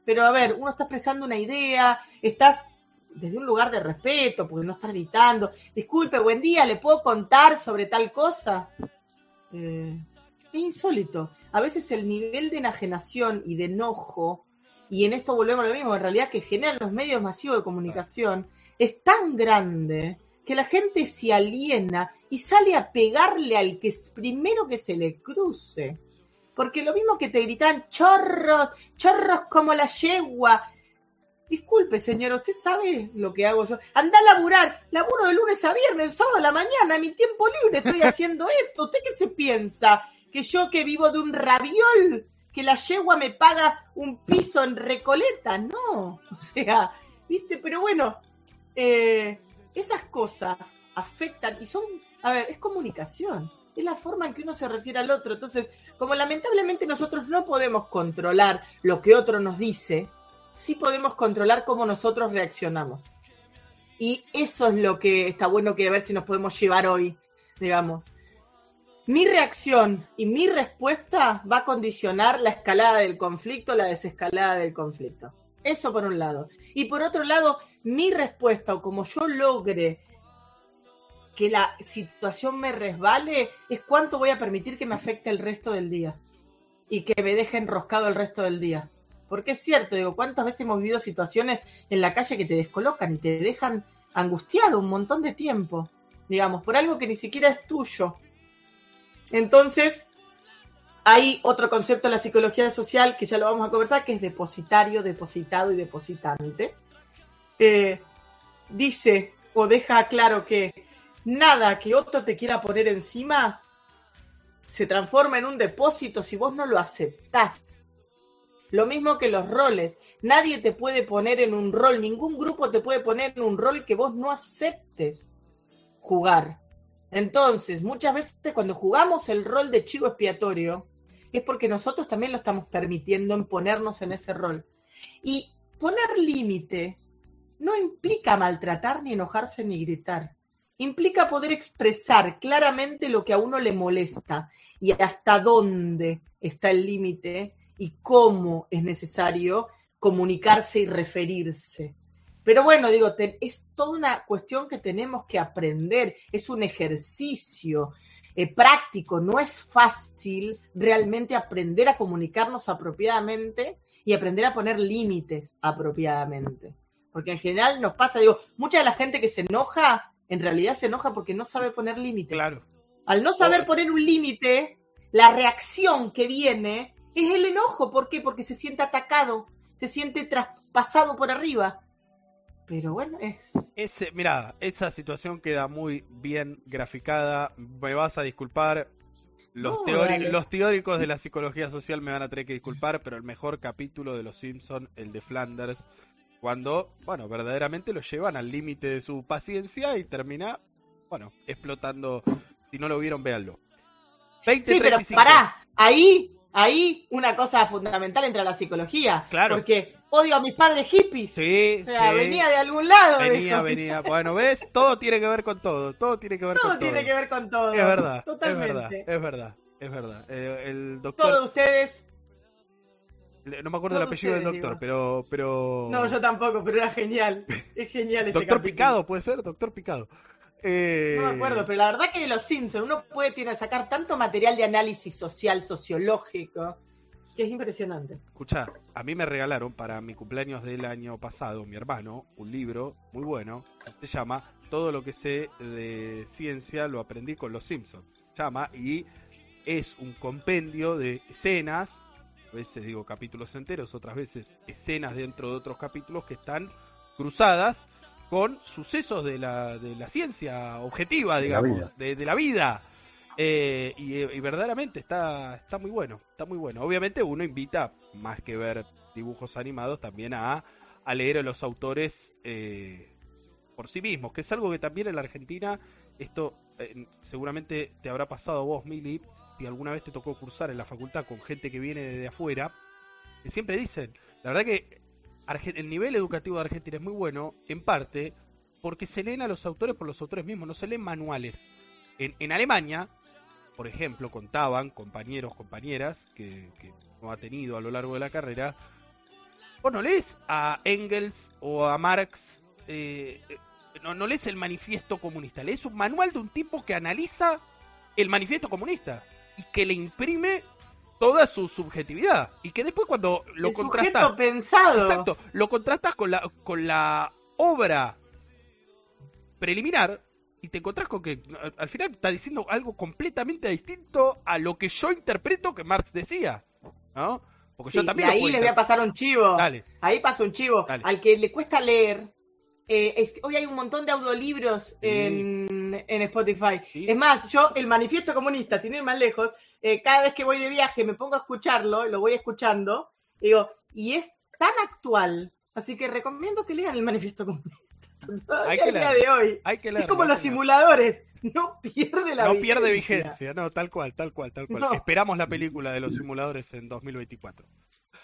pero a ver, uno está expresando una idea, estás desde un lugar de respeto, porque no estás gritando, disculpe, buen día, ¿le puedo contar sobre tal cosa? Eh, insólito. A veces el nivel de enajenación y de enojo y en esto volvemos a lo mismo, en realidad que generan los medios masivos de comunicación, es tan grande que la gente se aliena y sale a pegarle al que es primero que se le cruce. Porque lo mismo que te gritan chorros, chorros como la yegua. Disculpe, señor, usted sabe lo que hago yo. Anda a laburar, laburo de lunes a viernes, sábado a la mañana, mi tiempo libre estoy haciendo esto. ¿Usted qué se piensa? Que yo que vivo de un raviol que la yegua me paga un piso en Recoleta, no, o sea, viste, pero bueno, eh, esas cosas afectan y son, a ver, es comunicación, es la forma en que uno se refiere al otro, entonces, como lamentablemente nosotros no podemos controlar lo que otro nos dice, sí podemos controlar cómo nosotros reaccionamos. Y eso es lo que está bueno que ver si nos podemos llevar hoy, digamos mi reacción y mi respuesta va a condicionar la escalada del conflicto, la desescalada del conflicto. Eso por un lado. Y por otro lado, mi respuesta o como yo logre que la situación me resbale es cuánto voy a permitir que me afecte el resto del día y que me deje enroscado el resto del día. Porque es cierto, digo, ¿cuántas veces hemos vivido situaciones en la calle que te descolocan y te dejan angustiado un montón de tiempo? Digamos, por algo que ni siquiera es tuyo entonces, hay otro concepto en la psicología social que ya lo vamos a conversar, que es depositario, depositado y depositante. Eh, dice o deja claro que nada que otro te quiera poner encima se transforma en un depósito si vos no lo aceptás. Lo mismo que los roles. Nadie te puede poner en un rol, ningún grupo te puede poner en un rol que vos no aceptes jugar. Entonces, muchas veces cuando jugamos el rol de chivo expiatorio, es porque nosotros también lo estamos permitiendo en ponernos en ese rol. Y poner límite no implica maltratar, ni enojarse, ni gritar. Implica poder expresar claramente lo que a uno le molesta y hasta dónde está el límite y cómo es necesario comunicarse y referirse. Pero bueno, digo, es toda una cuestión que tenemos que aprender, es un ejercicio eh, práctico, no es fácil realmente aprender a comunicarnos apropiadamente y aprender a poner límites apropiadamente. Porque en general nos pasa, digo, mucha de la gente que se enoja, en realidad se enoja porque no sabe poner límites. Claro. Al no saber poner un límite, la reacción que viene es el enojo. ¿Por qué? Porque se siente atacado, se siente traspasado por arriba. Pero bueno, es. Ese, mira, esa situación queda muy bien graficada. Me vas a disculpar. Los, No, los teóricos de la psicología social me van a tener que disculpar, pero el mejor capítulo de Los Simpson, el de Flanders, cuando, bueno, verdaderamente lo llevan al límite de su paciencia y termina, bueno, explotando. Si no lo vieron, véanlo. 20, Sí, pero 35. pará, ahí, ahí una cosa fundamental entra la psicología. Claro. Porque odio a mis padres hippies. Sí, O sea, sí. venía de algún lado. Venía, dijo. venía. Bueno, ¿ves? Todo tiene que ver con todo. Todo tiene que ver Todo con todo. tiene que ver con todo. Es verdad, Totalmente. es verdad, es verdad, es verdad. Eh, el doctor, Todos ustedes. No me acuerdo el apellido del doctor, digo. pero, pero. No, yo tampoco, pero era genial. Es genial ese Doctor capítulo. Picado, puede ser, Doctor Picado. Eh, No me acuerdo, pero la verdad que de los Simpsons uno puede tiene, sacar tanto material de análisis social, sociológico, que es impresionante. Escuchá, a mí me regalaron para mi cumpleaños del año pasado, mi hermano, un libro muy bueno, que se llama Todo lo que sé de ciencia lo aprendí con los Simpsons. Llama y es un compendio de escenas, veces digo capítulos enteros, otras veces escenas dentro de otros capítulos que están cruzadas con sucesos de la, de la ciencia objetiva, digamos, de, de la vida. Eh, y, y verdaderamente está, está muy bueno, está muy bueno. Obviamente uno invita, más que ver dibujos animados, también a, a leer a los autores eh, por sí mismos, que es algo que también en la Argentina, esto eh, seguramente te habrá pasado a vos, Mili, si alguna vez te tocó cursar en la facultad con gente que viene de afuera, que siempre dicen, la verdad que el nivel educativo de Argentina es muy bueno, en parte, porque se leen a los autores por los autores mismos, no se leen manuales. En, en Alemania, por ejemplo, contaban compañeros, compañeras que, que no ha tenido a lo largo de la carrera, vos no lees a Engels o a Marx, eh, eh, no, no lees el manifiesto comunista, lees un manual de un tipo que analiza el manifiesto comunista y que le imprime toda su subjetividad y que después cuando lo el contrastas pensado. Exacto, lo contrastas con la, con la obra preliminar y te encontrás con que al- al final está diciendo algo completamente distinto a lo que yo interpreto que Marx decía, ¿no? Porque Sí, yo también y ahí le voy a pasar un chivo. Dale. Ahí pasa un chivo. Dale. Al que le cuesta leer, eh, es- hoy hay un montón de audiolibros en, en Spotify. Sí. Es más, yo, el manifiesto comunista, sin ir más lejos, eh, cada vez que voy de viaje me pongo a escucharlo, lo voy escuchando, digo, y es tan actual. Así que recomiendo que lean el manifiesto comunista. Hay que de hoy. Hay que Es leerlo, como hay los simuladores. No pierde la No pierde vigencia, no, tal cual, tal cual, tal cual. No. Esperamos la película de los simuladores en 2024.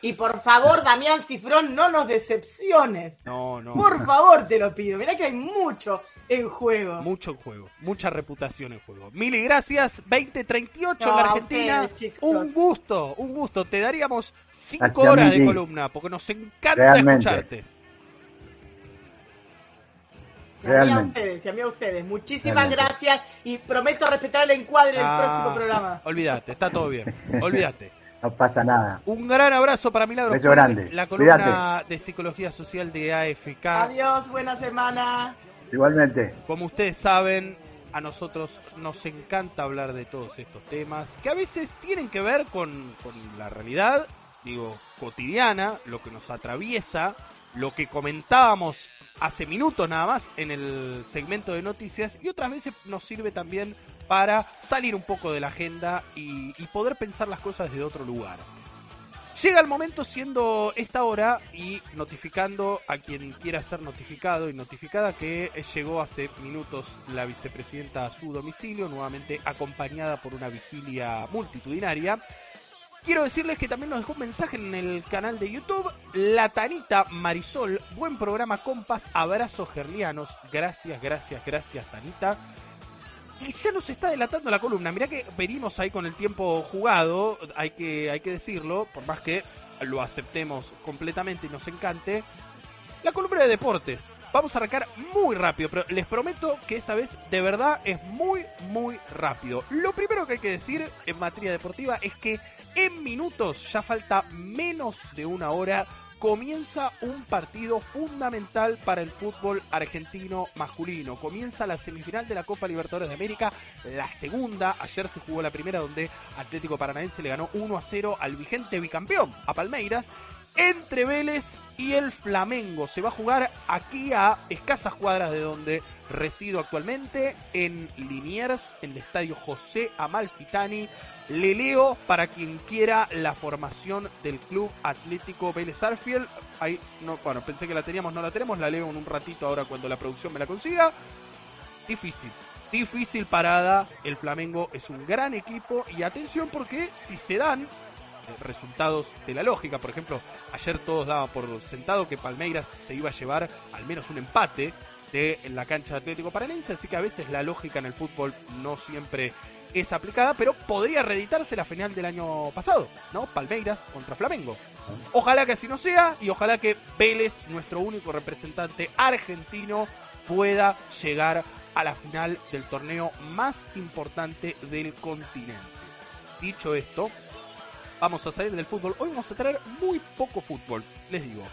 Y por favor, Damián Cifrón, no nos decepciones. No, no. Por favor, te lo pido. Mirá que hay mucho en juego. Mucho en juego, mucha reputación en juego. Mil y gracias, 2038 en No, la a Argentina. ustedes, un gusto, un gusto. Te daríamos cinco Gracias, horas de Mili. columna, porque nos encanta Realmente. escucharte. Y a mí a Realmente. ustedes, y a mí a ustedes. Muchísimas Realmente. gracias y prometo respetar el encuadre del Ah, próximo programa. Olvídate, está todo bien. Olvídate. No pasa nada. Un gran abrazo para Milagros. Beso grande. La columna Cuídate. de psicología social de AFK. Adiós, buena semana. Igualmente. Como ustedes saben, a nosotros nos encanta hablar de todos estos temas que a veces tienen que ver con, con la realidad, digo, cotidiana, lo que nos atraviesa, lo que comentábamos hace minutos nada más en el segmento de noticias y otras veces nos sirve también para salir un poco de la agenda y, poder pensar las cosas desde otro lugar. Llega el momento siendo esta hora y notificando a quien quiera ser notificado y notificada que llegó hace minutos la vicepresidenta a su domicilio, nuevamente acompañada por una vigilia multitudinaria. Quiero decirles que también nos dejó un mensaje en el canal de YouTube. La Tanita Marisol, buen programa, compas, abrazos gerlianos. Gracias, gracias, gracias, Tanita. Y ya nos está delatando la columna. Mirá que venimos ahí con el tiempo jugado, hay que, hay que decirlo, por más que lo aceptemos completamente y nos encante. La columna de deportes. Vamos a arrancar muy rápido, pero les prometo que esta vez de verdad es muy, muy rápido. Lo primero que hay que decir en materia deportiva es que en minutos, ya falta menos de una hora, comienza un partido fundamental para el fútbol argentino masculino. Comienza la semifinal de la Copa Libertadores de América, la segunda. Ayer se jugó la primera donde Atlético Paranaense le ganó 1 a 0 al vigente bicampeón, a Palmeiras. Entre Vélez y el Flamengo. Se va a jugar aquí a escasas cuadras de donde resido actualmente, en Liniers, en el estadio José Amalfitani. Le leo para quien quiera la formación del Club Atlético Vélez Arfield. Ahí, no, bueno, pensé que la teníamos, no la tenemos, la leo en un ratito ahora cuando la producción me la consiga. Difícil, difícil parada. El Flamengo es un gran equipo y atención porque si se dan resultados de la lógica. Por ejemplo, ayer todos daban por sentado que Palmeiras se iba a llevar al menos un empate de la cancha de Atlético Paranense, así que a veces la lógica en el fútbol no siempre es aplicada, pero podría reeditarse la final del año pasado, ¿no? Palmeiras contra Flamengo. Ojalá que así no sea y ojalá que Vélez, nuestro único representante argentino, pueda llegar a la final del torneo más importante del continente. Dicho esto, vamos a salir del fútbol. Hoy vamos a traer muy poco fútbol, les digo.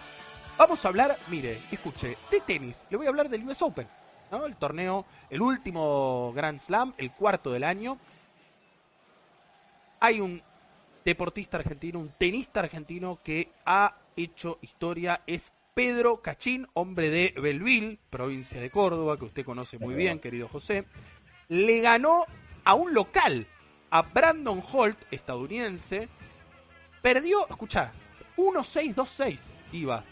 Vamos a hablar, mire, escuche, de tenis. Le voy a hablar del US Open, ¿no? El torneo, el último Grand Slam, el cuarto del año. Hay un deportista argentino, un tenista argentino que ha hecho historia, es Pedro Cachín, hombre de Belville, provincia de Córdoba, que usted conoce muy bien, querido José. Le ganó a un local, a Brandon Holt, estadounidense, Perdió, escucha, 1-6-2-6 iba.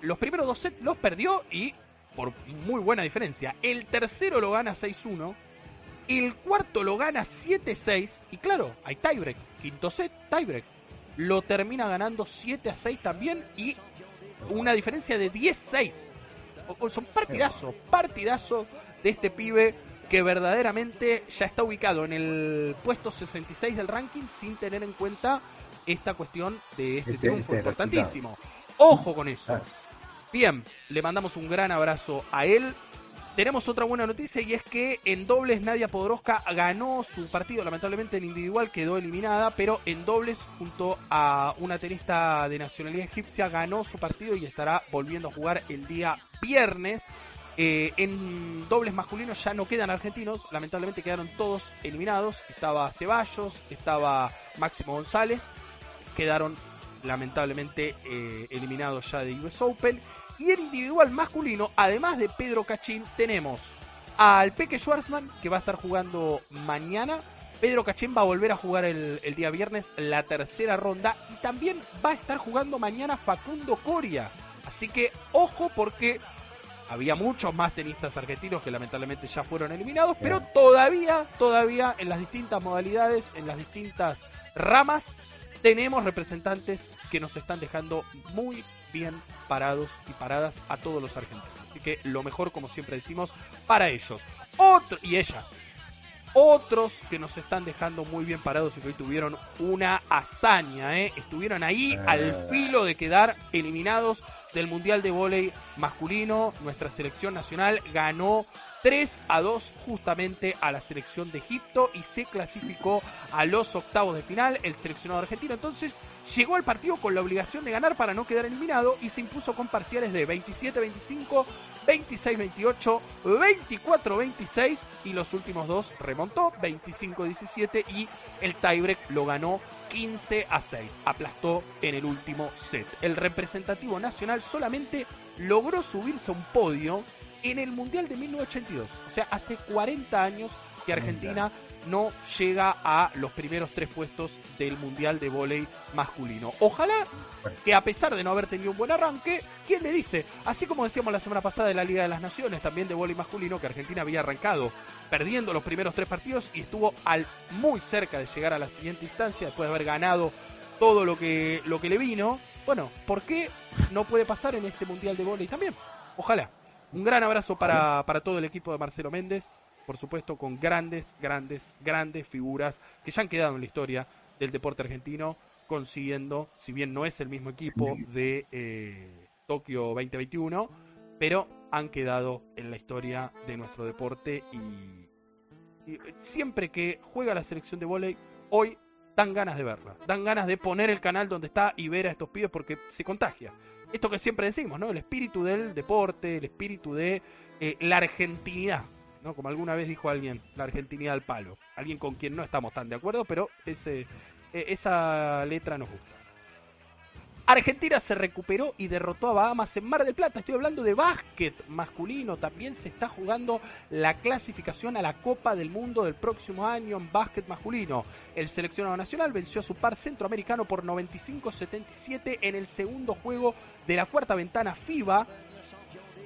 Los primeros dos sets los perdió y por muy buena diferencia. El tercero lo gana 6-1. El cuarto lo gana 7-6. Y claro, hay tiebreak. Quinto set, tiebreak. Lo termina ganando 7-6 también y una diferencia de 10-6. Son partidazo, partidazo de este pibe que verdaderamente ya está ubicado en el puesto 66 del ranking sin tener en cuenta esta cuestión de este triunfo importantísimo. Ojo con eso. Bien, le mandamos un gran abrazo a él. Tenemos otra buena noticia y es que en dobles Nadia Podoroska ganó su partido. Lamentablemente en individual quedó eliminada, pero en dobles junto a una tenista de nacionalidad egipcia ganó su partido y estará volviendo a jugar el día viernes. Eh, en dobles masculinos ya no quedan argentinos, lamentablemente quedaron todos eliminados. Estaba Ceballos, estaba Máximo González quedaron lamentablemente eh, eliminados ya de US Open. Y el individual masculino, además de Pedro Cachín, tenemos al Peque Schwarzman, que va a estar jugando mañana. Pedro Cachín va a volver a jugar el, el, día viernes la tercera ronda. Y también va a estar jugando mañana Facundo Coria. Así que ojo porque había muchos más tenistas argentinos que lamentablemente ya fueron eliminados. Pero todavía, todavía en las distintas modalidades, en las distintas ramas, tenemos representantes que nos están dejando muy bien parados y paradas a todos los argentinos. Así que lo mejor, como siempre decimos, para ellos. Otro, y ellas. Otros que nos están dejando muy bien parados y que hoy tuvieron una hazaña, ¿eh? estuvieron ahí eh. al filo de quedar eliminados del Mundial de Vóley masculino. Nuestra selección nacional ganó 3 a 2 justamente a la selección de Egipto y se clasificó a los octavos de final el seleccionado argentino. Entonces llegó al partido con la obligación de ganar para no quedar eliminado y se impuso con parciales de 27-25, 26-28, 24-26 y los últimos dos remontó 25-17 y el tiebreak lo ganó 15 a 6. Aplastó en el último set. El representativo nacional solamente logró subirse a un podio en el Mundial de 1982. O sea, hace 40 años que Argentina no llega a los primeros tres puestos del Mundial de Voley masculino. Ojalá que a pesar de no haber tenido un buen arranque, ¿quién le dice? Así como decíamos la semana pasada de la Liga de las Naciones, también de Voley masculino, que Argentina había arrancado perdiendo los primeros tres partidos y estuvo al muy cerca de llegar a la siguiente instancia después de haber ganado todo lo que, lo que le vino. Bueno, ¿por qué no puede pasar en este Mundial de Voley también? Ojalá. Un gran abrazo para, para todo el equipo de Marcelo Méndez, por supuesto con grandes, grandes, grandes figuras que ya han quedado en la historia del deporte argentino, consiguiendo, si bien no es el mismo equipo de eh, Tokio 2021, pero han quedado en la historia de nuestro deporte y, y siempre que juega la selección de vóley, hoy dan ganas de verla, dan ganas de poner el canal donde está y ver a estos pibes porque se contagia esto que siempre decimos, ¿no? El espíritu del deporte, el espíritu de eh, la argentinidad, ¿no? Como alguna vez dijo alguien, la argentinidad al palo. Alguien con quien no estamos tan de acuerdo, pero ese, eh, esa letra nos gusta. Argentina se recuperó y derrotó a Bahamas en Mar del Plata. Estoy hablando de básquet masculino. También se está jugando la clasificación a la Copa del Mundo del próximo año en básquet masculino. El seleccionado nacional venció a su par centroamericano por 95-77 en el segundo juego de la cuarta ventana FIBA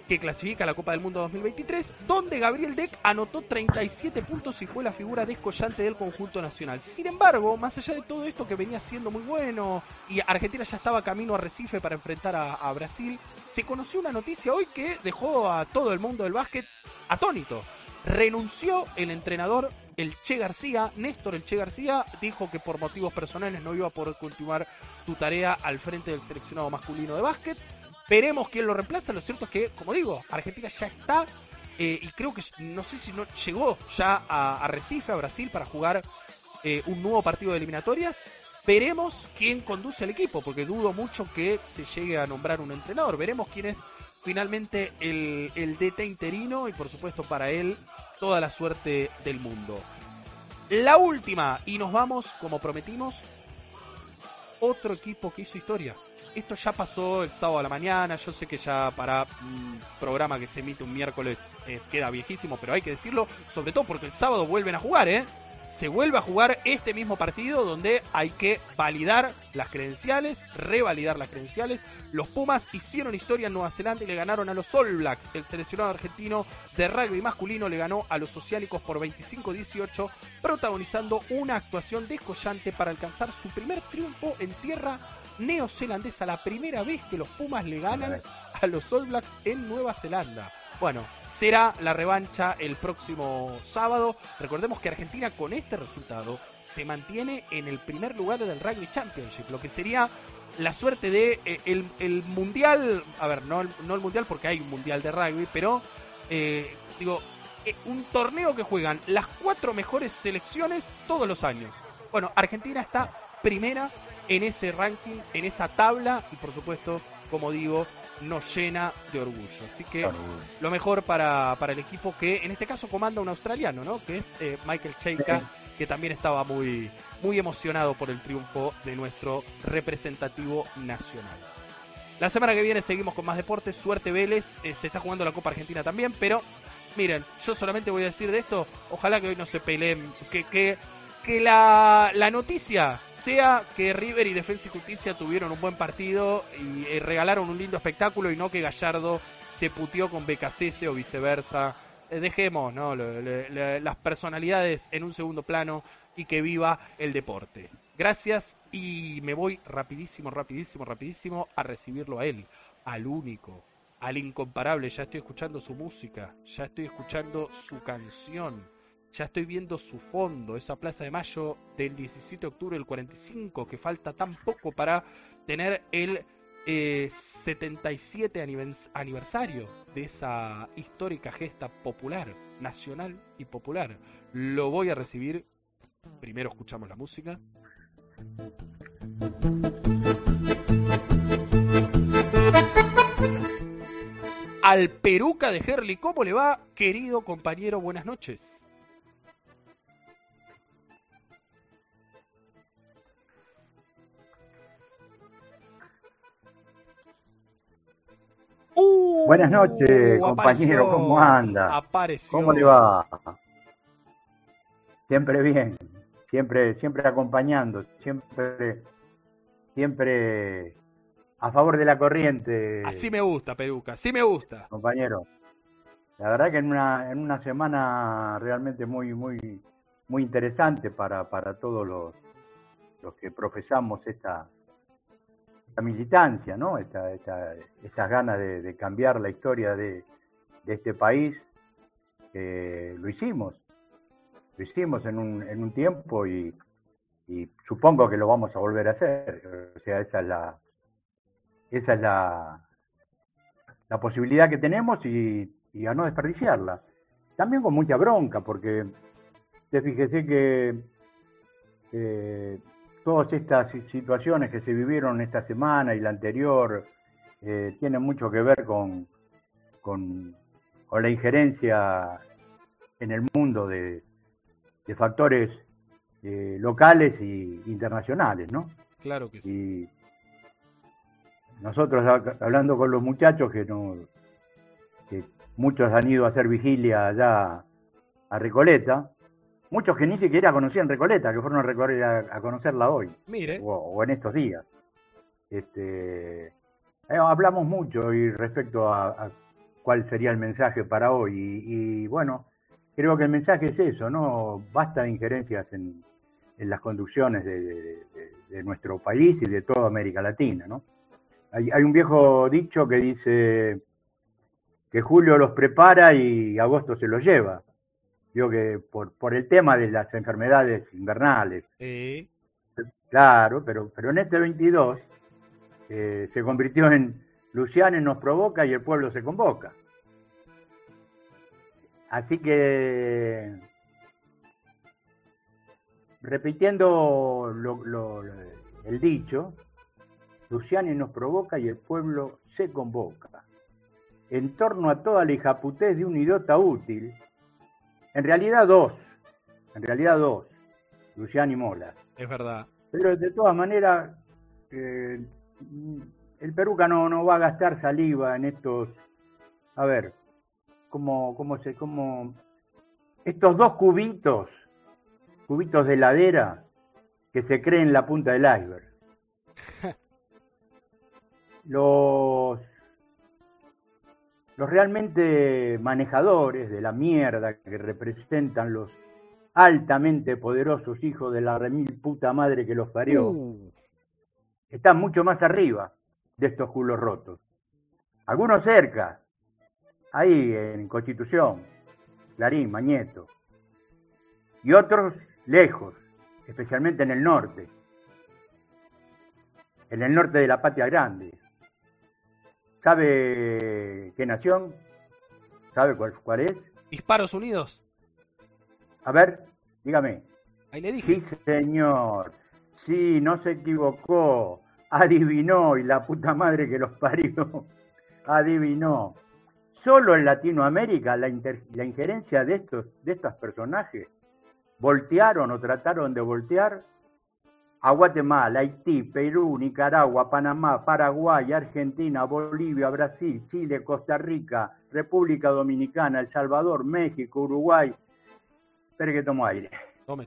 que clasifica a la Copa del Mundo 2023, donde Gabriel Deck anotó 37 puntos y fue la figura descollante del conjunto nacional. Sin embargo, más allá de todo esto que venía siendo muy bueno y Argentina ya estaba camino a Recife para enfrentar a, Brasil, se conoció una noticia hoy que dejó a todo el mundo del básquet atónito. Renunció el entrenador el Che García, Néstor el Che García, dijo que por motivos personales no iba a poder continuar su tarea al frente del seleccionado masculino de básquet Veremos quién lo reemplaza. Lo cierto es que, como digo, Argentina ya está eh, y creo que no sé si no llegó ya a, Recife, a Brasil, para jugar eh, un nuevo partido de eliminatorias. Veremos quién conduce al equipo, porque dudo mucho que se llegue a nombrar un entrenador. Veremos quién es finalmente el, el DT interino y por supuesto para él toda la suerte del mundo. La última, y nos vamos, como prometimos, otro equipo que hizo historia esto ya pasó el sábado a la mañana. Yo sé que ya para un programa que se emite un miércoles eh, queda viejísimo, pero hay que decirlo, sobre todo porque el sábado vuelven a jugar, ¿eh? Se vuelve a jugar este mismo partido donde hay que validar las credenciales, revalidar las credenciales. Los Pumas hicieron historia en Nueva Zelanda y le ganaron a los All Blacks. El seleccionado argentino de rugby masculino le ganó a los Oceánicos por 25-18, protagonizando una actuación descollante para alcanzar su primer triunfo en tierra neozelandesa, la primera vez que los Pumas le ganan a los All Blacks en Nueva Zelanda. Bueno, será la revancha el próximo sábado. Recordemos que Argentina con este resultado se mantiene en el primer lugar del Rugby Championship, lo que sería la suerte de eh, el, mundial, a ver, no, no el mundial porque hay un mundial de rugby, pero eh, digo, eh, un torneo que juegan las cuatro mejores selecciones todos los años. Bueno, Argentina está primera en ese ranking, en esa tabla y por supuesto, como digo, nos llena de orgullo. Así que lo mejor para, para, el equipo que en este caso comanda un australiano, ¿no? Que es eh, Michael Cheika, que también estaba muy, muy emocionado por el triunfo de nuestro representativo nacional. La semana que viene seguimos con más deportes. Suerte Vélez. Eh, se está jugando la Copa Argentina también. Pero miren, yo solamente voy a decir de esto. Ojalá que hoy no se peleen. Que, que, que la, la noticia sea que River y Defensa y Justicia tuvieron un buen partido y, eh, regalaron un lindo espectáculo y no que Gallardo se puteó con BKC o viceversa. Eh, dejemos ¿no? las personalidades en un segundo plano y que viva el deporte. Gracias y me voy rapidísimo, rapidísimo, rapidísimo a recibirlo a él, al único, al incomparable. Ya estoy escuchando su música, ya estoy escuchando su canción ya estoy viendo su fondo, esa Plaza de Mayo del 17 de octubre del 45, que falta tan poco para tener el 77 eh, aniversario de esa histórica gesta popular, nacional y popular. Lo voy a recibir. Primero escuchamos la música. Al Peruca de Herli, ¿cómo le va, querido compañero? Buenas noches. Uh, Buenas noches, compañero, ¿cómo anda? Apareció. ¿Cómo le va? Siempre bien, siempre, siempre acompañando, siempre, siempre a favor de la corriente. Así me gusta, Peruca, así me gusta. Compañero, la verdad que en una, en una semana realmente muy, muy, muy interesante para, para todos los, los que profesamos esta, esta militancia, ¿no? Esta, esta, estas ganas de, cambiar la historia de, este país, lo hicimos. Lo hicimos en un, en un tiempo y, supongo que lo vamos a volver a hacer. O sea, esa es la, esa es la, la posibilidad que tenemos y, a no desperdiciarla. También con mucha bronca, porque te fíjese que eh, todas estas situaciones que se vivieron esta semana y la anterior eh, tienen mucho que ver con, con, la injerencia en el mundo de, factores eh, locales e internacionales, ¿no? Claro que sí. nosotros hablando con los muchachos que no que muchos han ido a hacer vigilia allá a Recoleta, muchos que ni siquiera conocían Recoleta, que fueron a, recorrer, a, conocerla hoy, Mire. O, en estos días. Este, eh, hablamos mucho y respecto a, cuál sería el mensaje para hoy y, bueno, creo que el mensaje es eso, no basta de injerencias en, las conducciones de, nuestro país y de toda América Latina, ¿no? Hay, hay un viejo dicho que dice que julio los prepara y agosto se los lleva. Digo que por, por el tema de las enfermedades invernales. Sí. Claro, pero, pero en este 22 eh, se convirtió en Luciane nos provoca y el pueblo se convoca. Así que, repitiendo el dicho, Luciane nos provoca y el pueblo se convoca. En torno a toda la hijaputez de un idiota útil, en realidad dos, en realidad dos, Luciano y Mola. Es verdad. Pero de todas maneras, eh, el Peruca no, no va a gastar saliva en estos, a ver, como, como se, como estos dos cubitos, cubitos de ladera que se creen en la punta del iceberg. Los los realmente manejadores de la mierda que representan los altamente poderosos hijos de la remil puta madre que los parió, uh. están mucho más arriba de estos culos rotos. Algunos cerca, ahí en Constitución, Clarín, Mañeto, y otros lejos, especialmente en el norte, en el norte de la patria grande, ¿Sabe qué nación? ¿Sabe cuál, cuál es? Disparos Unidos. A ver, dígame. Ahí le dije. Sí, señor. Sí, no se equivocó. Adivinó y la puta madre que los parió. Adivinó. Solo en Latinoamérica la, la injerencia de estos, de estos personajes voltearon o trataron de voltear a Guatemala, Haití, Perú, Nicaragua, Panamá, Paraguay, Argentina, Bolivia, Brasil, Chile, Costa Rica, República Dominicana, El Salvador, México, Uruguay, espere que tomo aire,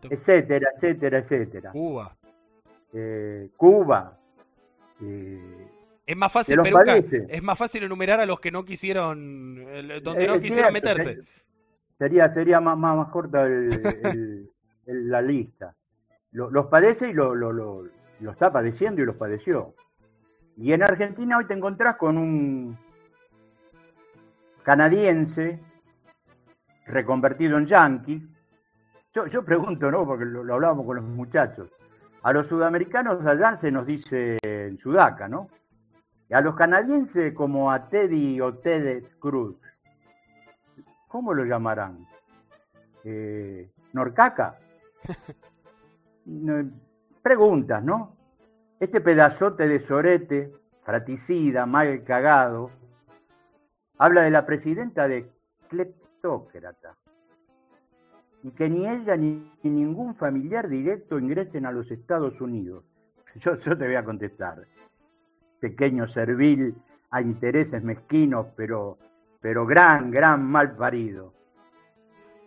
etcétera, etcétera, etcétera. Cuba. Eh, Cuba. Eh, es más fácil, es más fácil enumerar a los que no quisieron, donde no quisieron meterse. Sería, sería más, más, corta la lista los padece y lo, lo, está padeciendo y los padeció. Y en Argentina hoy te encontrás con un canadiense reconvertido en yanqui. Yo, yo pregunto, ¿no? Porque lo, hablábamos con los muchachos. A los sudamericanos allá se nos dice en Sudaca, ¿no? Y a los canadienses como a Teddy o Ted Cruz, ¿cómo lo llamarán? Eh, ¿Norcaca? preguntas, ¿no? Este pedazote de sorete, fraticida, mal cagado, habla de la presidenta de cleptócrata y que ni ella ni, ningún familiar directo ingresen a los Estados Unidos. Yo, yo te voy a contestar. Pequeño servil a intereses mezquinos, pero, pero gran, gran mal parido.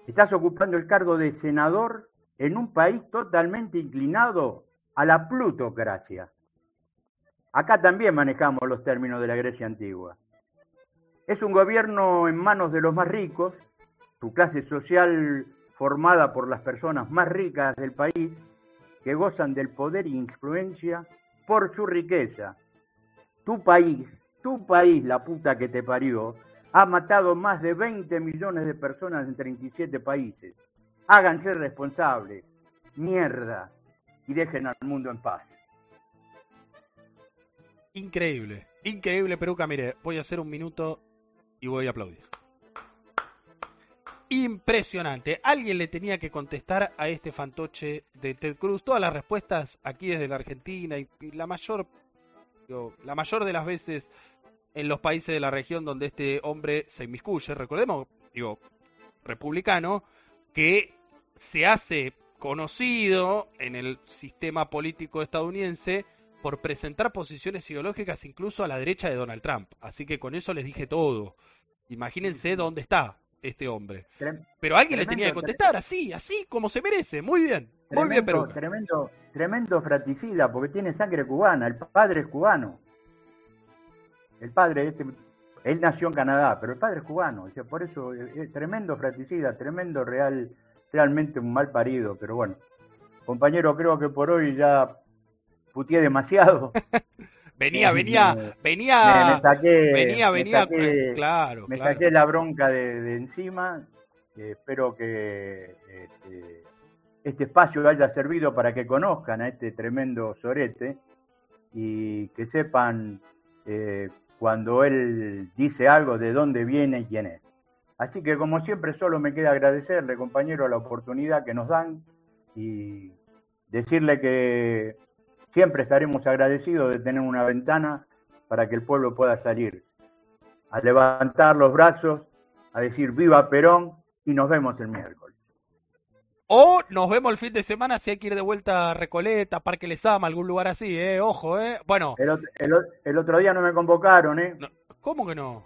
Estás ocupando el cargo de senador en un país totalmente inclinado a la plutocracia. Acá también manejamos los términos de la Grecia antigua. Es un gobierno en manos de los más ricos, su clase social formada por las personas más ricas del país, que gozan del poder e influencia por su riqueza. Tu país, tu país, la puta que te parió, ha matado más de 20 millones de personas en 37 países háganse responsables, mierda, y dejen al mundo en paz. Increíble, increíble Peruca. Mire, voy a hacer un minuto y voy a aplaudir. Impresionante. Alguien le tenía que contestar a este fantoche de Ted Cruz. Todas las respuestas aquí desde la Argentina y, la mayor, la mayor de las veces en los países de la región donde este hombre se inmiscuye. Recordemos, digo, republicano, que se hace conocido en el sistema político estadounidense por presentar posiciones ideológicas incluso a la derecha de Donald Trump. Así que con eso les dije todo. Imagínense dónde está este hombre. Pero alguien le tenía que contestar así, así como se merece. Muy bien, muy bien, pero Tremendo, tremendo fratricida, porque tiene sangre cubana. El padre es cubano. El padre, este, él nació en Canadá, pero el padre es cubano. O sea, por eso es, tremendo fratricida, tremendo real, realmente un mal parido. Pero bueno, compañero, creo que por hoy ya putié demasiado. venía, venía, venía, me, saqué, venía, venía, claro, me saqué la bronca de, encima. espero que este, este, espacio haya servido para que conozcan a este tremendo sorete y que sepan eh, cuando él dice algo de dónde viene y quién es. Así que como siempre solo me queda agradecerle, compañero, la oportunidad que nos dan y decirle que siempre estaremos agradecidos de tener una ventana para que el pueblo pueda salir a levantar los brazos, a decir viva Perón y nos vemos el miércoles. O nos vemos el fin de semana si hay que ir de vuelta a Recoleta, Parque Lesama, algún lugar así, ¿eh? Ojo, ¿eh? Bueno. El, otro día no me convocaron, ¿eh? ¿Cómo que no?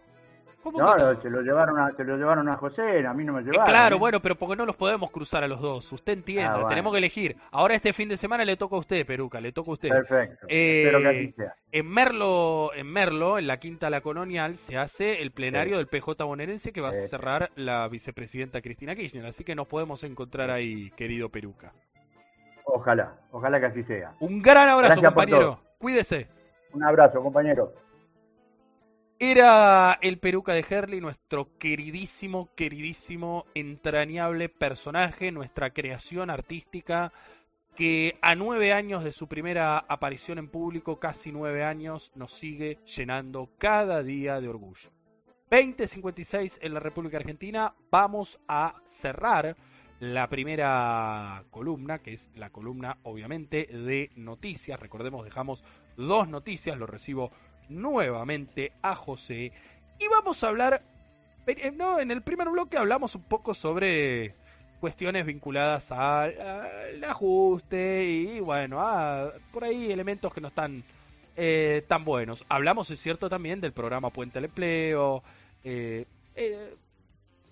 No, se lo llevaron a, se lo llevaron a José, a mí no me llevaron. claro, ¿eh? bueno, pero porque no los podemos cruzar a los dos. Usted entiende, ah, tenemos que elegir. Ahora este fin de semana le toca a usted, Peruca, le toca a usted. Perfecto. Eh, Espero que así sea. En Merlo, en Merlo, en la Quinta La Colonial, se hace el plenario del PJ bonaerense que va a cerrar la vicepresidenta Cristina Kirchner. Así que nos podemos encontrar ahí, querido Peruca. Ojalá, ojalá que así sea. Un gran abrazo, compañero. Cuídese. Un abrazo, compañero. Era el peruca de Herley, nuestro queridísimo, queridísimo, entrañable personaje, nuestra creación artística, que a nueve años de su primera aparición en público, casi nueve años, nos sigue llenando cada día de orgullo. 2056 en la República Argentina, vamos a cerrar la primera columna, que es la columna obviamente de noticias. Recordemos, dejamos dos noticias, lo recibo nuevamente a José y vamos a hablar, eh, no, en el primer bloque hablamos un poco sobre cuestiones vinculadas al, ajuste y bueno, a, por ahí elementos que no están eh, tan buenos. Hablamos, es cierto, también del programa Puente al Empleo, eh, eh,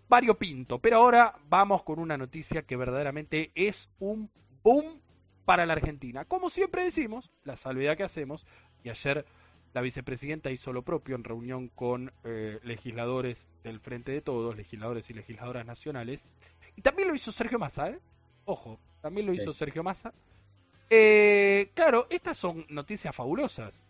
variopinto, pero ahora vamos con una noticia que verdaderamente es un boom para la Argentina. Como siempre decimos, la salvedad que hacemos, y ayer la vicepresidenta hizo lo propio en reunión con eh, legisladores del Frente de Todos, legisladores y legisladoras nacionales. Y también lo hizo Sergio Massa, ¿eh? Ojo, también lo hizo Sergio Massa. Eh, claro, estas son noticias fabulosas.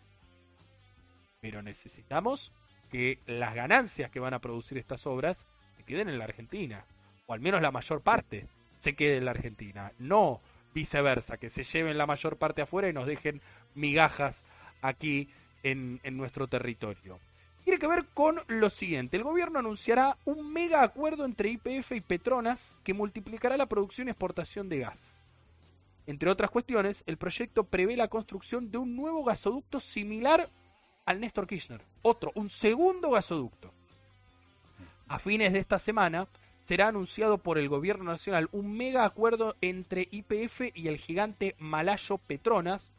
Pero necesitamos que las ganancias que van a producir estas obras se queden en la Argentina. O al menos la mayor parte se quede en la Argentina. No viceversa, que se lleven la mayor parte afuera y nos dejen migajas aquí en, nuestro territorio. Tiene que ver con lo siguiente. El gobierno anunciará un mega acuerdo entre IPF y Petronas que multiplicará la producción y exportación de gas. Entre otras cuestiones, el proyecto prevé la construcción de un nuevo gasoducto similar al Néstor Kirchner. Otro, un segundo gasoducto. A fines de esta semana será anunciado por el gobierno nacional un mega acuerdo entre IPF y el gigante malayo Petronas,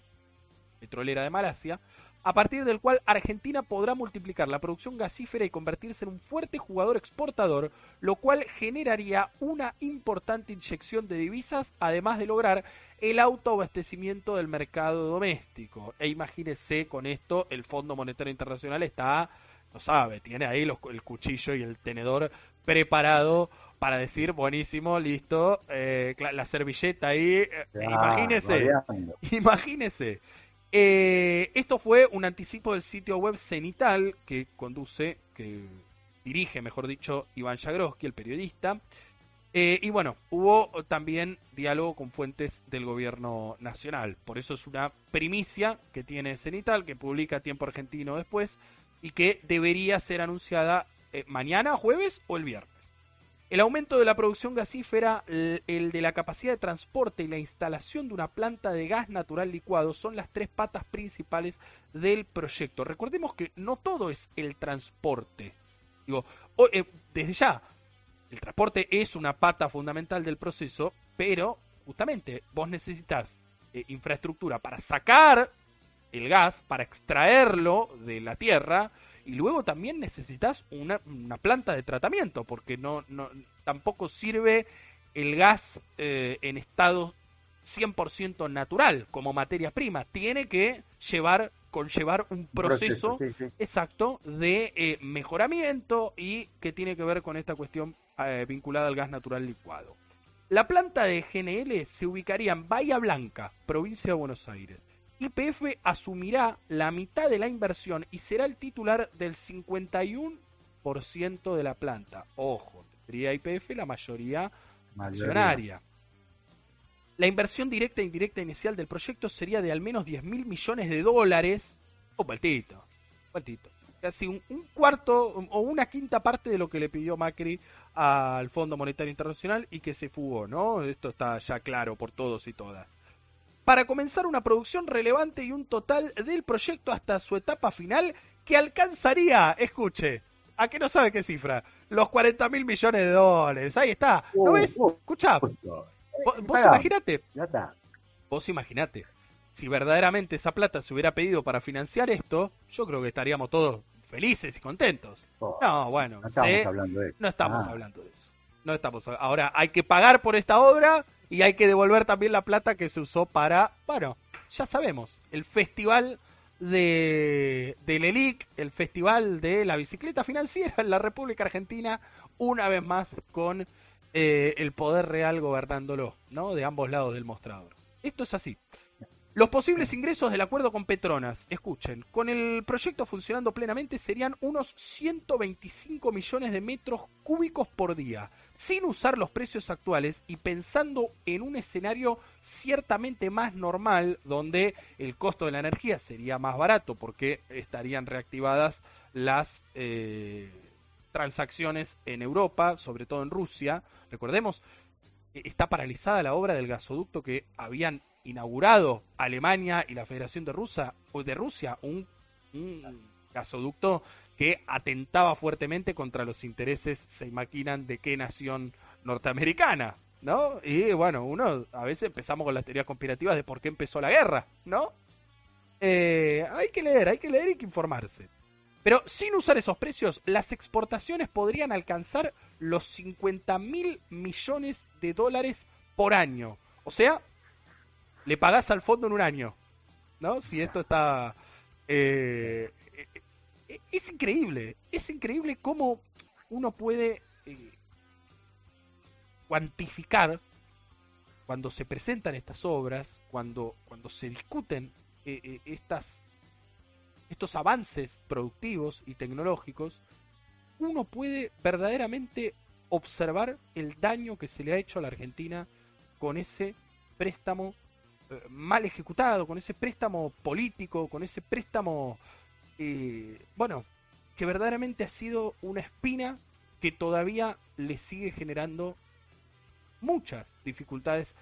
petrolera de Malasia, a partir del cual Argentina podrá multiplicar la producción gasífera y convertirse en un fuerte jugador exportador, lo cual generaría una importante inyección de divisas, además de lograr el autoabastecimiento del mercado doméstico. E imagínese con esto, el Fondo Monetario Internacional está, lo sabe, tiene ahí el cuchillo y el tenedor preparado para decir, buenísimo, listo, eh, la servilleta ahí, eh, imagínese, imagínese. Eh, esto fue un anticipo del sitio web Cenital que conduce, que dirige, mejor dicho, Iván Jagroski, el periodista. Eh, y bueno, hubo también diálogo con fuentes del gobierno nacional. Por eso es una primicia que tiene Cenital, que publica Tiempo Argentino después y que debería ser anunciada eh, mañana, jueves o el viernes. El aumento de la producción gasífera, el de la capacidad de transporte y la instalación de una planta de gas natural licuado son las tres patas principales del proyecto. Recordemos que no todo es el transporte. Digo, eh, desde ya, el transporte es una pata fundamental del proceso, pero justamente vos necesitas eh, infraestructura para sacar el gas, para extraerlo de la tierra, y luego también necesitas una, una planta de tratamiento, porque no, no tampoco sirve el gas eh, en estado 100% natural como materia prima. Tiene que llevar conllevar un proceso, exacto de eh, mejoramiento y que tiene que ver con esta cuestión eh, vinculada al gas natural licuado. La planta de GNL se ubicaría en Bahía Blanca, provincia de Buenos Aires. YPF asumirá la mitad de la inversión y será el titular del 51% de la planta. Ojo, tendría YPF la mayoría accionaria. La inversión directa e indirecta inicial del proyecto sería de al menos 10 mil millones de dólares. O vueltito, vueltito. Casi un, cuarto o una quinta parte de lo que le pidió Macri al Fondo Monetario Internacional y que se fugó, ¿no? Esto está ya claro por todos y todas. Para comenzar una producción relevante y un total del proyecto hasta su etapa final que alcanzaría, escuche, ¿a qué no sabe qué cifra? Los 40 mil millones de dólares. Ahí está. ¿No uh, ves? Uh, Escucha. Vos, imaginate. Vos imaginate. Si verdaderamente esa plata se hubiera pedido para financiar esto, yo creo que estaríamos todos felices y contentos. Oh, no, bueno, no estamos hablando de eso. No estamos ah. hablando de eso. No estamos Ahora hay que pagar por esta obra y hay que devolver también la plata que se usó para, bueno, ya sabemos, el festival de del ELIC, el festival de la bicicleta financiera en la República Argentina, una vez más con eh, el poder real gobernándolo, ¿no? De ambos lados del mostrador. Esto es así. Los posibles ingresos del acuerdo con Petronas, escuchen, con el proyecto funcionando plenamente serían unos 125 millones de metros cúbicos por día, sin usar los precios actuales y pensando en un escenario ciertamente más normal, donde el costo de la energía sería más barato porque estarían reactivadas las... Eh, transacciones en Europa, sobre todo en Rusia. Recordemos, e, está paralizada la obra del gasoducto que habían inaugurado Alemania y la Federación de, Rusia, de Rusia, un, gasoducto que atentaba fuertemente contra los intereses, se imaginan, de qué nación norteamericana, ¿no? Y bueno, uno a veces empezamos con las teorías conspirativas de por qué empezó la guerra, ¿no? Eh, hay que leer, hay que leer y que informarse. Pero sin usar esos precios, las exportaciones podrían alcanzar los 50 mil millones de dólares por año. O sea, le pagás al fondo en un año. ¿No? Si esto está... Eh, eh, es increíble. Es increíble cómo uno puede eh, cuantificar cuando se presentan estas obras, cuando, cuando se discuten estas estos avances productivos y tecnológicos, uno puede verdaderamente observar el daño que se le ha hecho a la Argentina con ese préstamo eh, mal ejecutado, con ese préstamo político, con ese préstamo, eh, bueno, que verdaderamente ha sido una espina que todavía le sigue generando muchas dificultades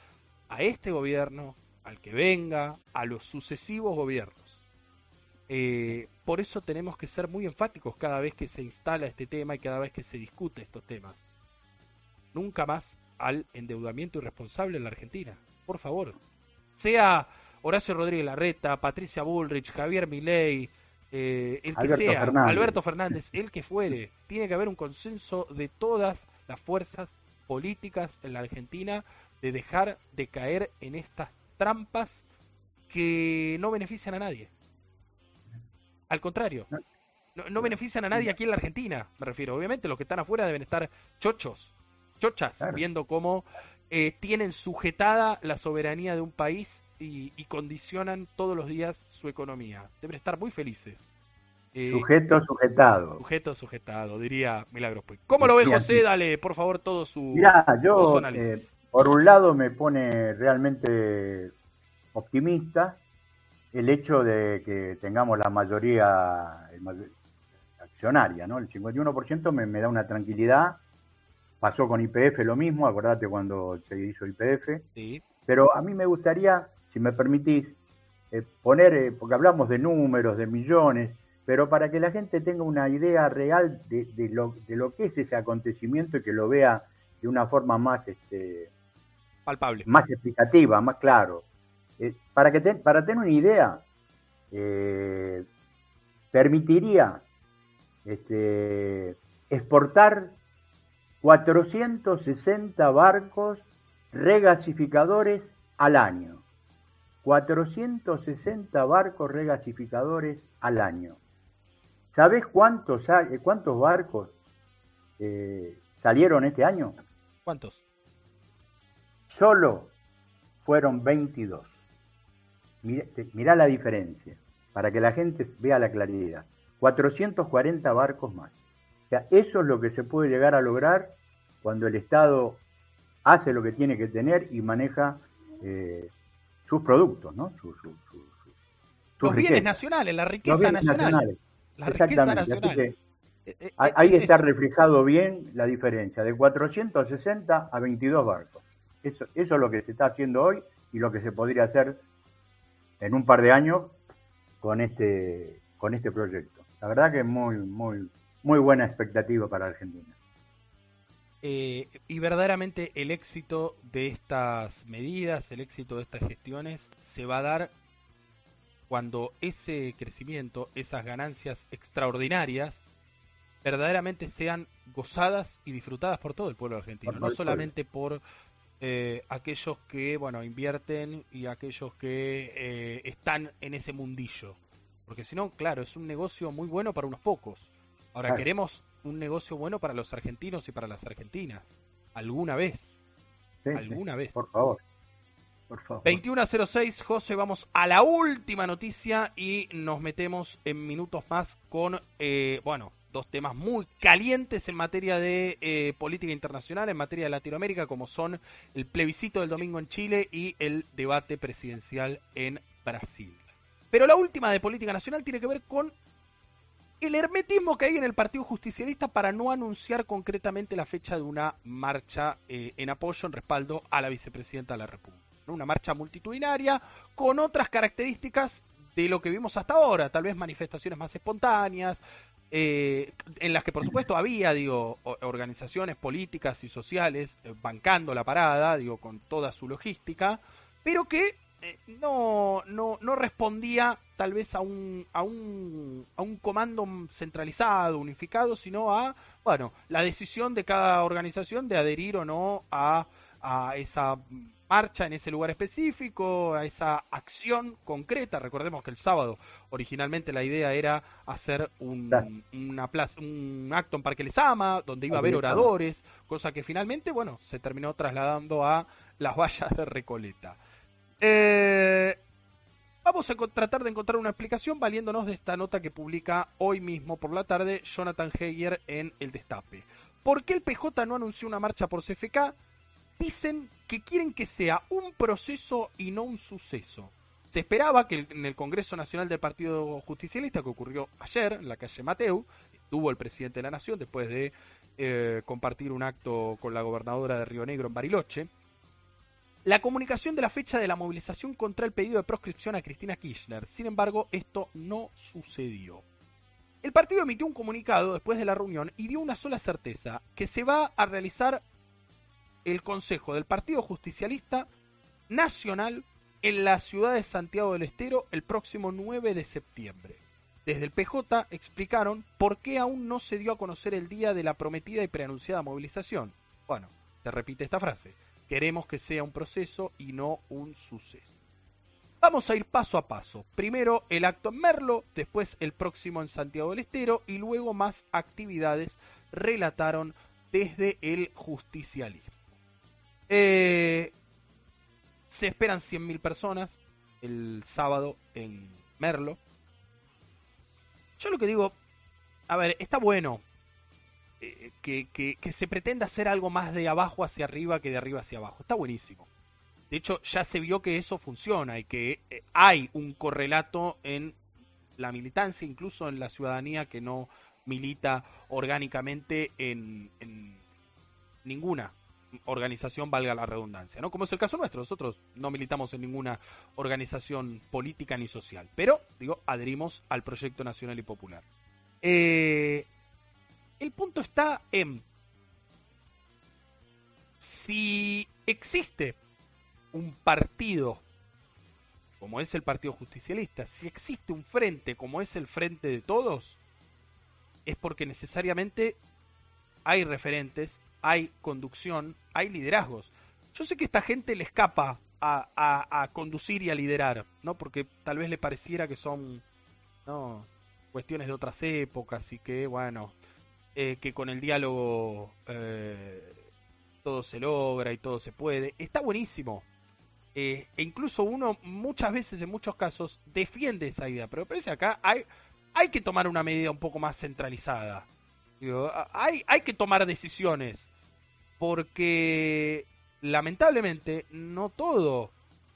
a este gobierno, al que venga, a los sucesivos gobiernos. Eh, por eso tenemos que ser muy enfáticos cada vez que se instala este tema y cada vez que se discute estos temas. Nunca más al endeudamiento irresponsable en la Argentina. Por favor. Sea Horacio Rodríguez Larreta, Patricia Bullrich, Javier Milei, eh, el que sea, Alberto Fernández, el que fuere. Tiene que haber un consenso de todas las fuerzas políticas en la Argentina de dejar de caer en estas trampas que no benefician a nadie. Al contrario, no, benefician a nadie aquí en la Argentina, me refiero. Obviamente los que están afuera deben estar chochos, chochas, viendo cómo eh, tienen sujetada la soberanía de un país y, condicionan todos los días su economía. Deben estar muy felices. Eh, sujeto sujetado. Sujeto sujetado, diría Milagros ¿Cómo lo ve José? Dale, por favor, todo su, Mirá, yo, eh, por un lado me pone realmente optimista el hecho de que tengamos la mayoría accionaria, ¿no? El 51% me, me da una tranquilidad. Pasó con IPF lo mismo, acordate cuando se hizo IPF. Sí. Pero a mí me gustaría, si me permitís, eh, poner, eh, porque hablamos de números, de millones, pero para que la gente tenga una idea real de, de, lo, de lo que es ese acontecimiento y que lo vea de una forma más este, palpable, más explicativa, más claro. Eh, para, que para tener una idea, eh, permitiría este, exportar 460 barcos regasificadores al año. 460 barcos regasificadores al año. ¿Sabes cuántos, cuántos barcos eh, salieron este año? ¿Cuántos? Solo fueron 22. Mirá, la diferencia, para que la gente vea la claridad. 440 barcos más. Sea, eso es lo que se puede llegar a lograr cuando el Estado hace lo que tiene que tener y maneja eh, sus productos, ¿no? Los bienes nacionales, la riqueza nacional. La riqueza nacional. Eh, eh, ahí está reflejado bien la diferencia, de 460 a 22 barcos. Eso, eso es lo que se está haciendo hoy y lo que se podría hacer en un par de años con este, con este proyecto. La verdad que es muy, muy, muy buena expectativa para Argentina. Eh, y verdaderamente el éxito de estas medidas, el éxito de estas gestiones se va a dar cuando ese crecimiento, esas ganancias extraordinarias, verdaderamente sean gozadas y disfrutadas por todo el pueblo argentino, no solamente por eh, aquellos que bueno invierten y aquellos que eh, están en ese mundillo. Porque si no, claro, es un negocio muy bueno para unos pocos. Ahora queremos un negocio bueno para los argentinos y para las argentinas. ¿Alguna vez? ¿Alguna vez? Por favor. Por favor. 21.06, José, vamos a la última noticia y nos metemos en minutos más con, eh, bueno, dos temas muy calientes en materia de eh, política internacional, en materia de Latinoamérica, como son el plebiscito del domingo en Chile y el debate presidencial en Brasil. Pero la última de política nacional tiene que ver con el hermetismo que hay en el Partido Justicialista para no anunciar concretamente la fecha de una marcha eh, en apoyo, en respaldo a la vicepresidenta de la República. Una marcha multitudinaria con otras características de lo que vimos hasta ahora, tal vez manifestaciones más espontáneas, eh, en las que por supuesto había, digo, organizaciones políticas y sociales eh, bancando la parada, digo, con toda su logística, pero que eh, no, no, no respondía tal vez a un, a un, a un comando centralizado, unificado, sino a, bueno, la decisión de cada organización de adherir o no a, a esa marcha en ese lugar específico, a esa acción concreta. Recordemos que el sábado originalmente la idea era hacer un, una plaza, un acto en Parque Lesama, donde iba a haber oradores, cosa que finalmente, bueno, se terminó trasladando a las vallas de Recoleta. Eh, vamos a tratar de encontrar una explicación valiéndonos de esta nota que publica hoy mismo por la tarde Jonathan Heyer en El Destape. ¿Por qué el PJ no anunció una marcha por CFK? dicen que quieren que sea un proceso y no un suceso. Se esperaba que en el Congreso Nacional del Partido Justicialista, que ocurrió ayer en la calle Mateu, estuvo el presidente de la Nación después de eh, compartir un acto con la gobernadora de Río Negro en Bariloche, la comunicación de la fecha de la movilización contra el pedido de proscripción a Cristina Kirchner. Sin embargo, esto no sucedió. El partido emitió un comunicado después de la reunión y dio una sola certeza, que se va a realizar el Consejo del Partido Justicialista Nacional en la ciudad de Santiago del Estero el próximo 9 de septiembre. Desde el PJ explicaron por qué aún no se dio a conocer el día de la prometida y preanunciada movilización. Bueno, se repite esta frase. Queremos que sea un proceso y no un suceso. Vamos a ir paso a paso. Primero el acto en Merlo, después el próximo en Santiago del Estero y luego más actividades relataron desde el justicialismo. Eh, se esperan 100.000 personas el sábado en Merlo. Yo lo que digo, a ver, está bueno eh, que, que, se pretenda hacer algo más de abajo hacia arriba que de arriba hacia abajo. Está buenísimo. De hecho, ya se vio que eso funciona y que eh, hay un correlato en la militancia, incluso en la ciudadanía que no milita orgánicamente en, ninguna organización, valga la redundancia, ¿no? Como es el caso nuestro, nosotros no militamos en ninguna organización política ni social, pero, digo, adherimos al proyecto nacional y popular. Eh, el punto está en si existe un partido como es el Partido Justicialista, si existe un frente como es el frente de todos, es porque necesariamente hay referentes, hay conducción, hay liderazgos. Yo sé que esta gente le escapa a, conducir y a liderar, ¿no? Porque tal vez le pareciera que son ¿no? cuestiones de otras épocas y que, bueno, eh, que con el diálogo eh, todo se logra y todo se puede. Está buenísimo. Eh, e incluso uno muchas veces, en muchos casos, defiende esa idea. Pero parece acá hay, hay que tomar una medida un poco más centralizada. hay, hay que tomar decisiones. Porque lamentablemente no todo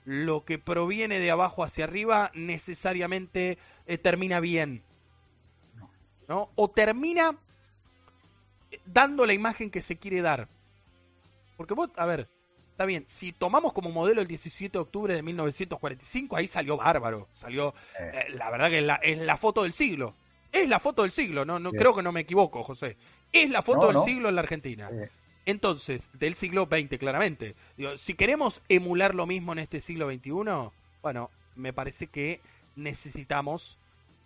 lo que proviene de abajo hacia arriba necesariamente termina bien. ¿no? O termina dando la imagen que se quiere dar. Porque vos, a ver, está bien, si tomamos como modelo el 17 de octubre de 1945, ahí salió bárbaro, salió, eh, la verdad que es la, es la, foto del siglo. Es la foto del siglo, no, no creo que no me equivoco, José. Es la foto del siglo en la Argentina. Entonces, del siglo XX, claramente. Digo, si queremos emular lo mismo en este siglo XXI, bueno, me parece que necesitamos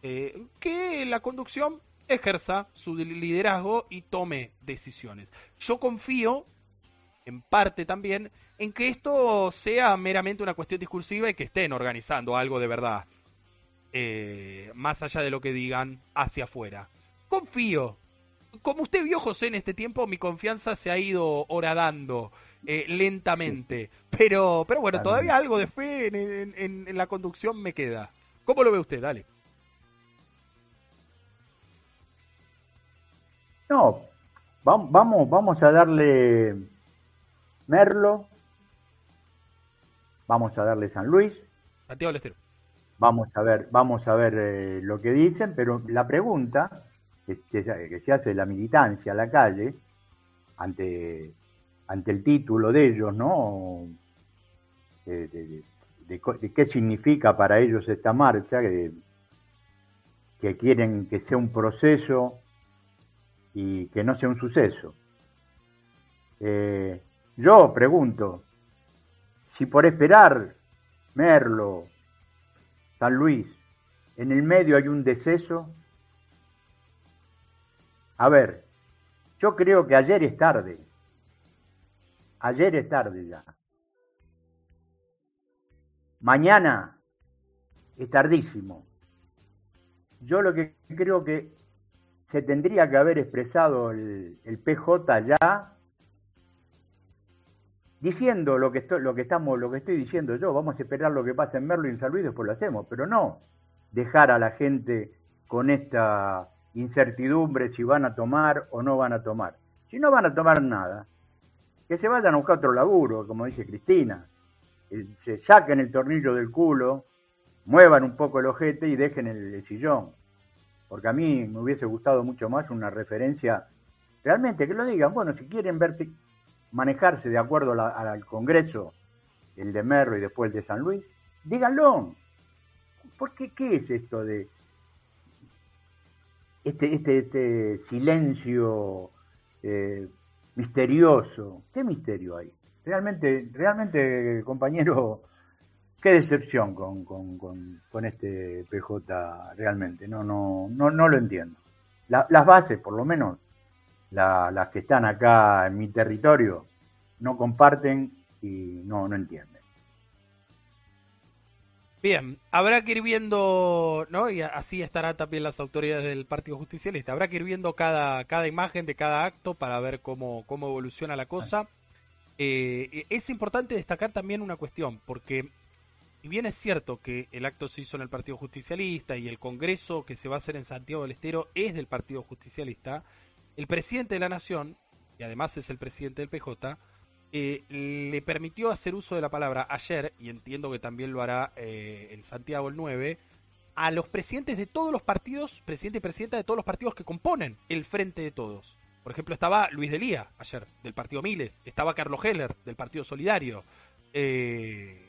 eh, que la conducción ejerza su liderazgo y tome decisiones. Yo confío, en parte también, en que esto sea meramente una cuestión discursiva y que estén organizando algo de verdad, eh, más allá de lo que digan hacia afuera. Confío. Como usted vio, José, en este tiempo, mi confianza se ha ido horadando eh, lentamente. Pero, pero bueno, todavía algo de fe en la conducción me queda. ¿Cómo lo ve usted? Dale. No, vamos, vamos a darle Merlo, vamos a darle San Luis. Santiago. Vamos a ver, vamos a ver eh, lo que dicen, pero la pregunta que, que, se hace de la militancia a la calle ante, ante el título de ellos, ¿no? De, qué significa para ellos esta marcha, que, que quieren que sea un proceso y que no sea un suceso. Eh, yo pregunto, si por esperar Merlo, San Luis, en el medio hay un deceso, a ver, yo creo que ayer es tarde, ayer es tarde ya. Mañana es tardísimo. Yo lo que creo que se tendría que haber expresado el, PJ ya diciendo lo que estoy, lo que estamos, lo que estoy diciendo yo, vamos a esperar lo que pasa en Merlo y en San Luis, después lo hacemos, pero no dejar a la gente con esta incertidumbre si van a tomar o no van a tomar. Si no van a tomar nada, que se vayan a buscar otro laburo, como dice Cristina, se saquen el tornillo del culo, muevan un poco el ojete y dejen el sillón porque a mí me hubiese gustado mucho más una referencia, realmente que lo digan, bueno, si quieren verte manejarse de acuerdo al Congreso, el de Merro y después el de San Luis, díganlo. ¿Por qué, qué es esto de este, este, este silencio eh, misterioso? ¿Qué misterio hay? Realmente, realmente, compañero, qué decepción con, con, con, este PJ realmente, no, no, no, no lo entiendo. las bases, por lo menos, las que están acá en mi territorio, no comparten y no, no entienden. Bien, habrá que ir viendo, ¿no? Y así estarán también las autoridades del Partido Justicialista. Habrá que ir viendo cada, cada imagen de cada acto para ver cómo, cómo evoluciona la cosa. Eh, es importante destacar también una cuestión, porque y bien es cierto que el acto se hizo en el Partido Justicialista y el Congreso que se va a hacer en Santiago del Estero es del Partido Justicialista, el presidente de la Nación, y además es el presidente del PJ, eh, le permitió hacer uso de la palabra ayer, y entiendo que también lo hará eh, en Santiago el 9, a los presidentes de todos los partidos, presidente y presidenta de todos los partidos que componen el Frente de Todos. Por ejemplo, estaba Luis Delía ayer, del Partido Miles, estaba Carlos Heller, del Partido Solidario. Eh,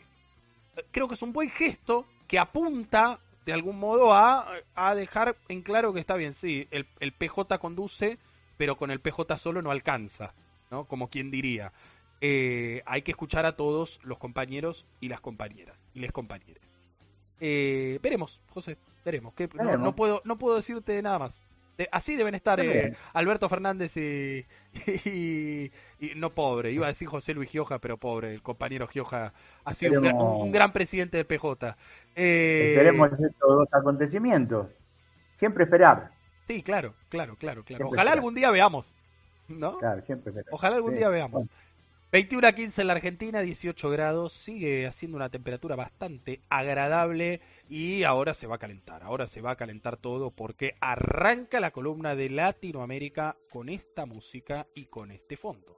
creo que es un buen gesto que apunta de algún modo a, a dejar en claro que está bien, sí, el, el, PJ conduce, pero con el PJ solo no alcanza, ¿no? Como quien diría. Eh, hay que escuchar a todos los compañeros y las compañeras y les compañeros. Eh, veremos, José, veremos. Que no, puedo, no puedo decirte nada más. De- así deben estar eh. Alberto Fernández y, y- y- no pobre, iba a decir José Luis Gioja, pero pobre, el compañero Gioja ha sido un, gran- un- presidente de PJ. Eh, Esperemos estos dos acontecimientos. Siempre esperar. Sí, claro, claro, claro, claro. Siempre Ojalá esperar. algún día veamos, ¿no? Claro, siempre esperar. Ojalá algún Sí. día veamos. 21 a 15 en la Argentina, 18 grados, sigue haciendo una temperatura bastante agradable y ahora se va a calentar, ahora se va a calentar todo porque arranca la columna de Latinoamérica con esta música y con este fondo.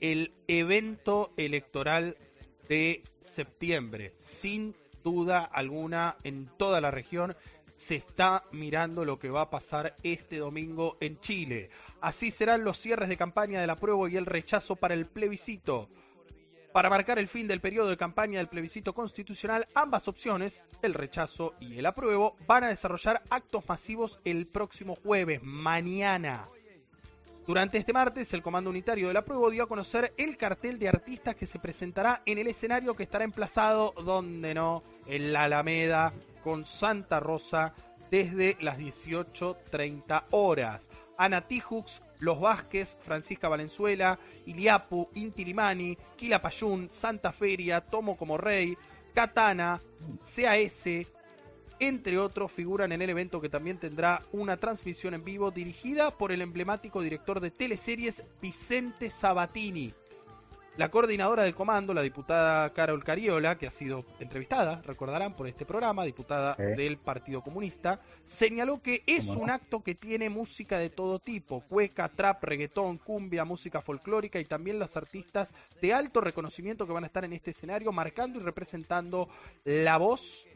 el evento electoral de septiembre. Sin duda alguna, en toda la región se está mirando lo que va a pasar este domingo en Chile. Así serán los cierres de campaña del apruebo y el rechazo para el plebiscito. Para marcar el fin del periodo de campaña del plebiscito constitucional, ambas opciones, el rechazo y el apruebo, van a desarrollar actos masivos el próximo jueves, mañana. Durante este martes, el Comando Unitario del Apruebo dio a conocer el cartel de artistas que se presentará en el escenario que estará emplazado, donde no, en la Alameda, con Santa Rosa, desde las 18.30 horas. Ana Tijux, Los Vázquez, Francisca Valenzuela, Iliapu, Inti Limani, Quilapayún, Santa Feria, Tomo como Rey, Katana, CAS, entre otros, figuran en el evento que también tendrá una transmisión en vivo dirigida por el emblemático director de teleseries Vicente Sabatini. La coordinadora del comando, la diputada Carol Cariola, que ha sido entrevistada, recordarán, por este programa, diputada del Partido Comunista, señaló que es un acto que tiene música de todo tipo, cueca, trap, reggaetón, cumbia, música folclórica y también las artistas de alto reconocimiento que van a estar en este escenario marcando y representando la voz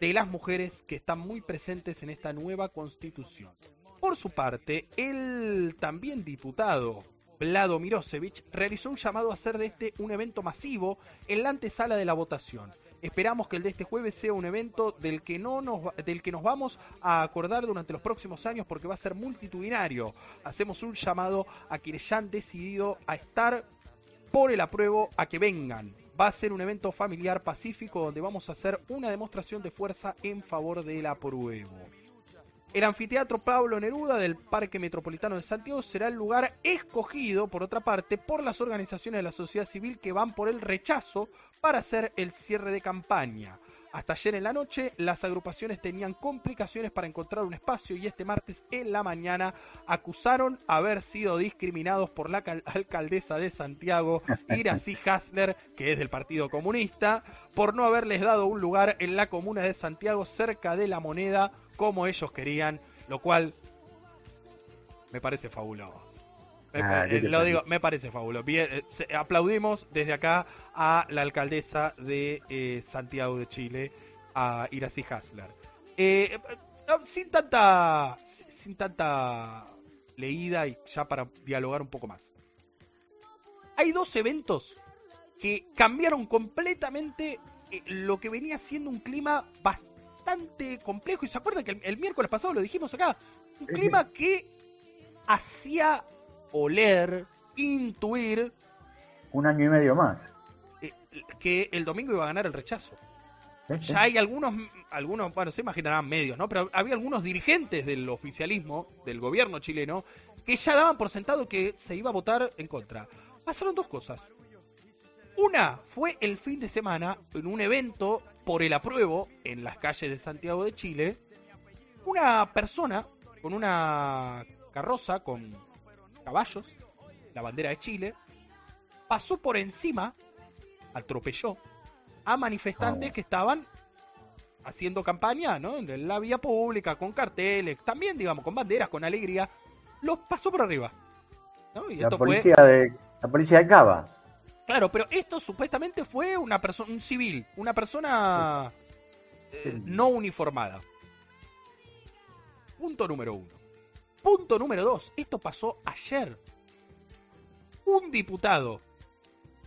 de las mujeres que están muy presentes en esta nueva constitución. Por su parte, el también diputado Vlado Mirosevich realizó un llamado a hacer de este un evento masivo en la antesala de la votación. Esperamos que el de este jueves sea un evento del que, no nos, del que nos vamos a acordar durante los próximos años porque va a ser multitudinario. Hacemos un llamado a quienes ya han decidido a estar por el apruebo a que vengan. Va a ser un evento familiar pacífico donde vamos a hacer una demostración de fuerza en favor del apruebo. El anfiteatro Pablo Neruda del Parque Metropolitano de Santiago será el lugar escogido, por otra parte, por las organizaciones de la sociedad civil que van por el rechazo para hacer el cierre de campaña. Hasta ayer en la noche, las agrupaciones tenían complicaciones para encontrar un espacio y este martes en la mañana acusaron haber sido discriminados por la cal- alcaldesa de Santiago, Iracy Hasler, que es del Partido Comunista, por no haberles dado un lugar en la comuna de Santiago cerca de la moneda como ellos querían, lo cual me parece fabuloso. Me- Ah, eh, ¿qué te lo digo, me parece fabuloso. Bien, eh, se- aplaudimos desde acá a la alcaldesa de eh, Santiago de Chile, a Iracy Hasler. Sin tanta, sin tanta leída y ya para dialogar un poco más. Hay dos eventos que cambiaron completamente lo que venía siendo un clima bastante complejo. Y se acuerdan que el, el miércoles pasado lo dijimos acá. Un clima que hacía oler, intuir Un año y medio más. eh, que el domingo iba a ganar el rechazo. Sí. Ya hay algunos, algunos, bueno, se imaginarán medios, ¿no? Pero había algunos dirigentes del oficialismo, del gobierno chileno, que ya daban por sentado que se iba a votar en contra. Pasaron dos cosas. Una fue el fin de semana en un evento por el apruebo en las calles de Santiago de Chile. Una persona con una carroza con caballos, la bandera de Chile, pasó por encima, atropelló a manifestantes que estaban haciendo campaña, ¿no? En la vía pública, con carteles, también, digamos, con banderas, con alegría. Los pasó por arriba. ¿no? Y La esto fue policía de la policía de Cava. Claro, pero esto supuestamente fue una persona, un civil, una persona eh, no uniformada. Punto número uno. Punto número dos. Esto pasó ayer. Un diputado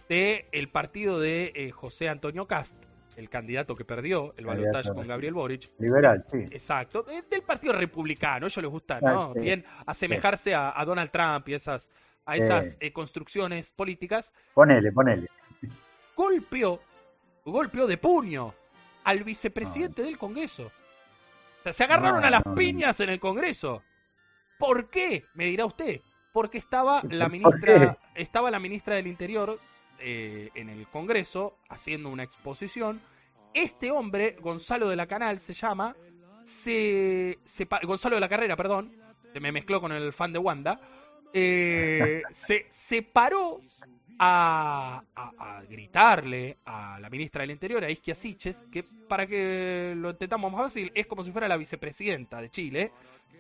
del el partido de eh, José Antonio Cast, el candidato que perdió el balotaje con. Gabriel Boric, Liberal, sí. Exacto, del Partido Republicano, a ellos les gusta, Ah, ¿no? sí. Bien asemejarse a, a Donald Trump y esas, a esas eh, construcciones políticas, Ponele, ponele. golpeó, golpeó de puño al vicepresidente del Congreso. O sea, se agarraron No, a las no. piñas en el Congreso. ¿Por qué? Me dirá usted. Porque estaba la ¿Por ministra, estaba la ministra del Interior eh, en el Congreso haciendo una exposición. Este hombre, Gonzalo de la Canal se llama, se, se Gonzalo de la Carrera, perdón, se me mezcló con el fan de Wanda, eh, se, se paró a, a- a gritarle a la ministra del Interior, a Isquia Siches, que para que lo entendamos más fácil, es como si fuera la vicepresidenta de Chile.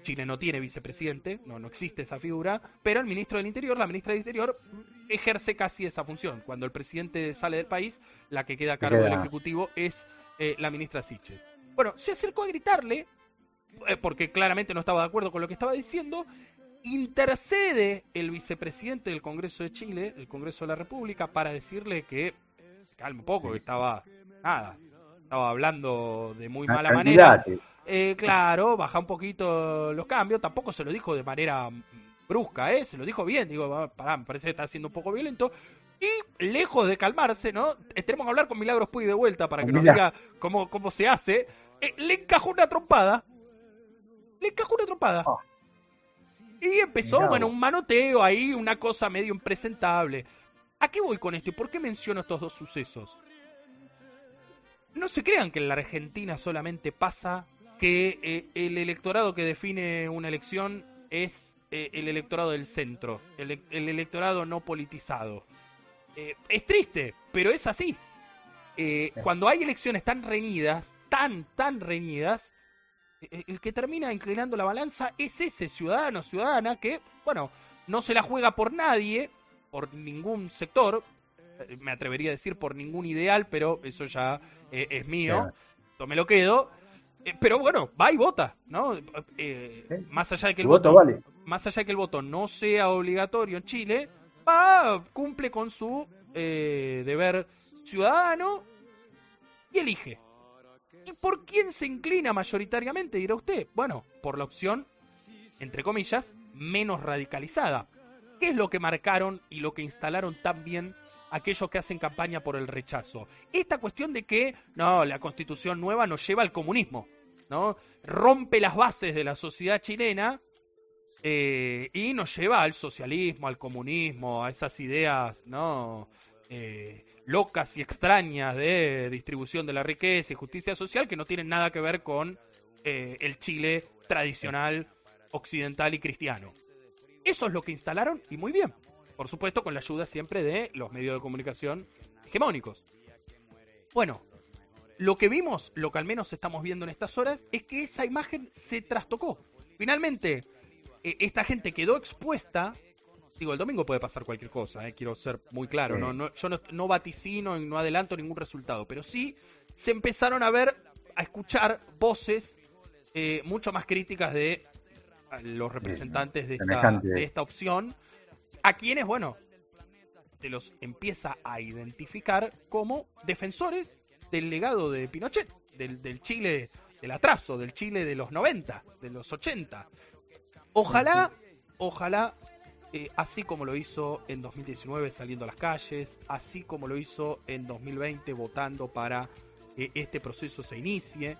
Chile no tiene vicepresidente, no, no existe esa figura, pero el ministro del Interior, la ministra del Interior, ejerce casi esa función. Cuando el presidente sale del país, la que queda a cargo del. Ejecutivo es eh, la ministra Siches. Bueno, se acercó a gritarle, eh, porque claramente no estaba de acuerdo con lo que estaba diciendo, intercede el vicepresidente del Congreso de Chile, del Congreso de la República, para decirle que calma un poco, que estaba nada, estaba hablando de muy mala manera. Candidate. Eh, claro, baja un poquito los cambios, tampoco se lo dijo de manera mm, brusca, ¿eh? Se lo dijo bien, digo, "Ah, pará, me parece que está siendo un poco violento. Y lejos de calmarse, ¿no? Eh, tenemos que hablar con Milagros Puy de vuelta para que nos diga cómo, cómo se hace. Eh, le encajó una trompada. Le encajó una trompada. Ah. Y empezó, Mirá bueno, un manoteo ahí, una cosa medio impresentable. ¿A qué voy con esto y por qué menciono estos dos sucesos? No se crean que en la Argentina solamente pasa que eh, el electorado que define una elección es eh, el electorado del centro, el, el electorado no politizado. Eh, es triste, pero es así. Sí. cuando hay elecciones tan reñidas, tan, tan reñidas, el que termina inclinando la balanza es ese ciudadano, ciudadana que, bueno, no se la juega por nadie, por ningún sector, me atrevería a decir por ningún ideal, pero eso ya eh, es mío, me lo quedo. Eh, pero bueno, va y vota, ¿no? Eh. Más allá de que el voto voto, vale. más allá de que el voto no sea obligatorio en Chile, va, cumple con su eh, deber ciudadano y elige. ¿Y por quién se inclina mayoritariamente, dirá usted? Bueno, por la opción, entre comillas, menos radicalizada. ¿Qué es lo que marcaron y lo que instalaron tan bien aquellos que hacen campaña por el rechazo? Esta cuestión de que, no, la constitución nueva nos lleva al comunismo, ¿no? Rompe las bases de la sociedad chilena eh, y nos lleva al socialismo, al comunismo, a esas ideas, ¿no? Eh, locas y extrañas de distribución de la riqueza y justicia social que no tienen nada que ver con eh, el Chile tradicional, occidental y cristiano. Eso es lo que instalaron y muy bien. Por supuesto, con la ayuda siempre de los medios de comunicación hegemónicos. Bueno, lo que vimos, lo que al menos estamos viendo en estas horas, es que esa imagen se trastocó. Finalmente, eh, esta gente quedó expuesta. Digo, el domingo puede pasar cualquier cosa, eh, quiero ser muy claro. Sí. No, no, yo no, no vaticino y no adelanto ningún resultado, pero sí se empezaron a ver, a escuchar voces eh, mucho más críticas de los representantes de esta, semejante. de esta opción, a quienes, bueno, te los empieza a identificar como defensores del legado de Pinochet, del, Chile del atraso, del Chile de los 90, de los 80. Ojalá, ojalá, eh, así como lo hizo en 2019 saliendo a las calles, así como lo hizo en 2020 votando para que este proceso se inicie,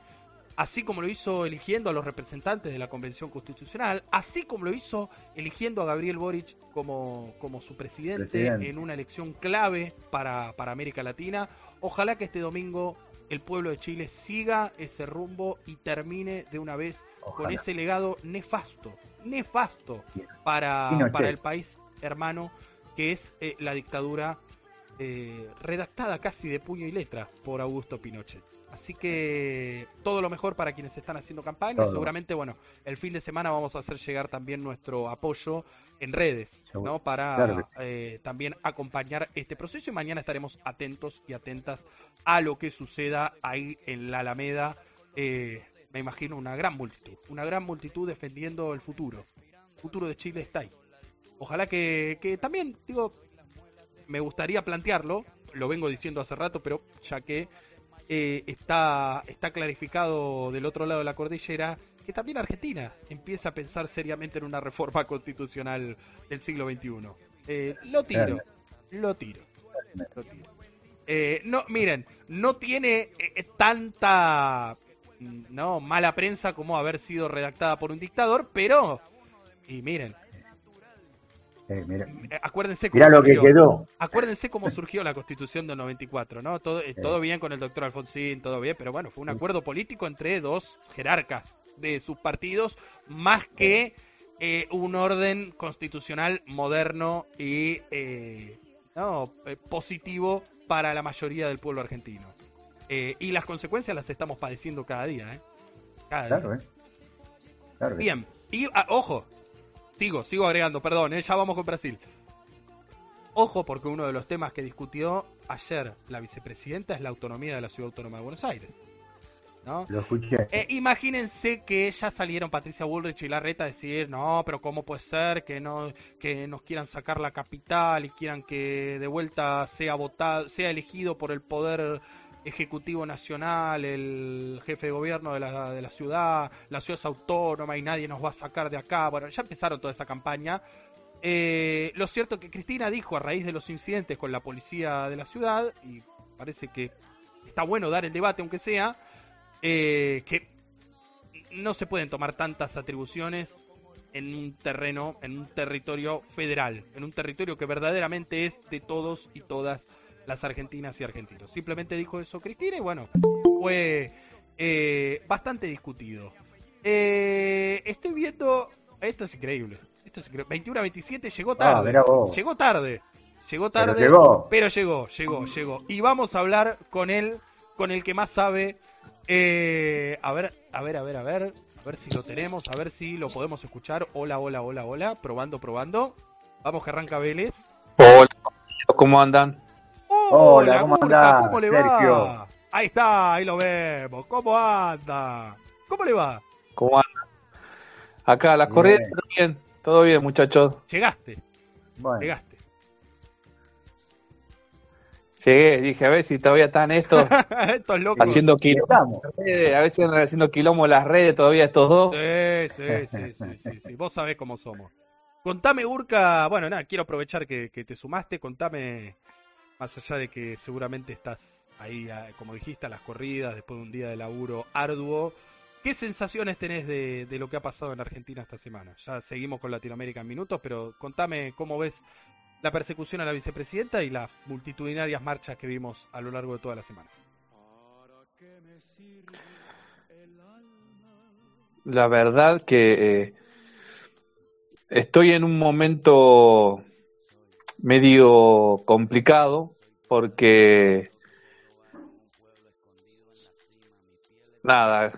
así como lo hizo eligiendo a los representantes de la Convención Constitucional, así como lo hizo eligiendo a Gabriel Boric como, como su presidente, Presidente. en una elección clave para, para América Latina. Ojalá que este domingo el pueblo de Chile siga ese rumbo y termine de una vez con ese legado nefasto, nefasto para, para el país hermano que es eh, la dictadura eh, redactada casi de puño y letra por Augusto Pinochet. Así que todo lo mejor para quienes están haciendo campaña. Todo. Seguramente, bueno, el fin de semana vamos a hacer llegar también nuestro apoyo en redes. ¿no? Para Claro eh, también acompañar este proceso y mañana estaremos atentos y atentas a lo que suceda ahí en la Alameda. Eh, me imagino una gran multitud, una gran multitud defendiendo el futuro. El futuro de Chile está ahí. Ojalá que, que también, digo, me gustaría plantearlo, lo vengo diciendo hace rato, pero ya que eh, está, está clarificado del otro lado de la cordillera, que también Argentina empieza a pensar seriamente en una reforma constitucional del siglo XXI. Eh, lo tiro, lo tiro, lo tiro. Eh, no, miren, no tiene eh, tanta mm, no mala prensa como haber sido redactada por un dictador, pero y miren, Eh, mira, eh, acuérdense cómo mirá lo que surgió. quedó. Acuérdense cómo surgió la Constitución del 94, ¿no? Todo, eh, todo bien con el doctor Alfonsín, todo bien, pero bueno, fue un acuerdo político entre dos jerarcas de sus partidos, más que eh, un orden constitucional moderno y eh, no, positivo para la mayoría del pueblo argentino. Y las consecuencias las estamos padeciendo cada día, ¿eh? Cada día. Claro, ¿eh? Claro, ¿eh? Bien, y ah, ojo, sigo, sigo agregando, perdón, ¿eh? ya vamos con Brasil. Ojo, porque uno de los temas que discutió ayer la vicepresidenta es la autonomía de la Ciudad Autónoma de Buenos Aires. ¿no? Lo escuché. Eh, imagínense que ya salieron Patricia Bullrich y Larreta a decir, no, pero ¿cómo puede ser que no que nos quieran sacar la capital y quieran que de vuelta sea votado, sea elegido por el poder ejecutivo nacional, el jefe de gobierno de la, de la ciudad, la ciudad es autónoma y nadie nos va a sacar de acá. Bueno, ya empezaron toda esa campaña. Eh, lo cierto que Cristina dijo a raíz de los incidentes con la policía de la ciudad, y parece que está bueno dar el debate aunque sea, eh, que no se pueden tomar tantas atribuciones en un terreno, en un territorio federal, en un territorio que verdaderamente es de todos y todas las argentinas y argentinos. Simplemente dijo eso Cristina y bueno, fue eh, bastante discutido. Eh, estoy viendo, esto es increíble, esto es increíble. 21 a 27 llegó Ah, tarde, llegó tarde, llegó Pero tarde, llegó. pero llegó, llegó, llegó. Y vamos a hablar con él, con el que más sabe. Eh, a ver, a ver, a ver, a ver. A ver si lo tenemos, a ver si lo podemos escuchar. Hola, hola, hola, hola. Probando, probando. Vamos que arranca Vélez. Hola, ¿cómo andan? Hola, ¿cómo andás, ¿Cómo le Sergio? va? Ahí está, ahí lo vemos. ¿Cómo anda? ¿Cómo le va? ¿Cómo andan? Acá, las Bien. corrientes, todo bien, todo bien, muchachos. Llegaste, Bueno, llegaste. Llegué, dije, a ver si todavía están estos Estos locos. haciendo quilombo. Eh, A ver si andan haciendo quilombo las redes todavía estos dos. Sí, sí, sí, sí, sí, sí. Vos sabés cómo somos. Contame, Urca. Bueno, nada, quiero aprovechar que, que te sumaste. Contame, más allá de que seguramente estás ahí, a- como dijiste, a las corridas, después de un día de laburo arduo. ¿Qué sensaciones tenés de, de lo que ha pasado en Argentina esta semana? Ya seguimos con Latinoamérica en minutos, pero contame cómo ves la persecución a la vicepresidenta y las multitudinarias marchas que vimos a lo largo de toda la semana. La verdad que eh, estoy en un momento medio complicado porque nada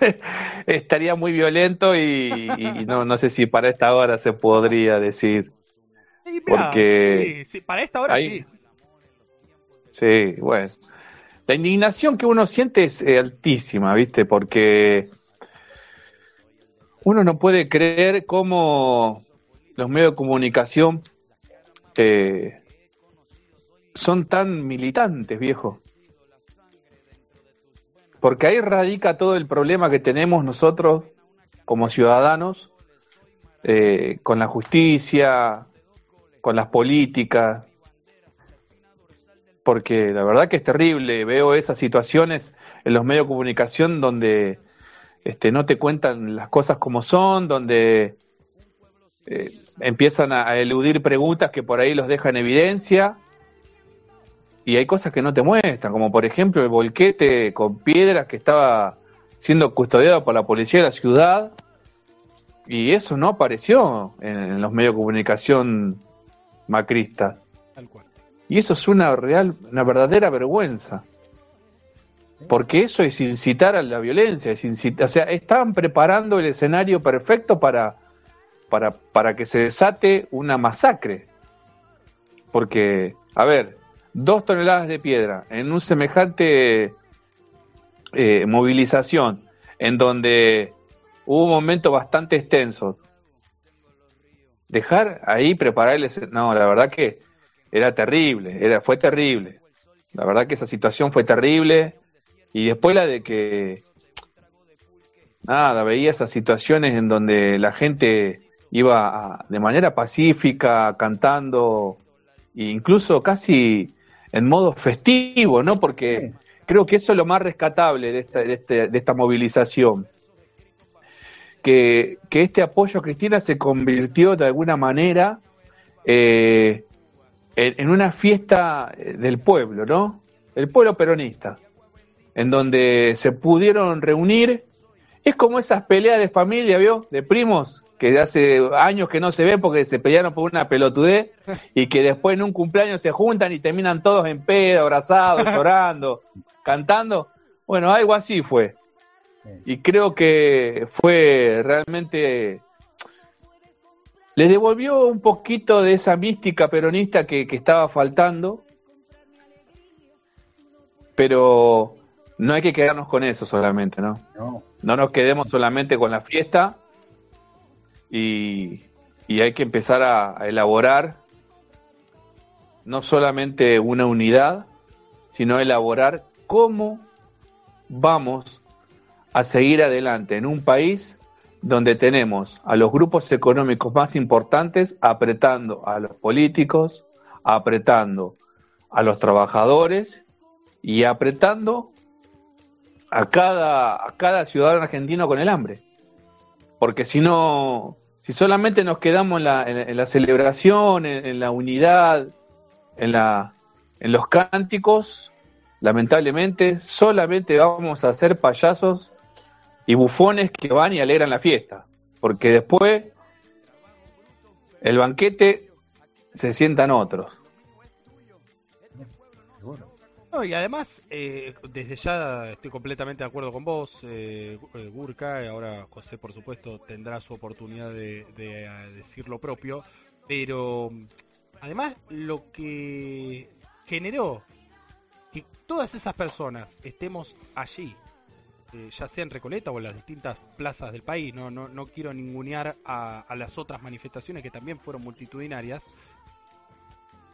estaría muy violento y, y no, no sé si para esta hora se podría decir mirá, Porque sí, sí, para esta hora sí. Sí, bueno. La indignación que uno siente es eh, altísima, ¿viste? Porque uno no puede creer cómo los medios de comunicación eh, son tan militantes, viejo. Porque ahí radica todo el problema que tenemos nosotros como ciudadanos eh, con la justicia, con las políticas, porque la verdad que es terrible. Veo esas situaciones en los medios de comunicación donde este, no te cuentan las cosas como son, donde eh, empiezan a, eludir preguntas que por ahí los dejan en evidencia. Y hay cosas que no te muestran, como por ejemplo el volquete con piedras que estaba siendo custodiado por la policía de la ciudad. Y eso no apareció en, en los medios de comunicación macristas. Tal cual. Y eso es una real, una verdadera vergüenza. Porque eso es incitar a la violencia, es incitar, o sea, estaban preparando el escenario perfecto para, para, para que se desate una masacre. Porque, a ver, dos toneladas de piedra en un semejante eh, movilización, en donde hubo un momento bastante extenso, dejar ahí preparar el No, la verdad que era terrible, era, fue terrible. La verdad que esa situación fue terrible. Y después la de que, nada, veía esas situaciones en donde la gente iba de manera pacífica, cantando, e incluso casi en modo festivo, ¿no? Porque creo que eso es lo más rescatable de esta, de este, de esta movilización que, este apoyo a Cristina se convirtió de alguna manera eh, en, una fiesta eh, del pueblo, ¿no? El pueblo peronista, en donde se pudieron reunir. Es como esas peleas de familia, ¿vio? De primos, que hace años que no se ven porque se pelearon por una pelotudez y que después en un cumpleaños se juntan y terminan todos en pedo, abrazados, llorando, cantando. Bueno, algo así fue. Y creo que fue realmente... Le devolvió un poquito de esa mística peronista que, estaba faltando, pero no hay que quedarnos con eso solamente, ¿no? No, no nos quedemos solamente con la fiesta y, hay que empezar a, a, elaborar no solamente una unidad, sino elaborar cómo vamos a seguir adelante en un país donde tenemos a los grupos económicos más importantes apretando a los políticos, apretando a los trabajadores y apretando a cada, a cada ciudadano argentino con el hambre. Porque si no, si solamente nos quedamos en la, en, la celebración, en, la unidad, en, la, en los cánticos, lamentablemente solamente vamos a ser payasos y bufones que van y alegran la fiesta, porque después el banquete se sientan otros. Y además, eh, desde ya estoy completamente de acuerdo con vos, eh, eh Gurka, ahora José por supuesto tendrá su oportunidad de, de decir lo propio, pero además lo que generó que todas esas personas estemos allí eh, ya sea en Recoleta o en las distintas plazas del país, no, no, no quiero ningunear a, las otras manifestaciones que también fueron multitudinarias,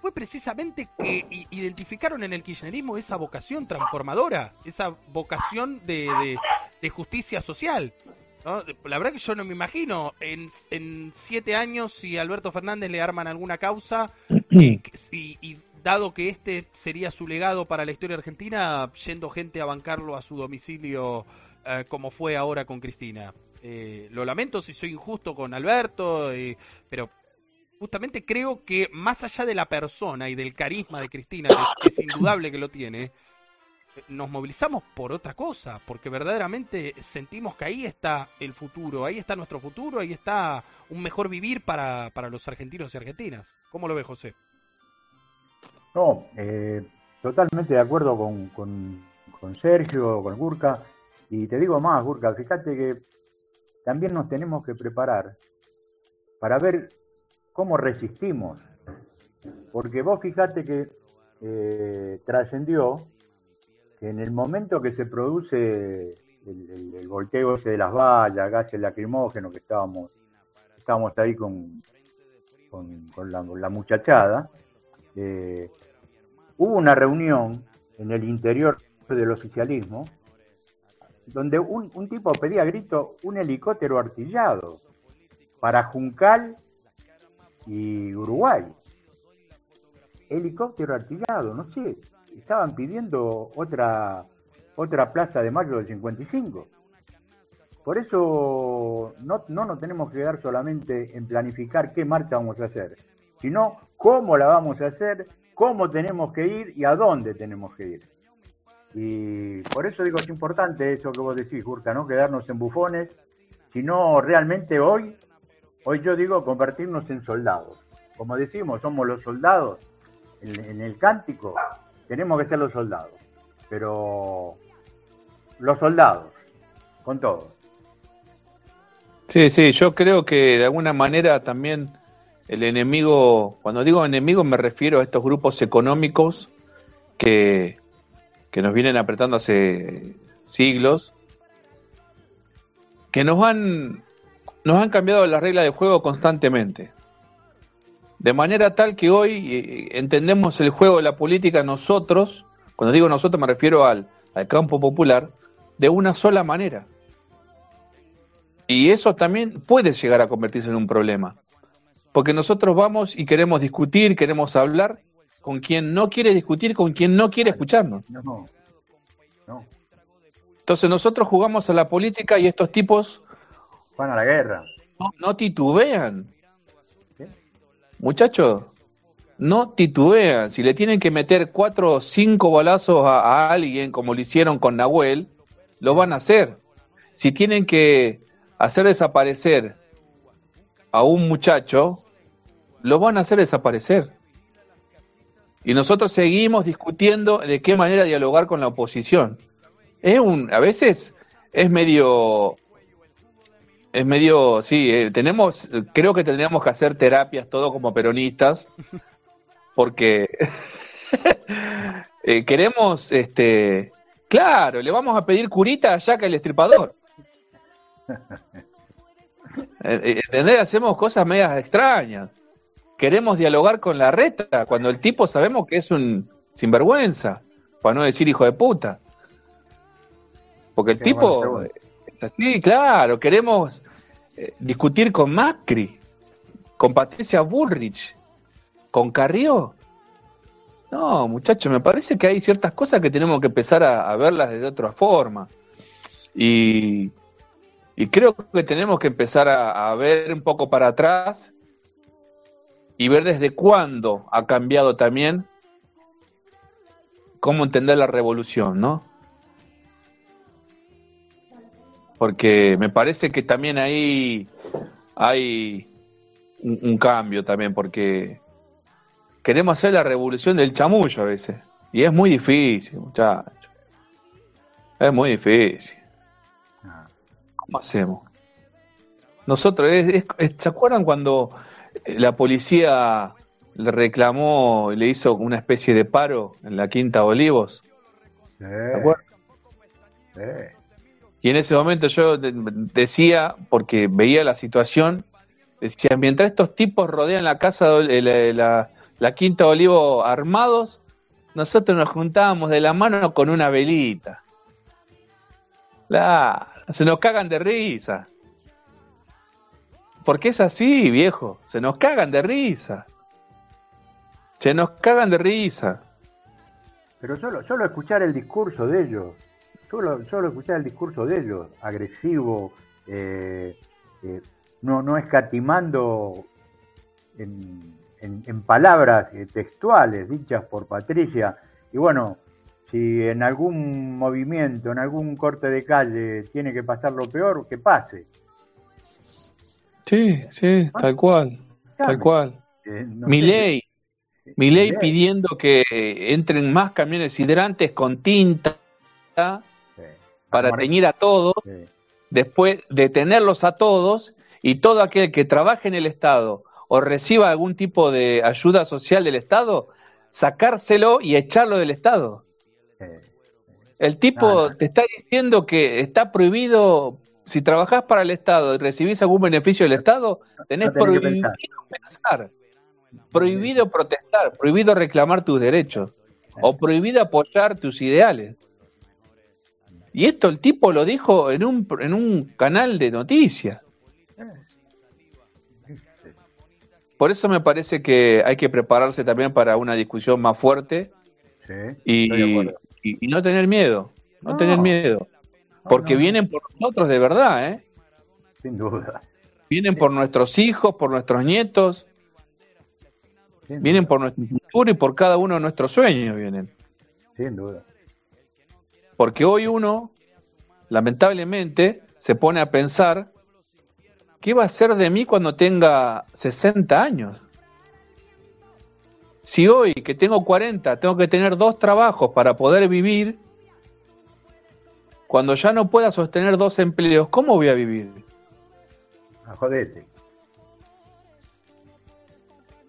fue precisamente que identificaron en el kirchnerismo esa vocación transformadora, esa vocación de, justicia social. La verdad que yo no me imagino en, en, siete años si Alberto Fernández le arman alguna causa y, y, dado que este sería su legado para la historia argentina, yendo gente a bancarlo a su domicilio eh, como fue ahora con Cristina. Eh, lo lamento si soy injusto con Alberto, eh, pero justamente creo que más allá de la persona y del carisma de Cristina, que es, indudable que lo tiene, nos movilizamos por otra cosa, porque verdaderamente sentimos que ahí está el futuro, ahí está nuestro futuro, ahí está un mejor vivir para, para los argentinos y argentinas. ¿Cómo lo ve José? No, eh, totalmente de acuerdo con, con, Sergio, con Gurka. Y te digo más, Gurka, fíjate que también nos tenemos que preparar para ver cómo resistimos. Porque vos fíjate que eh, trascendió que en el momento que se produce el, volteo ese de las vallas, gases lacrimógenos, que estábamos, estábamos ahí con, con, la, muchachada, eh, hubo una reunión en el interior del oficialismo donde un, tipo pedía a grito un helicóptero artillado para Juncal y Uruguay. Helicóptero artillado, no sé, estaban pidiendo otra, otra plaza de mayo del 55. Por eso no, no nos tenemos que quedar solamente en planificar qué marcha vamos a hacer, sino cómo la vamos a hacer cómo tenemos que ir y a dónde tenemos que ir. Y por eso digo, es importante eso que vos decís, Jurka, no quedarnos en bufones, sino realmente hoy, hoy yo digo convertirnos en soldados. Como decimos, somos los soldados en, el cántico, tenemos que ser los soldados. Pero los soldados, con todo. Sí, sí, yo creo que de alguna manera también el enemigo, cuando digo enemigo me refiero a estos grupos económicos que, que nos vienen apretando hace siglos, que nos han, nos han cambiado las reglas de juego constantemente. De manera tal que hoy eh, entendemos el juego de la política nosotros, cuando digo nosotros me refiero al, al campo popular, de una sola manera. Y eso también puede llegar a convertirse en un problema. Porque nosotros vamos y queremos discutir, queremos hablar con quien no quiere discutir, con quien no quiere escucharnos. No, no. Entonces nosotros jugamos a la política y estos tipos Van a la guerra. no, no titubean. ¿Qué? Muchachos, no titubean. Si le tienen que meter cuatro o cinco balazos a, a alguien, como lo hicieron con Nahuel, lo van a hacer. Si tienen que hacer desaparecer a un muchacho, lo van a hacer desaparecer. Y nosotros seguimos discutiendo de qué manera dialogar con la oposición. Es un, a veces es medio, es medio, sí, eh, tenemos, creo que tendríamos que hacer terapias todo como peronistas, porque eh, queremos, este, claro, le vamos a pedir curita a Jack el Estripador. Eh, ¿Entendés? Hacemos cosas medias extrañas. Queremos dialogar con la reta cuando el tipo sabemos que es un sinvergüenza, para no decir hijo de puta. Porque el tipo así, claro, queremos eh, discutir con Macri, con Patricia Bullrich, con Carrió. No, muchachos, me parece que hay ciertas cosas que tenemos que empezar a, verlas de otra forma. Y, y creo que tenemos que empezar a, a ver un poco para atrás y ver desde cuándo ha cambiado también cómo entender la revolución, ¿no? Porque me parece que también ahí hay un, un cambio también, porque queremos hacer la revolución del chamullo a veces. Y es muy difícil, muchachos. Es muy difícil. ¿Cómo hacemos? Nosotros, es- ¿se acuerdan cuando la policía le reclamó, le hizo una especie de paro en la Quinta Olivos? sí, acuerdas? sí. Y en ese momento yo de- decía, porque veía la situación, decía, mientras estos tipos rodean la casa, de- la, la- la Quinta Olivo armados, nosotros nos juntábamos de la mano con una velita. Claro, se nos cagan de risa. Porque es así, viejo, se nos cagan de risa. Se nos cagan de risa. Pero solo, solo escuchar el discurso de ellos, solo, solo escuchar el discurso de ellos, agresivo, eh, eh, no, no escatimando en, en- en palabras eh, textuales dichas por Patricia. Y bueno, si en algún movimiento, en algún corte de calle tiene que pasar lo peor, que pase. Sí, sí, tal cual, tal cual. Eh, no Mi ley, mi ley pidiendo que entren más camiones hidrantes con tinta. Para teñir a todos, sí. después detenerlos a todos y todo aquel que trabaje en el Estado o reciba algún tipo de ayuda social del Estado, sacárselo y echarlo del Estado. sí. El tipo no. te está diciendo que está prohibido, si trabajás para el Estado y recibís algún beneficio del Estado, tenés no tenés que prohibido pensar. pensar, prohibido protestar, prohibido reclamar tus derechos o prohibido apoyar tus ideales. Y esto el tipo lo dijo en un, en un canal de noticias. Por eso me parece que hay que prepararse también para una discusión más fuerte Sí, y, y- y no tener miedo, no, No. tener miedo, porque no, vienen por nosotros de verdad, ¿eh? Sin duda. Vienen por nuestros hijos, por nuestros nietos, vienen por nuestro futuro y por cada uno de nuestros sueños vienen. Sin duda. Porque hoy uno, lamentablemente, se pone a pensar, ¿qué va a ser de mí cuando tenga 60 años? Si hoy, que tengo 40, tengo que tener dos trabajos para poder vivir, cuando ya no pueda sostener dos empleos, ¿cómo voy a vivir? A jodete.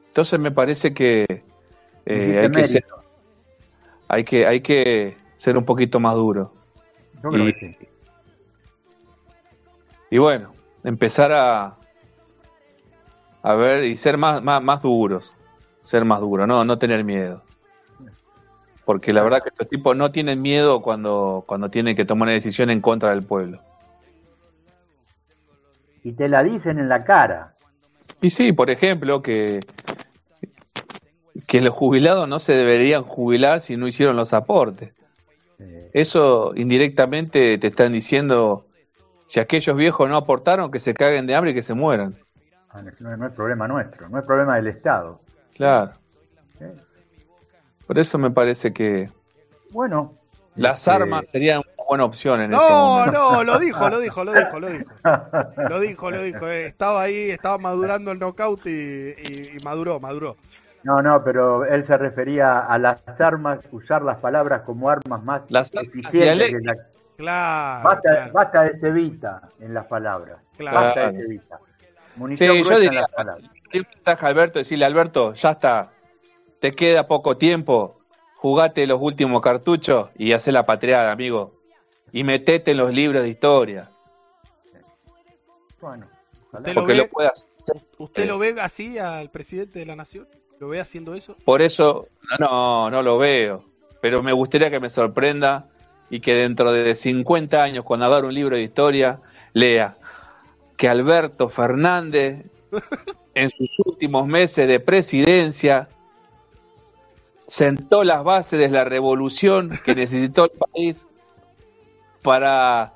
Entonces me parece que, eh, hay, que ser, hay, que, hay que ser un poquito más duro. Yo creo y- que sí. Y bueno, empezar a, a ver y ser más, más, más duros. Ser más duros, no, no tener miedo. Porque la verdad que estos tipos no tienen miedo cuando, cuando tienen que tomar una decisión en contra del pueblo. Y te la dicen en la cara. Y sí, por ejemplo, que, que los jubilados no se deberían jubilar si no hicieron los aportes. Eso indirectamente te están diciendo, si aquellos viejos no aportaron, que se caguen de hambre y que se mueran. ah, no, no es problema nuestro, no es problema del Estado. Claro. ¿eh? Por eso me parece que Bueno. las este, armas serían una buena opción en este No, momento. no, lo dijo, lo dijo, lo dijo, lo dijo. Lo dijo, lo dijo. eh, Estaba ahí, estaba madurando el knockout y, y- y maduró, maduró. No, no, pero él se refería a las armas, usar las palabras como armas más Las eficientes. que dialécticas. la- Claro, basta, claro, basta de cevita en las palabras. Claro. Basta de cevita. Munición Sí, yo gruesa en diría, las palabras. un mensaje a Alberto, decirle, Alberto, ya está, te queda poco tiempo, jugate los últimos cartuchos y hacé la patriada, amigo. Y metete en los libros de historia, Bueno, ojalá. Usted lo porque ve- lo puedas ¿Usted lo ve así al presidente de la nación? ¿Lo ve haciendo eso? Por eso, no, no lo veo. Pero me gustaría que me sorprenda y que dentro de 50 años, cuando abra un libro de historia, lea que Alberto Fernández, en sus últimos meses de presidencia, sentó las bases de la revolución que necesitó el país para,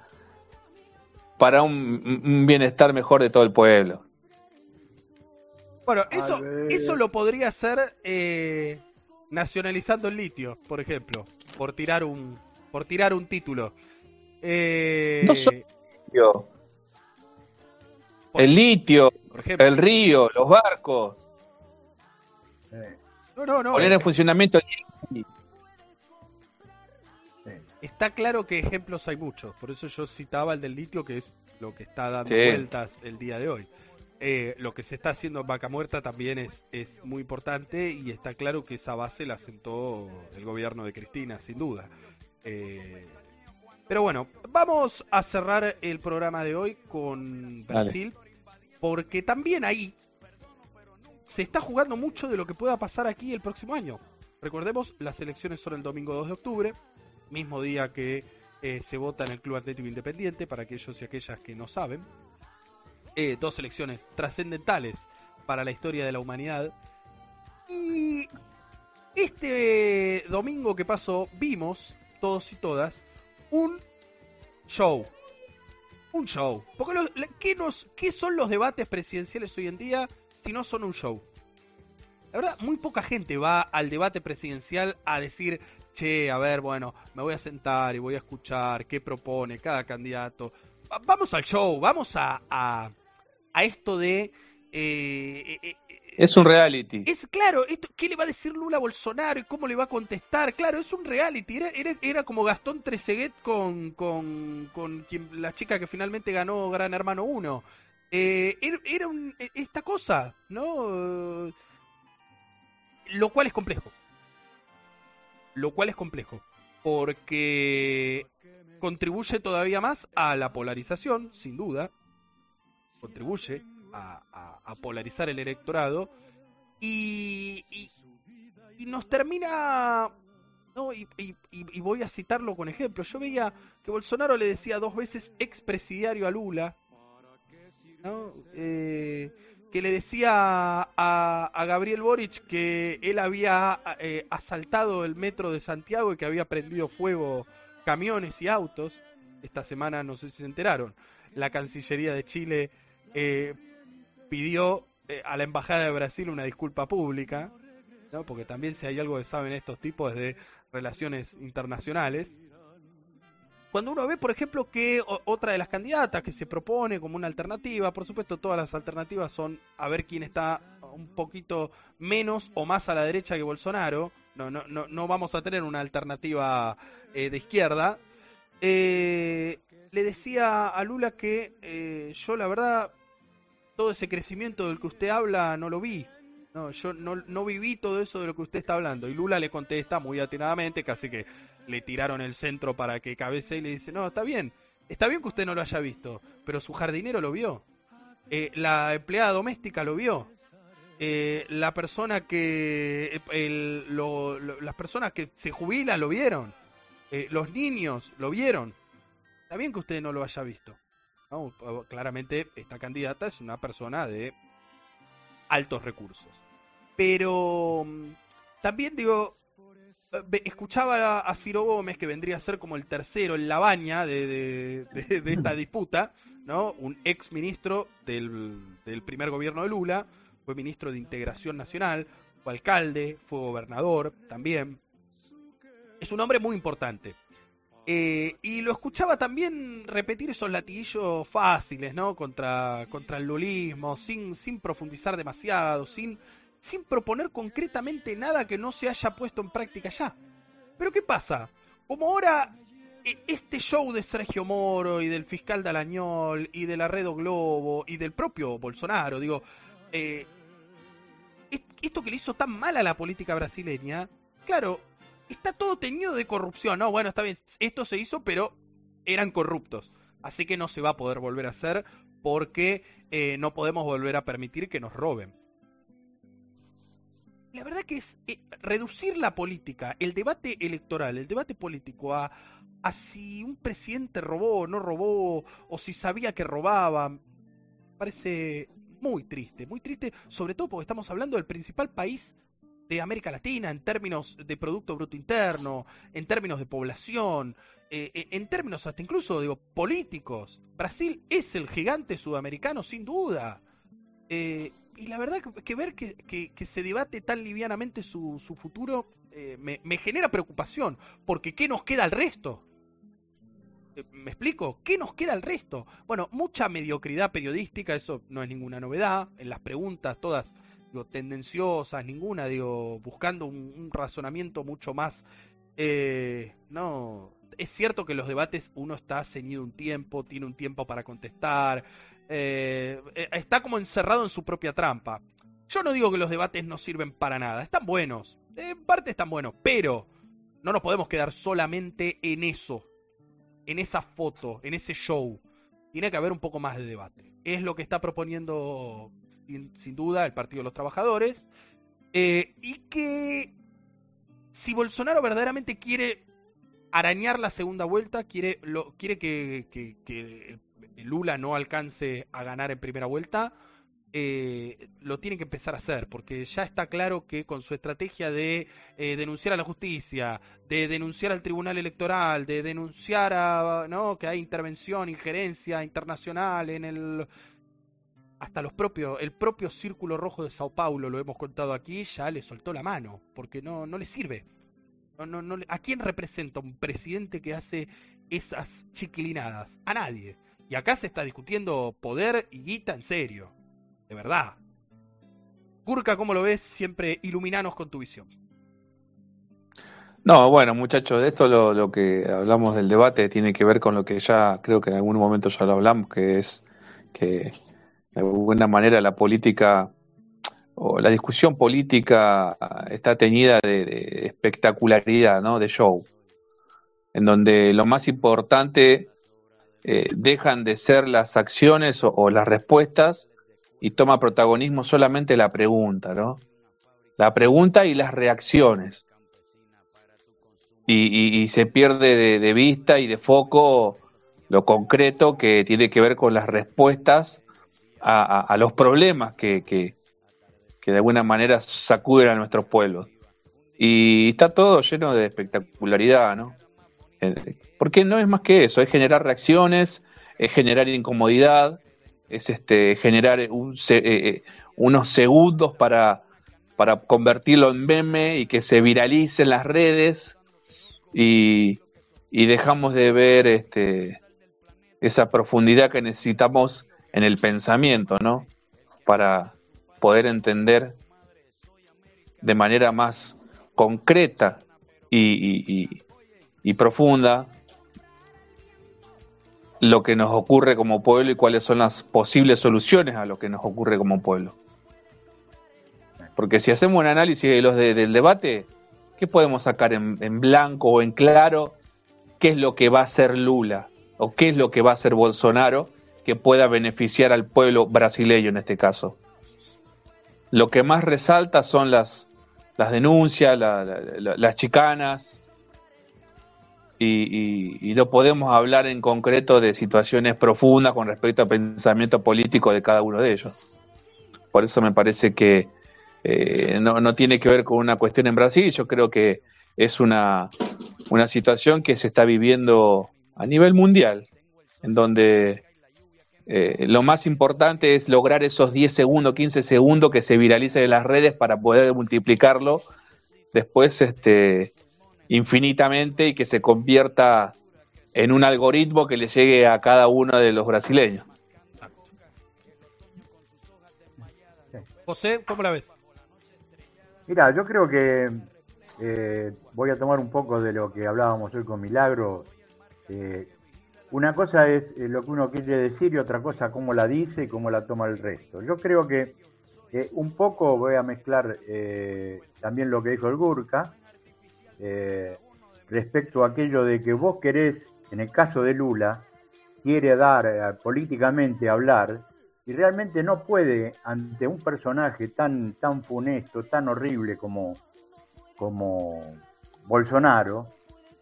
para un, un bienestar mejor de todo el pueblo. Bueno, eso, eso lo podría hacer eh, nacionalizando el litio, por ejemplo, por tirar un, por tirar un título. Eh, No so- El litio, por ejemplo. el río, los barcos. Eh, No, no, no. poner en funcionamiento el-. Está claro que ejemplos hay muchos, por eso yo citaba el del litio, que es lo que está dando Sí. vueltas el día de hoy. Eh, lo que se está haciendo en Vaca Muerta también es, es muy importante y está claro que esa base la sentó el gobierno de Cristina, sin duda. Eh, pero bueno, vamos a cerrar el programa de hoy con Dale. Brasil, porque también ahí se está jugando mucho de lo que pueda pasar aquí el próximo año. Recordemos, las elecciones son el domingo 2 de octubre, mismo día que eh, se vota en el Club Atlético Independiente, para aquellos y aquellas que no saben. Eh, dos elecciones trascendentales para la historia de la humanidad. Y este domingo que pasó vimos, todos y todas, un show. Un show. Porque ¿qué, nos, ¿Qué son los debates presidenciales hoy en día si no son un show? La verdad, muy poca gente va al debate presidencial a decir, che, a ver, bueno, me voy a sentar y voy a escuchar qué propone cada candidato. Va- Vamos al show, vamos a, a esto de... eh, eh, eh, Es un reality. es claro, esto, ¿qué le va a decir Lula a Bolsonaro y cómo le va a contestar? Claro, es un reality. Era, era, era como Gastón Trezeguet con, con, con quien, la chica que finalmente ganó Gran Hermano 1. Eh, era era un- eh, esta cosa, ¿no? Lo cual es complejo. Lo cual es complejo. Porque contribuye todavía más a la polarización, sin duda. Contribuye a, polarizar el electorado. Y, nos termina. No, y, voy a citarlo con ejemplos. Yo veía que Bolsonaro le decía dos veces expresidiario a Lula. Eh, que le decía a, a Gabriel Boric que él había eh, asaltado el metro de Santiago y que había prendido fuego camiones y autos. Esta semana, no sé si se enteraron, la Cancillería de Chile eh, pidió eh, a la Embajada de Brasil una disculpa pública, ¿no? porque también si hay algo que saben estos tipos de relaciones internacionales. cuando uno ve, por ejemplo, que otra de las candidatas que se propone como una alternativa, por supuesto todas las alternativas son a ver quién está un poquito menos o más a la derecha que Bolsonaro, no, no, no, no vamos a tener una alternativa eh, de izquierda, le decía a Lula que yo la verdad todo ese crecimiento del que usted habla no lo vi. No, yo no, viví todo eso de lo que usted está hablando. Y Lula le contesta muy atinadamente, casi que le tiraron el centro para que cabece y le dice, no, está bien, está bien que usted no lo haya visto, pero su jardinero lo vio. Eh, la empleada doméstica lo vio. Eh, la persona que las personas que se jubilan lo vieron eh, los niños lo vieron está bien que usted no lo haya visto claramente esta candidata es una persona de altos recursos pero mm, también digo, eh, escuchaba a Ciro Gómez, que vendría a ser como el tercero en la baña de, esta disputa, ¿no? Un ex ministro del, primer gobierno de Lula, fue ministro de Integración Nacional, fue alcalde, fue gobernador también. Es un hombre muy importante. Eh, y lo escuchaba también repetir esos latiguillos fáciles, ¿no? Contra, contra el lulismo, sin, sin profundizar demasiado, sin sin proponer concretamente nada que no se haya puesto en práctica ya. Pero ¿qué pasa? Como ahora e, este show de Sergio Moro y del fiscal Dalañol y de la Redo Globo y del propio Bolsonaro, digo, eh, esto que le hizo tan mal a la política brasileña, claro, está todo teñido de corrupción, ¿no? Bueno, está bien, esto se hizo, pero eran corruptos. Así que no se va a poder volver a hacer porque eh, no podemos volver a permitir que nos roben la verdad que es eh, reducir la política, el debate electoral, el debate político a, a si un presidente robó o no robó, o si sabía que robaba, parece muy triste, muy triste, sobre todo porque estamos hablando del principal país de América Latina en términos de Producto Bruto Interno, en términos de población, eh, eh, en términos hasta incluso digo, políticos. Brasil es el gigante sudamericano, sin duda. Eh, y la verdad que, ver que, se debate tan livianamente su, futuro eh, me, genera preocupación, porque ¿qué nos queda al resto? ¿Me explico? ¿Qué nos queda al resto? Bueno, mucha mediocridad periodística, eso no es ninguna novedad, en las preguntas todas tendenciosas, ninguna, digo, buscando un, razonamiento mucho más... Eh, no, es cierto que los debates uno está ceñido un tiempo, tiene un tiempo para contestar, eh, eh, está como encerrado en su propia trampa. Yo no digo que los debates no sirven para nada, están buenos, en parte están buenos, pero no nos podemos quedar solamente en eso, en esa foto, en ese show. Tiene que haber un poco más de debate. Es lo que está proponiendo sin, duda el Partido de los Trabajadores. Eh, y que si Bolsonaro verdaderamente quiere arañar la segunda vuelta, quiere, lo, quiere que, que, que Lula no alcance a ganar en primera vuelta, eh, lo tiene que empezar a hacer, porque ya está claro que con su estrategia de eh, denunciar a la justicia, de denunciar al tribunal electoral, de denunciar a, ¿no? que hay intervención, injerencia internacional en el hasta los propios, el propio Círculo Rojo de Sao Paulo, lo hemos contado aquí, ya le soltó la mano, porque no, no le sirve. ¿A quién representa un presidente que hace esas chiquilinadas? A nadie. Y acá se está discutiendo poder y guita en serio. De verdad. Kurka, ¿cómo lo ves? Siempre iluminanos con tu visión. No, bueno, muchachos, de esto lo, lo, que hablamos del debate tiene que ver con lo que ya creo que en algún momento ya lo hablamos, que es que de alguna manera la política o la discusión política está teñida de, de espectacularidad, ¿no? De show, en donde lo más importante eh, dejan de ser las acciones o, las respuestas y toma protagonismo solamente la pregunta, ¿no? La pregunta y las reacciones. Y, se pierde de, vista y de foco lo concreto que tiene que ver con las respuestas a, los problemas que, que, de alguna manera sacuden a nuestros pueblos. Y está todo lleno de espectacularidad, ¿no? Eh, porque no es más que eso, es generar reacciones, es generar incomodidad, es este generar eh, eh, unos segundos para, para convertirlo en meme y que se viralice en las redes y, y dejamos de ver este, esa profundidad que necesitamos en el pensamiento, ¿no? Para poder entender de manera más concreta y, y profunda lo que nos ocurre como pueblo y cuáles son las posibles soluciones a lo que nos ocurre como pueblo. Porque si hacemos un análisis de los del debate, ¿qué podemos sacar en, en, blanco o en claro? ¿Qué es lo que va a hacer Lula? ¿O qué es lo que va a hacer Bolsonaro que pueda beneficiar al pueblo brasileño en este caso? Lo que más resalta son las, las denuncias, las chicanas, y, no podemos hablar en concreto de situaciones profundas con respecto al pensamiento político de cada uno de ellos. Por eso me parece que eh, no, no, tiene que ver con una cuestión en Brasil, yo creo que es una, una situación que se está viviendo a nivel mundial, en donde eh, lo más importante es lograr esos 10 segundos, 15 segundos que se viralicen en las redes para poder multiplicarlo después este, infinitamente y que se convierta en un algoritmo que le llegue a cada uno de los brasileños. José, ¿cómo la ves? Mira, yo creo que eh, voy a tomar un poco de lo que hablábamos hoy con Milagro. Eh, una cosa es eh, lo que uno quiere decir y otra cosa cómo la dice y cómo la toma el resto. Yo creo que un poco voy a mezclar también lo que dijo el Gurka, eh, respecto a aquello de que vos querés, en el caso de Lula, quiere dar eh, políticamente hablar y realmente no puede ante un personaje tan tan funesto, tan horrible como como Bolsonaro,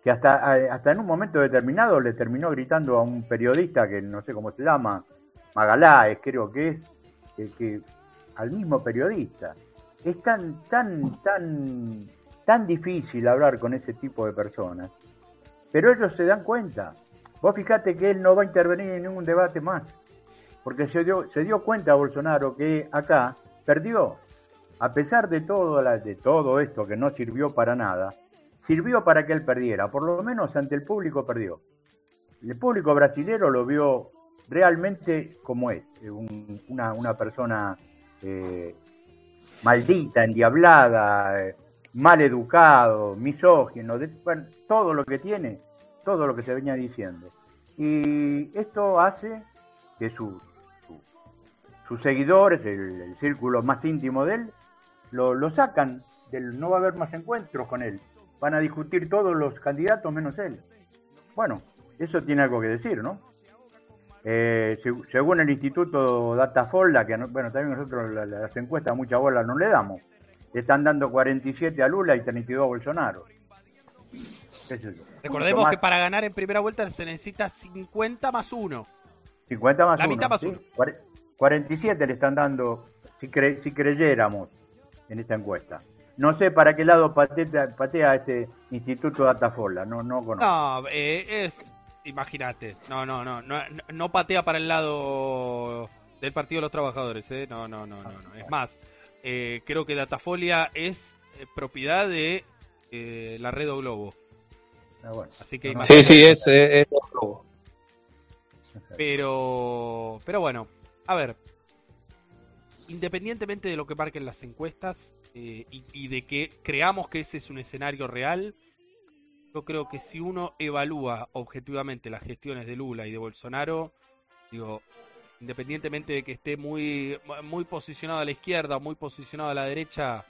que hasta hasta en un momento determinado le terminó gritando a un periodista que no sé cómo se llama, Magaláes, creo que es, que, que al mismo periodista. Es tan tan tan tan difícil hablar con ese tipo de personas, pero ellos se dan cuenta. Vos fijate que él no va a intervenir en ningún debate más, porque se dio, se dio cuenta Bolsonaro que acá perdió. A pesar de todo, de todo esto que no sirvió para nada, sirvió para que él perdiera, por lo menos ante el público perdió. El público brasilero lo vio realmente como es, una, una, persona eh, maldita, endiablada, eh, mal educado, misógino, de, todo lo que tiene, todo lo que se venía diciendo. Y esto hace que sus seguidores, el, círculo más íntimo de él, lo, lo sacan, del, no va a haber más encuentros con él. Van a discutir todos los candidatos menos él. Bueno, eso tiene algo que decir, ¿no? Eh, según el Instituto Datafolda, que bueno, también nosotros las encuestas mucha bola no le damos, están dando 47 a Lula y 32 a Bolsonaro. Recordemos que para ganar en primera vuelta se necesita 50 más 1. 50 más 1. La mitad más 1. 47 le están dando, si, si creyéramos en esta encuesta. No sé para qué lado patea, patea este Instituto Datafola, no, no conozco. No, eh, es, imagínate, no, no, no, no, no patea para el lado del Partido de los Trabajadores, ¿eh? No, no, no, no, no. Es más, eh, creo que Datafolia es eh, propiedad de eh, la red o Globo. Ah, Así que sí, sí, es, es, Globo. Pero, pero bueno, a ver, independientemente de lo que marquen las encuestas y, y, de que creamos que ese es un escenario real, yo creo que si uno evalúa objetivamente las gestiones de Lula y de Bolsonaro, digo, independientemente de que esté muy, muy posicionado a la izquierda o muy posicionado a la derecha,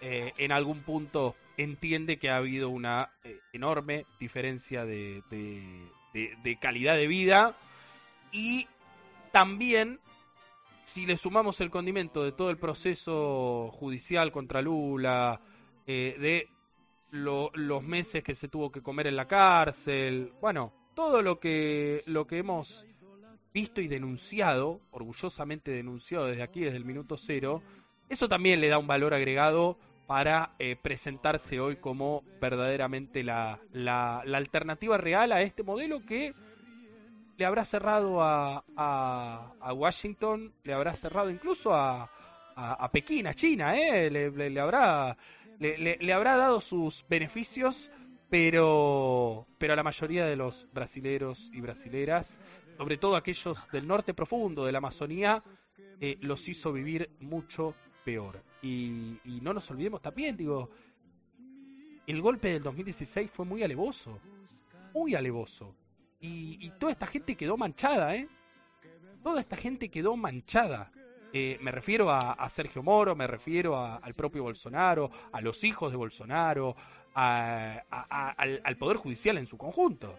eh, en algún punto entiende que ha habido una eh, enorme diferencia de, de, calidad de vida y también si le sumamos el condimento de todo el proceso judicial contra Lula, eh, de los meses que se tuvo que comer en la cárcel, bueno, todo lo que, lo que hemos visto y denunciado, orgullosamente denunciado desde aquí, desde el minuto cero, eso también le da un valor agregado para eh, presentarse hoy como verdaderamente la, la, alternativa real a este modelo que le habrá cerrado a, a, Washington, le habrá cerrado incluso a, a, Pekín, a China, ¿eh? le, le, habrá, le, le, habrá dado sus beneficios pero, pero a la mayoría de los brasileros y brasileras, sobre todo aquellos del norte profundo de la Amazonía, eh, los hizo vivir mucho peor. Y, y no nos olvidemos también, digo, el golpe del 2016 fue muy alevoso, muy alevoso. Y, y toda esta gente quedó manchada, ¿eh? Toda esta gente quedó manchada. Eh, me refiero a, Sergio Moro, me refiero a, al propio Bolsonaro, a los hijos de Bolsonaro, a, al, al, Poder Judicial en su conjunto.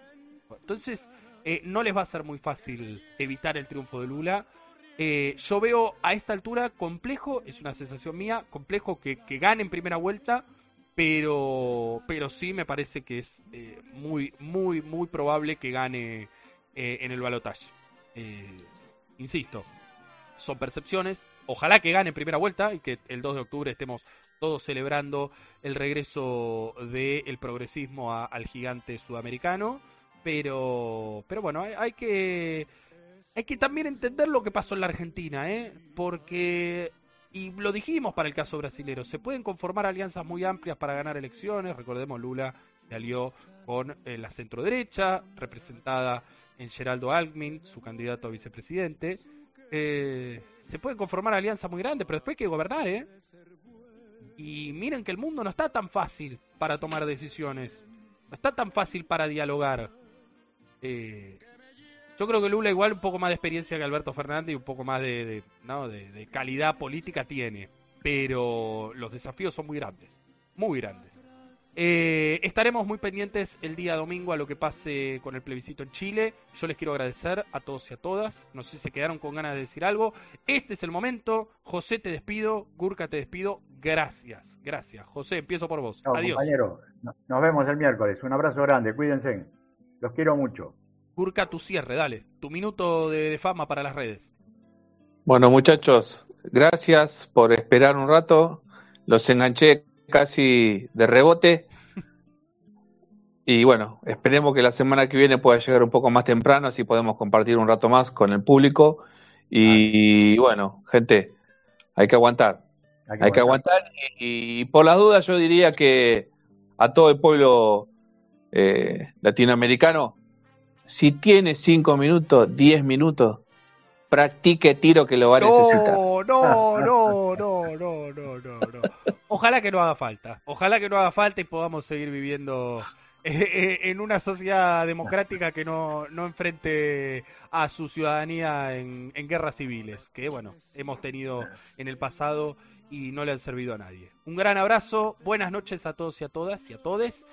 Entonces, eh, no les va a ser muy fácil evitar el triunfo de Lula. Eh, yo veo a esta altura complejo, es una sensación mía, complejo que, que gane en primera vuelta, pero, pero sí me parece que es eh, muy, muy, muy probable que gane eh, en el balotaje. Eh, insisto, son percepciones. Ojalá que gane en primera vuelta y que el 2 de octubre estemos todos celebrando el regreso del progresismo a, al gigante sudamericano. Pero, pero bueno, hay, hay, que hay que también entender lo que pasó en la Argentina, ¿eh? porque y lo dijimos para el caso brasilero, se pueden conformar alianzas muy amplias para ganar elecciones. Recordemos, Lula se alió con eh, la centroderecha, representada en Geraldo Alckmin, su candidato a vicepresidente. Eh, se pueden conformar alianzas muy grandes, pero después hay que gobernar, ¿eh? Y miren que el mundo no está tan fácil para tomar decisiones, no está tan fácil para dialogar. Eh, yo creo que Lula igual un poco más de experiencia que Alberto Fernández y un poco más de, de, ¿no? de, de calidad política tiene. Pero los desafíos son muy grandes. Muy grandes. Eh, estaremos muy pendientes el día domingo a lo que pase con el plebiscito en Chile. Yo les quiero agradecer a todos y a todas. No sé si se quedaron con ganas de decir algo. Este es el momento. José, te despido. Gurka, te despido. Gracias. Gracias. José, empiezo por vos. No, Adiós. Compañero, nos vemos el miércoles. Un abrazo grande. Cuídense. Los quiero mucho. Gurka, tu cierre, dale. Tu minuto de, de, fama para las redes. Bueno, muchachos, gracias por esperar un rato. Los enganché casi de rebote. Y bueno, esperemos que la semana que viene pueda llegar un poco más temprano, así podemos compartir un rato más con el público. Y bueno, gente, hay que aguantar. Hay que, hay que aguantar. Y, y, por las dudas yo diría que a todo el pueblo eh, latinoamericano, si tiene 5 minutos, 10 minutos, practique tiro que lo va a necesitar. No, no, no, no, no, no, no. Ojalá que no haga falta. Ojalá que no haga falta y podamos seguir viviendo en una sociedad democrática que no, no enfrente a su ciudadanía en, en, guerras civiles, que bueno, hemos tenido en el pasado y no le han servido a nadie. Un gran abrazo, buenas noches a todos y a todas y a todes.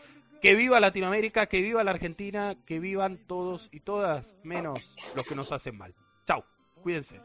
Que viva Latinoamérica, que viva la Argentina, que vivan todos y todas, menos los que nos hacen mal. Chau, cuídense.